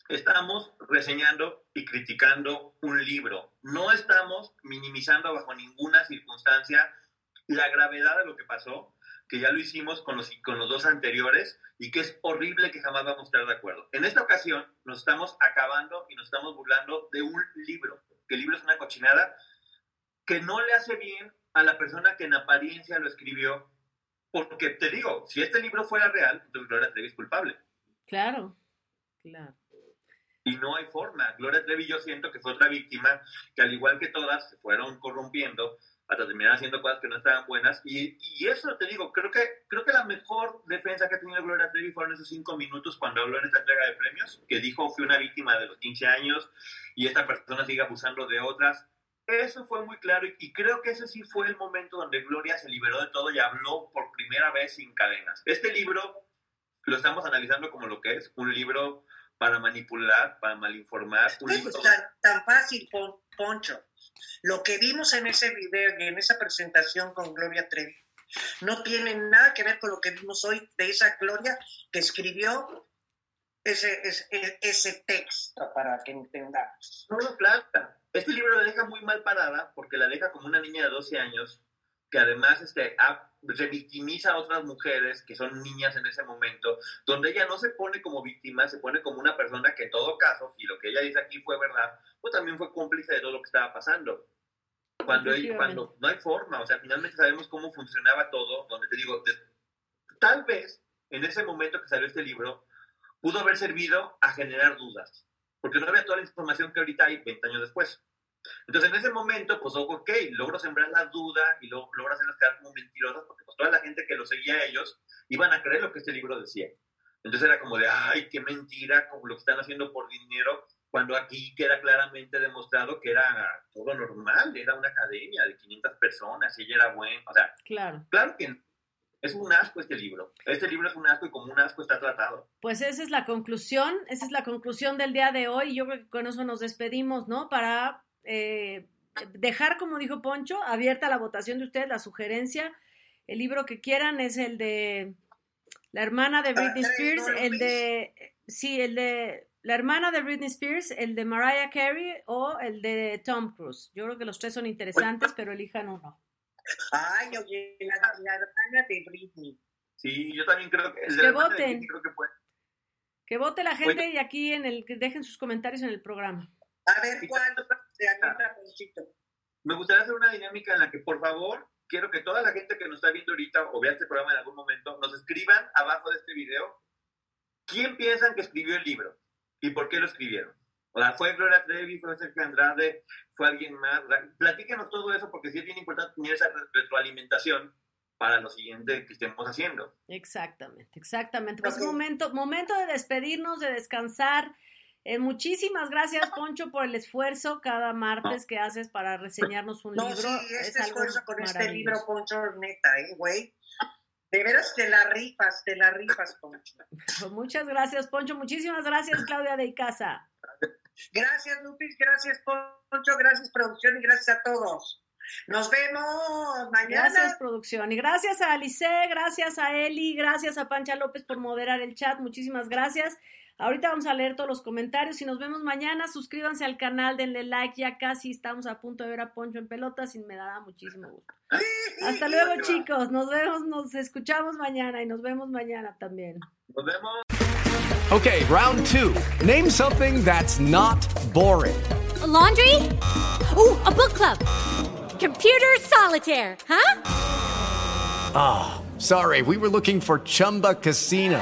[SPEAKER 4] Estamos reseñando y criticando un libro. No estamos minimizando bajo ninguna circunstancia la gravedad de lo que pasó, que ya lo hicimos con los, con los dos anteriores y que es horrible que jamás vamos a estar de acuerdo. En esta ocasión nos estamos acabando y nos estamos burlando de un libro, que el libro es una cochinada que no le hace bien a la persona que en apariencia lo escribió, porque te digo, si este libro fuera real, entonces Gloria Trevi es culpable.
[SPEAKER 2] Claro, claro.
[SPEAKER 4] Y no hay forma. Gloria Trevi yo siento que fue otra víctima que al igual que todas se fueron corrompiendo hasta terminar haciendo cosas que no estaban buenas. Y, y eso te digo, creo que, creo que la mejor defensa que ha tenido Gloria Trevi fueron esos cinco minutos cuando habló en esta entrega de premios, que dijo fui una víctima de los 15 años y esta persona sigue abusando de otras. Eso fue muy claro y, y creo que ese sí fue el momento donde Gloria se liberó de todo y habló por primera vez sin cadenas. Este libro lo estamos analizando como lo que es, un libro para manipular, para malinformar, un libro
[SPEAKER 3] tan, tan fácil, Pon- Poncho. Lo que vimos en ese video y en esa presentación con Gloria Trevi no tiene nada que ver con lo que vimos hoy de esa Gloria que escribió ese, ese, texto para que entendamos.
[SPEAKER 4] No lo planta. Este libro la deja muy mal parada porque la deja como una niña de 12 años que además este, ha- revictimiza a otras mujeres que son niñas en ese momento, donde ella no se pone como víctima, se pone como una persona que en todo caso, si lo que ella dice aquí fue verdad, pues también fue cómplice de todo lo que estaba pasando. Cuando, ella- cuando no hay forma, o sea, finalmente sabemos cómo funcionaba todo, donde te digo, des- tal vez en ese momento que salió este libro, pudo haber servido a generar dudas, porque no había toda la información que ahorita hay 20 años después. Entonces, en ese momento, pues, ok, logro sembrar la duda y luego logro hacerlos quedar como mentirosos, porque pues toda la gente que lo seguía a ellos iban a creer lo que este libro decía. Entonces era como de, ay, qué mentira, como lo que están haciendo por dinero, cuando aquí queda claramente demostrado que era todo normal, era una academia de 500 personas y ella era buena, o sea,
[SPEAKER 2] claro,
[SPEAKER 4] claro que es un asco este libro. Este libro es un asco y como un asco está tratado.
[SPEAKER 2] Pues esa es la conclusión, esa es la conclusión del día de hoy. Yo creo que con eso nos despedimos, ¿no? Para eh, dejar, como dijo Poncho, abierta la votación de ustedes, la sugerencia. El libro que quieran es el de la hermana de Britney Spears, el de, sí, el de la hermana de Britney Spears, el de Mariah Carey o el de Tom Cruise. Yo creo que los tres son interesantes, pero elijan uno.
[SPEAKER 3] Ay, oye, la, la hermana de Britney.
[SPEAKER 4] Sí, yo también creo que... El
[SPEAKER 2] que
[SPEAKER 4] la de
[SPEAKER 2] voten.
[SPEAKER 4] Britney creo que puede.
[SPEAKER 2] Que vote la gente y aquí en el que dejen sus comentarios en el programa.
[SPEAKER 3] A ver, ¿cuál? Anota, Ponchito.
[SPEAKER 4] Me gustaría hacer una dinámica en la que, por favor, quiero que toda la gente que nos está viendo ahorita o vea este programa en algún momento, nos escriban abajo de este video quién piensan que escribió el libro y por qué lo escribieron. O sea, fue Gloria Trevi, fue Sergio Andrade, fue alguien más. Platíquenos todo eso porque sí es bien importante tener esa re- retroalimentación para lo siguiente que estemos haciendo.
[SPEAKER 2] Exactamente, exactamente. Pues momento, momento de despedirnos, de descansar. Eh, muchísimas gracias, Poncho, por el esfuerzo cada martes que haces para reseñarnos un
[SPEAKER 3] No,
[SPEAKER 2] libro.
[SPEAKER 3] sí,
[SPEAKER 2] es
[SPEAKER 3] este
[SPEAKER 2] algo
[SPEAKER 3] esfuerzo con este libro, Poncho, neta, ¿eh, güey? De veras te la rifas, te la rifas, Poncho.
[SPEAKER 2] Pues muchas gracias, Poncho. Muchísimas gracias, Claudia de Icaza.
[SPEAKER 3] Gracias, Lupis, gracias, Poncho, gracias, producción, y gracias a todos. Nos vemos mañana.
[SPEAKER 2] Gracias, producción. Y gracias a Alice, gracias a Eli, gracias a Pancha López por moderar el chat. Muchísimas gracias. Ahorita vamos a leer todos los comentarios y nos vemos mañana. Suscríbanse al canal, denle like. Ya casi estamos a punto de ver a Poncho en pelotas y me dará muchísimo gusto. Hasta luego, chicos. Nos vemos, nos escuchamos mañana y nos vemos mañana también.
[SPEAKER 4] Nos vemos.
[SPEAKER 11] Okay, round two. Name something that's not boring.
[SPEAKER 12] A laundry? Ooh, a book club. Computer solitaire, huh?
[SPEAKER 11] Ah, sorry, we were looking for Chumba Casino.